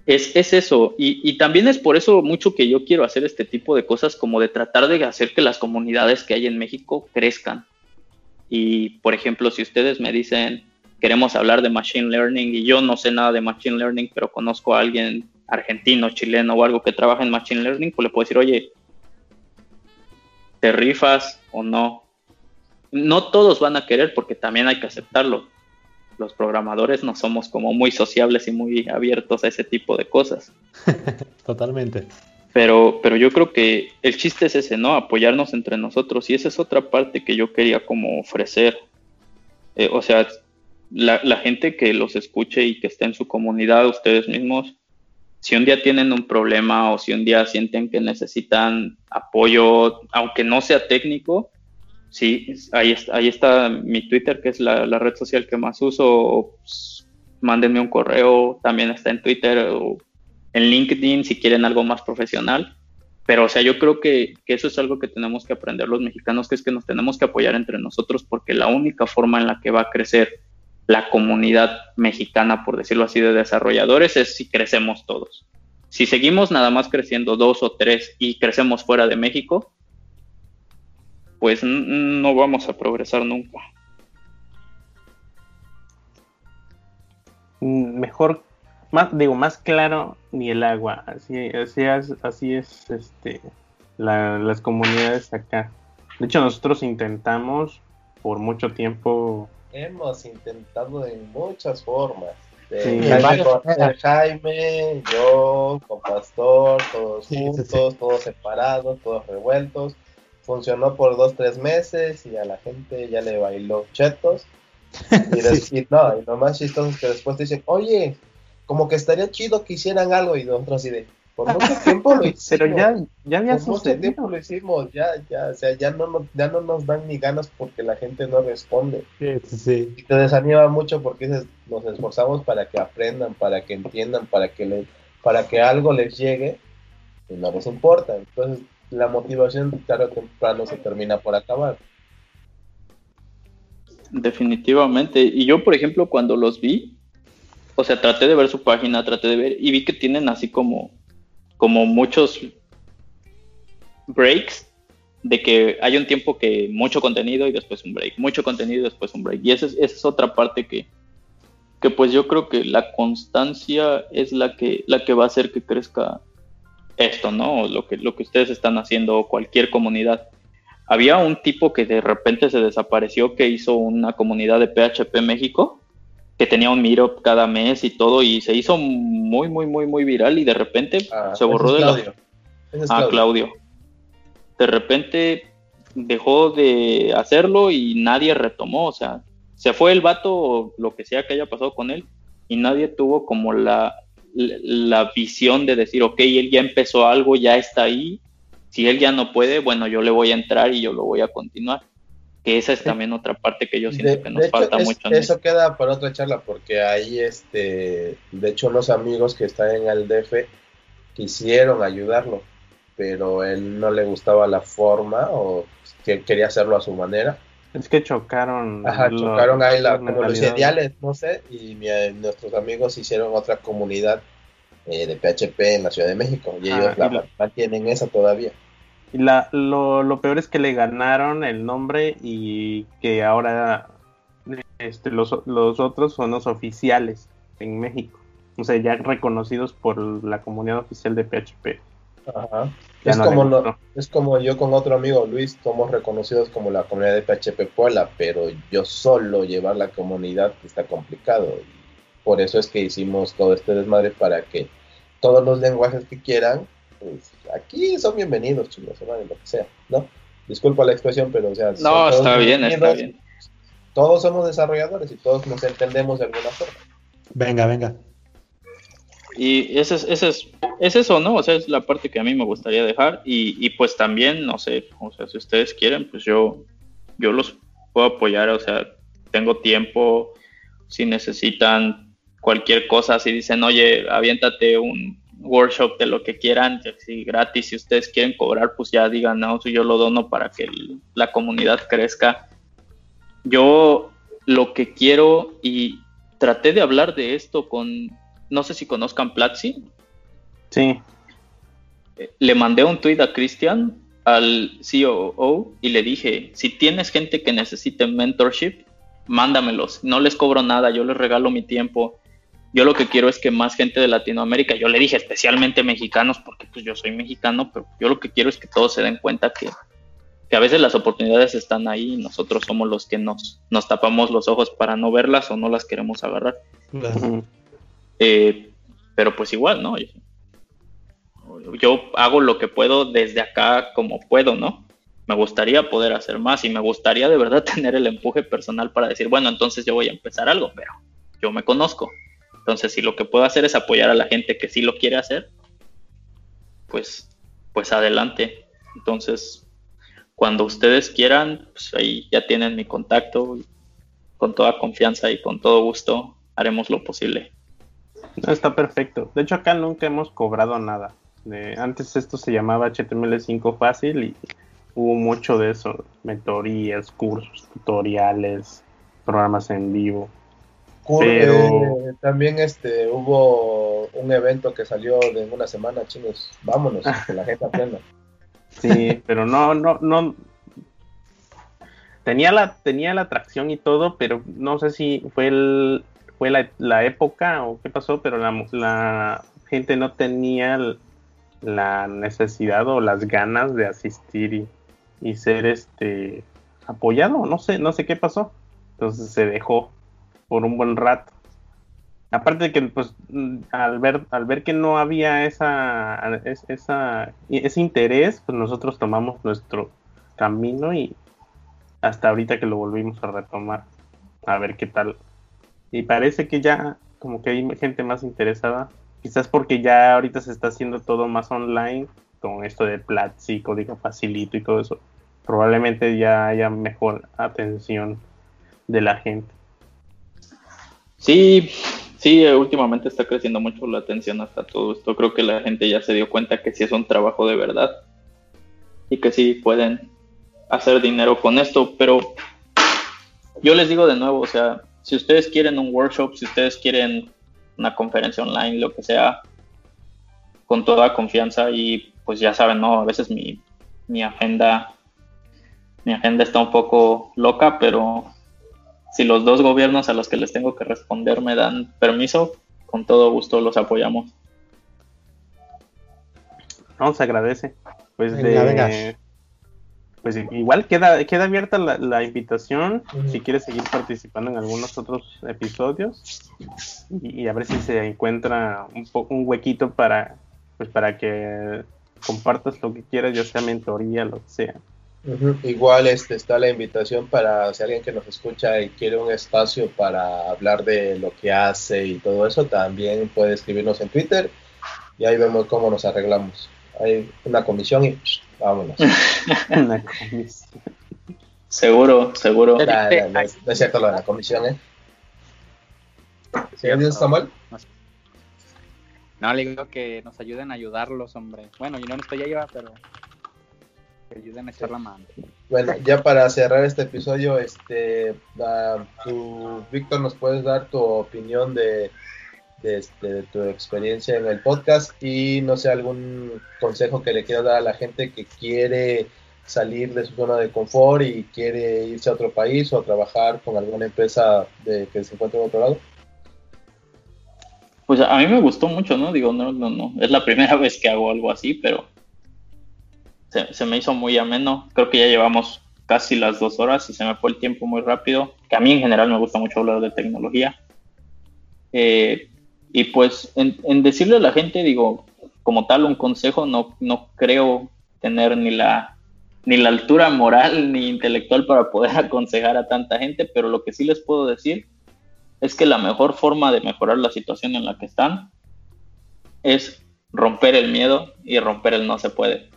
es, es eso, y, y, también es por eso mucho que yo quiero hacer este tipo de cosas, como de tratar de hacer que las comunidades que hay en México crezcan. Y, por ejemplo, si ustedes me dicen, queremos hablar de Machine Learning, y yo no sé nada de Machine Learning, pero conozco a alguien argentino, chileno o algo que trabaja en Machine Learning, pues le puedo decir, oye, ¿te rifas o no? No todos van a querer porque también hay que aceptarlo los programadores no somos como muy sociables y muy abiertos a ese tipo de cosas. Totalmente. Pero, pero yo creo que el chiste es ese, ¿no? Apoyarnos entre nosotros. Y esa es otra parte que yo quería como ofrecer. Eh, o sea, la, la, gente que los escuche y que esté en su comunidad, ustedes mismos, si un día tienen un problema o si un día sienten que necesitan apoyo, aunque no sea técnico, sí, ahí está, ahí está mi Twitter, que es la, red social que más uso. Pues, mándenme un correo, también está en Twitter o en LinkedIn si quieren algo más profesional. Pero, o sea, yo creo que, que, eso es algo que tenemos que aprender los mexicanos, que es que nos tenemos que apoyar entre nosotros, porque la única forma en la que va a crecer la comunidad mexicana, por decirlo así, de desarrolladores, es si crecemos todos. Si seguimos nada más creciendo dos o tres y crecemos fuera de México, pues no vamos a progresar nunca. Mm, mejor, más, digo, más claro ni el agua. Así, así es, así es este, las comunidades acá. De hecho, nosotros intentamos por mucho tiempo. Hemos intentado en muchas formas. Jaime, Jaime, yo, con Pastor, todos juntos, todos separados, todos revueltos funcionó por dos, tres meses y a la gente ya le bailó chetos. Y, no, y lo más chistoso es que después te dicen, oye, como que estaría chido que hicieran algo y nosotros así de, por mucho tiempo lo hicimos. Pero ya, ya había por mucho tiempo lo hicimos, ya, ya, o sea, ya no, ya no nos dan ni ganas porque la gente no responde. Sí, sí. Y te desanima mucho porque nos esforzamos para que aprendan, para que entiendan, para que, le, para que algo les llegue y no les importa. Entonces, la motivación tarde o temprano se termina por acabar. Definitivamente. Y yo, por ejemplo, cuando los vi, o sea, traté de ver su página, traté de ver y vi que tienen así como, como muchos breaks de que hay un tiempo que mucho contenido y después un break, mucho contenido y después un break. Y esa es, esa es otra parte que, que pues yo creo que la constancia es la que, la que va a hacer que crezca esto, ¿no? Lo que, lo que ustedes están haciendo, cualquier comunidad. Había un tipo que de repente se desapareció que hizo una comunidad de PHP México, que tenía un meetup cada mes y todo, y se hizo muy, muy, muy, muy viral y de repente Ah, se borró de la... Claudio. Es Ah, Claudio. Claudio. De repente dejó de hacerlo y nadie retomó, o sea, se fue el vato o lo que sea que haya pasado con él y nadie tuvo como la, la, visión de decir, ok, él ya empezó algo, ya está ahí, si él ya no puede, bueno, yo le voy a entrar y yo lo voy a continuar. Que esa es también otra parte que yo siento De, que nos falta mucho. eso queda para otra charla porque ahí, este, de hecho, unos amigos que están en el DF quisieron ayudarlo, pero él no le gustaba la forma o que quería hacerlo a su manera. Es que chocaron. Ajá, lo- chocaron ahí la, como los ideales, no sé, y mi- nuestros amigos hicieron otra comunidad eh, de PHP en la Ciudad de México y Ah, ellos la y la- mantienen esa todavía. Y la, lo, lo peor es que le ganaron el nombre y que ahora este, los, los otros son los oficiales en México. O sea, ya reconocidos por la comunidad oficial de PHP. Ajá. Es, no como no- gustó. es como yo con otro amigo Luis, somos reconocidos como la comunidad de PHP Puebla, pero yo solo llevar la comunidad está complicado. Y por eso es que hicimos todo este desmadre para que todos los lenguajes que quieran, pues aquí son bienvenidos, chicos, lo que sea, ¿no? Disculpa la expresión, pero o sea, No, todos está bien, está bien. Todos somos desarrolladores y todos nos entendemos de alguna forma. Venga, venga. Y ese es, es, es eso, ¿no? O sea, es la parte que a mí me gustaría dejar. Y, y pues también, no sé, o sea, si ustedes quieren, pues yo, yo los puedo apoyar, o sea, tengo tiempo, si necesitan cualquier cosa, si dicen, oye, aviéntate un workshop de lo que quieran, si gratis, si ustedes quieren cobrar, pues ya digan, no, si yo lo dono para que la comunidad crezca. Yo lo que quiero y traté de hablar de esto con, no sé si conozcan Platzi, Sí, eh, le mandé un tweet a Christian, al COO, y le dije, si tienes gente que necesite mentorship, mándamelos, no les cobro nada, yo les regalo mi tiempo. Yo lo que quiero es que más gente de Latinoamérica, yo le dije especialmente mexicanos, porque pues yo soy mexicano, pero yo lo que quiero es que todos se den cuenta que, que a veces las oportunidades están ahí y nosotros somos los que nos, nos tapamos los ojos para no verlas o no las queremos agarrar. Eh, pero pues igual, ¿no? Yo, hago lo que puedo desde acá como puedo, ¿no? Me gustaría poder hacer más y me gustaría de verdad tener el empuje personal para decir, bueno, entonces yo voy a empezar algo, pero yo me conozco. Entonces, si lo que puedo hacer es apoyar a la gente que sí lo quiere hacer, pues, pues adelante. Entonces, cuando ustedes quieran, pues ahí ya tienen mi contacto. Con toda confianza y con todo gusto haremos lo posible. No, está perfecto. De hecho, acá nunca hemos cobrado nada. De- antes esto se llamaba HTML5 fácil y hubo mucho de eso. Mentorías, cursos, tutoriales, programas en vivo. Pero- eh, también este hubo un evento que salió de una semana, chinos. Vámonos, que la gente aprenda. Sí, pero no, no, no. Tenía la, tenía la atracción y todo, pero no sé si fue el, fue la, la época o qué pasó, pero la, la gente no tenía la necesidad o las ganas de asistir y, y ser este apoyado, no sé, no sé qué pasó. Entonces se dejó por un buen rato. Aparte de que pues al ver al ver que no había esa es- esa ese interés, pues nosotros tomamos nuestro camino y hasta ahorita que lo volvimos a retomar a ver qué tal. Y parece que ya como que hay gente más interesada, quizás porque ya ahorita se está haciendo todo más online con esto de Platzi, código facilito y todo eso. Probablemente ya haya mejor atención de la gente. Sí, sí, últimamente está creciendo mucho la atención hasta todo esto. Creo que la gente ya se dio cuenta que sí es un trabajo de verdad y que sí pueden hacer dinero con esto, pero yo les digo de nuevo, o sea, si ustedes quieren un workshop, si ustedes quieren una conferencia online, lo que sea, con toda confianza y pues ya saben, ¿no? A veces mi, mi agenda, mi agenda está un poco loca, pero si los dos gobiernos a los que les tengo que responder me dan permiso, con todo gusto los apoyamos. No, se agradece. Pues Venga, de- venga. Pues igual queda, queda abierta la, la invitación si quieres seguir participando en algunos otros episodios y, y a ver si se encuentra un poco un huequito para pues para que compartas lo que quieras, ya sea mentoría, lo que sea. Igual este, está la invitación para si alguien que nos escucha y quiere un espacio para hablar de lo que hace y todo eso, también puede escribirnos en Twitter y ahí vemos cómo nos arreglamos. Hay una comisión y vámonos. Una comisión. Seguro, seguro. No, es, cierto lo de la comisión, ¿eh? ¿Sí, dices, Samuel? No, le digo que nos ayuden a ayudarlos, hombre. Bueno, yo no estoy allá, pero que ayuden a echar la mano. Bueno, ya para cerrar este episodio, este, tú, Víctor, ¿nos puedes dar tu opinión de, este, de tu experiencia en el podcast y no sé, algún consejo que le quieras dar a la gente que quiere salir de su zona de confort y quiere irse a otro país o a trabajar con alguna empresa que se encuentre en otro lado? Pues a mí me gustó mucho, ¿no? Digo, no, no, no. Es la primera vez que hago algo así, pero se, se me hizo muy ameno. Creo que ya llevamos casi las dos horas y se me fue el tiempo muy rápido. Que a mí en general me gusta mucho hablar de tecnología. Eh, y pues en, decirle a la gente, digo, como tal, un consejo, no, no creo tener ni la, ni la altura moral ni intelectual para poder aconsejar a tanta gente, pero lo que sí les puedo decir es que la mejor forma de mejorar la situación en la que están es romper el miedo y romper el no se puede.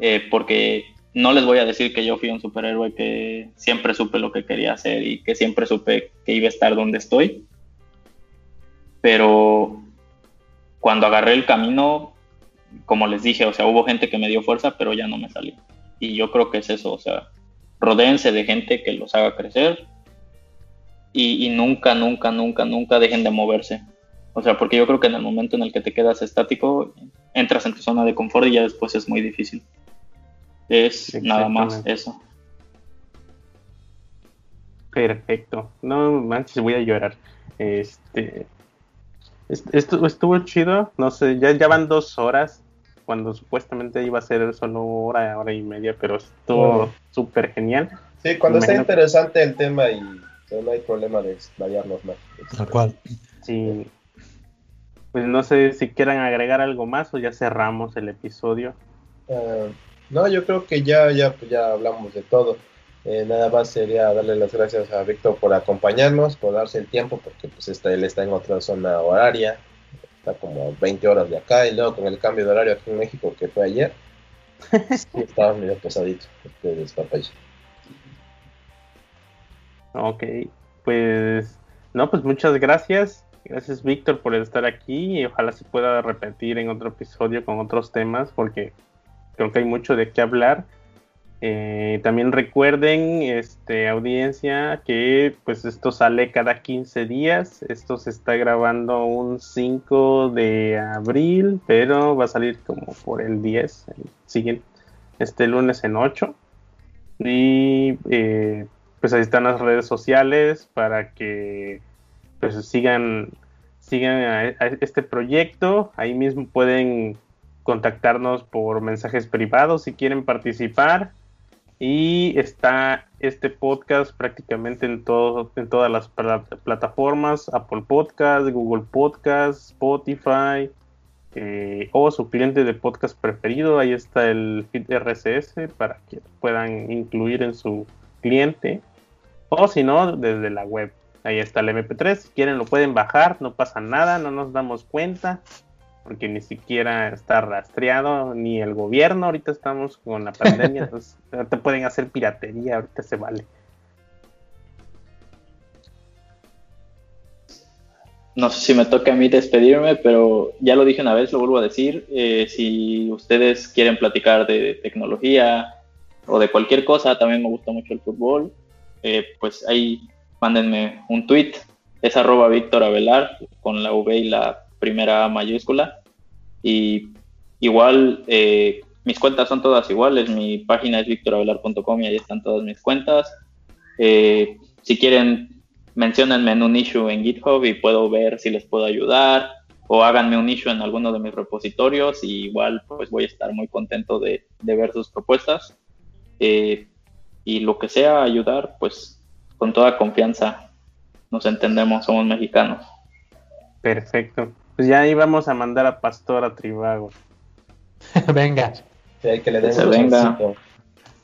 Eh, porque no les voy a decir que yo fui un superhéroe que siempre supe lo que quería hacer y que siempre supe que iba a estar donde estoy. Pero cuando agarré el camino, como les dije, o sea, hubo gente que me dio fuerza, pero ya no me salió. Y yo creo que es eso, o sea, rodéense de gente que los haga crecer, y, y, nunca, nunca, nunca, nunca dejen de moverse. O sea, porque yo creo que en el momento en el que te quedas estático, entras en tu zona de confort y ya después es muy difícil. Es nada más eso. Perfecto. No manches, voy a llorar. Este, esto estuvo chido. No sé, ya, ya van dos horas. Cuando supuestamente iba a ser solo hora, hora y media, pero estuvo súper genial. Sí, cuando está interesante el tema y no hay problema de variarnos más. Tal cual. Sí. Pues no sé si quieran agregar algo más o ya cerramos el episodio. Uh, no, yo creo que ya, ya, pues ya hablamos de todo. Eh, nada más sería darle las gracias a Víctor por acompañarnos, por darse el tiempo, porque pues está, él está en otra zona horaria, está como 20 horas de acá, y luego con el cambio de horario aquí en México que fue ayer, sí, estaba medio pesadito este despapalle. Ok, pues no, pues muchas gracias. Gracias Víctor por estar aquí y ojalá se pueda repetir en otro episodio con otros temas porque creo que hay mucho de qué hablar. Eh, también recuerden, este, audiencia, que pues esto sale cada 15 días. Esto se está grabando un 5 de abril, pero va a salir como por el 10, el este lunes en 8. Y eh, pues ahí están las redes sociales para que pues sigan sigan a este proyecto ahí mismo pueden contactarnos por mensajes privados si quieren participar y está este podcast prácticamente en en todas las plat plataformas Apple Podcast Google Podcast Spotify eh, o su cliente de podcast preferido ahí está el feed RSS para que puedan incluir en su cliente o si no, desde la web. Ahí está el MP3. Si quieren lo pueden bajar, no pasa nada, no nos damos cuenta. Porque ni siquiera está rastreado, ni el gobierno. Ahorita estamos con la pandemia, entonces no te pueden hacer piratería, ahorita se vale. No sé si me toca a mí despedirme, pero ya lo dije una vez, lo vuelvo a decir. Eh, si ustedes quieren platicar de tecnología o de cualquier cosa, también me gusta mucho el fútbol eh, pues ahí mándenme un tweet, es arroba Víctor Avelar con la V y la primera mayúscula. Y igual, eh, mis cuentas son todas iguales, mi página es victoravelar.com y ahí están todas mis cuentas. Eh, si quieren menciónenme en un issue en GitHub y puedo ver si les puedo ayudar o háganme un issue en alguno de mis repositorios y igual pues voy a estar muy contento de, de ver sus propuestas eh, y lo que sea ayudar pues con toda confianza nos entendemos, somos mexicanos. Perfecto. Pues ya ahí vamos a mandar a Pastor a Tribago. Venga, Sí, hay que le den venga.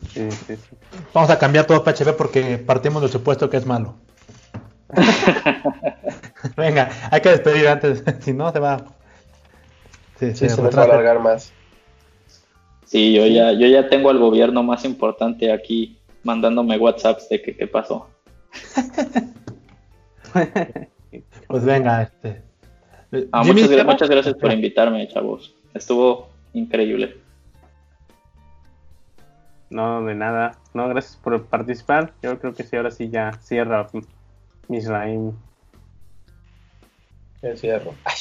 Sí, sí, sí. vamos a cambiar todo PHP porque partimos del supuesto que es malo. Venga, hay que despedir antes, si no se va. Sí, Sí, se se va a alargar más. Sí, yo ya, yo ya tengo al gobierno más importante aquí mandándome WhatsApps de que qué pasó. Pues venga, este. Ah, Jimmy, muchas, gracias por invitarme, chavos. Estuvo increíble. No, de nada. No, gracias por participar. Yo creo que sí, ahora sí ya cierra Misraim. El cierro. Ay,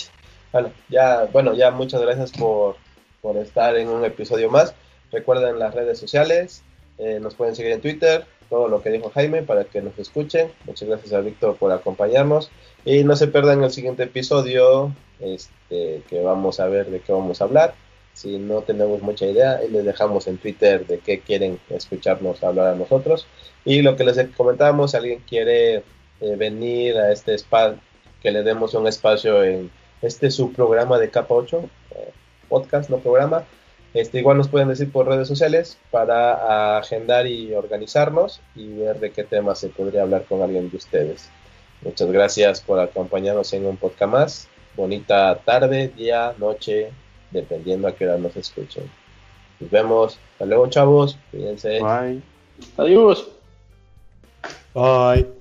Bueno, ya, bueno, ya muchas gracias por, por estar en un episodio más. Recuerden las redes sociales, eh, nos pueden seguir en Twitter, todo lo que dijo Jaime para que nos escuchen. Muchas gracias a Víctor por acompañarnos. Y no se pierdan el siguiente episodio, este, que vamos a ver de qué vamos a hablar. Si no tenemos mucha idea, les dejamos en Twitter de qué quieren escucharnos hablar a nosotros. Y lo que les comentábamos, si alguien quiere eh, venir a este espacio, que le demos un espacio en este su programa de capa 8, eh, podcast, no programa. Este, igual nos pueden decir por redes sociales para agendar y organizarnos y ver de qué tema se podría hablar con alguien de ustedes. Muchas gracias por acompañarnos en un podcast más. Bonita tarde, día, noche, dependiendo a qué hora nos escuchen. Nos vemos. Hasta luego, chavos. Cuídense. Bye. Adiós. Bye.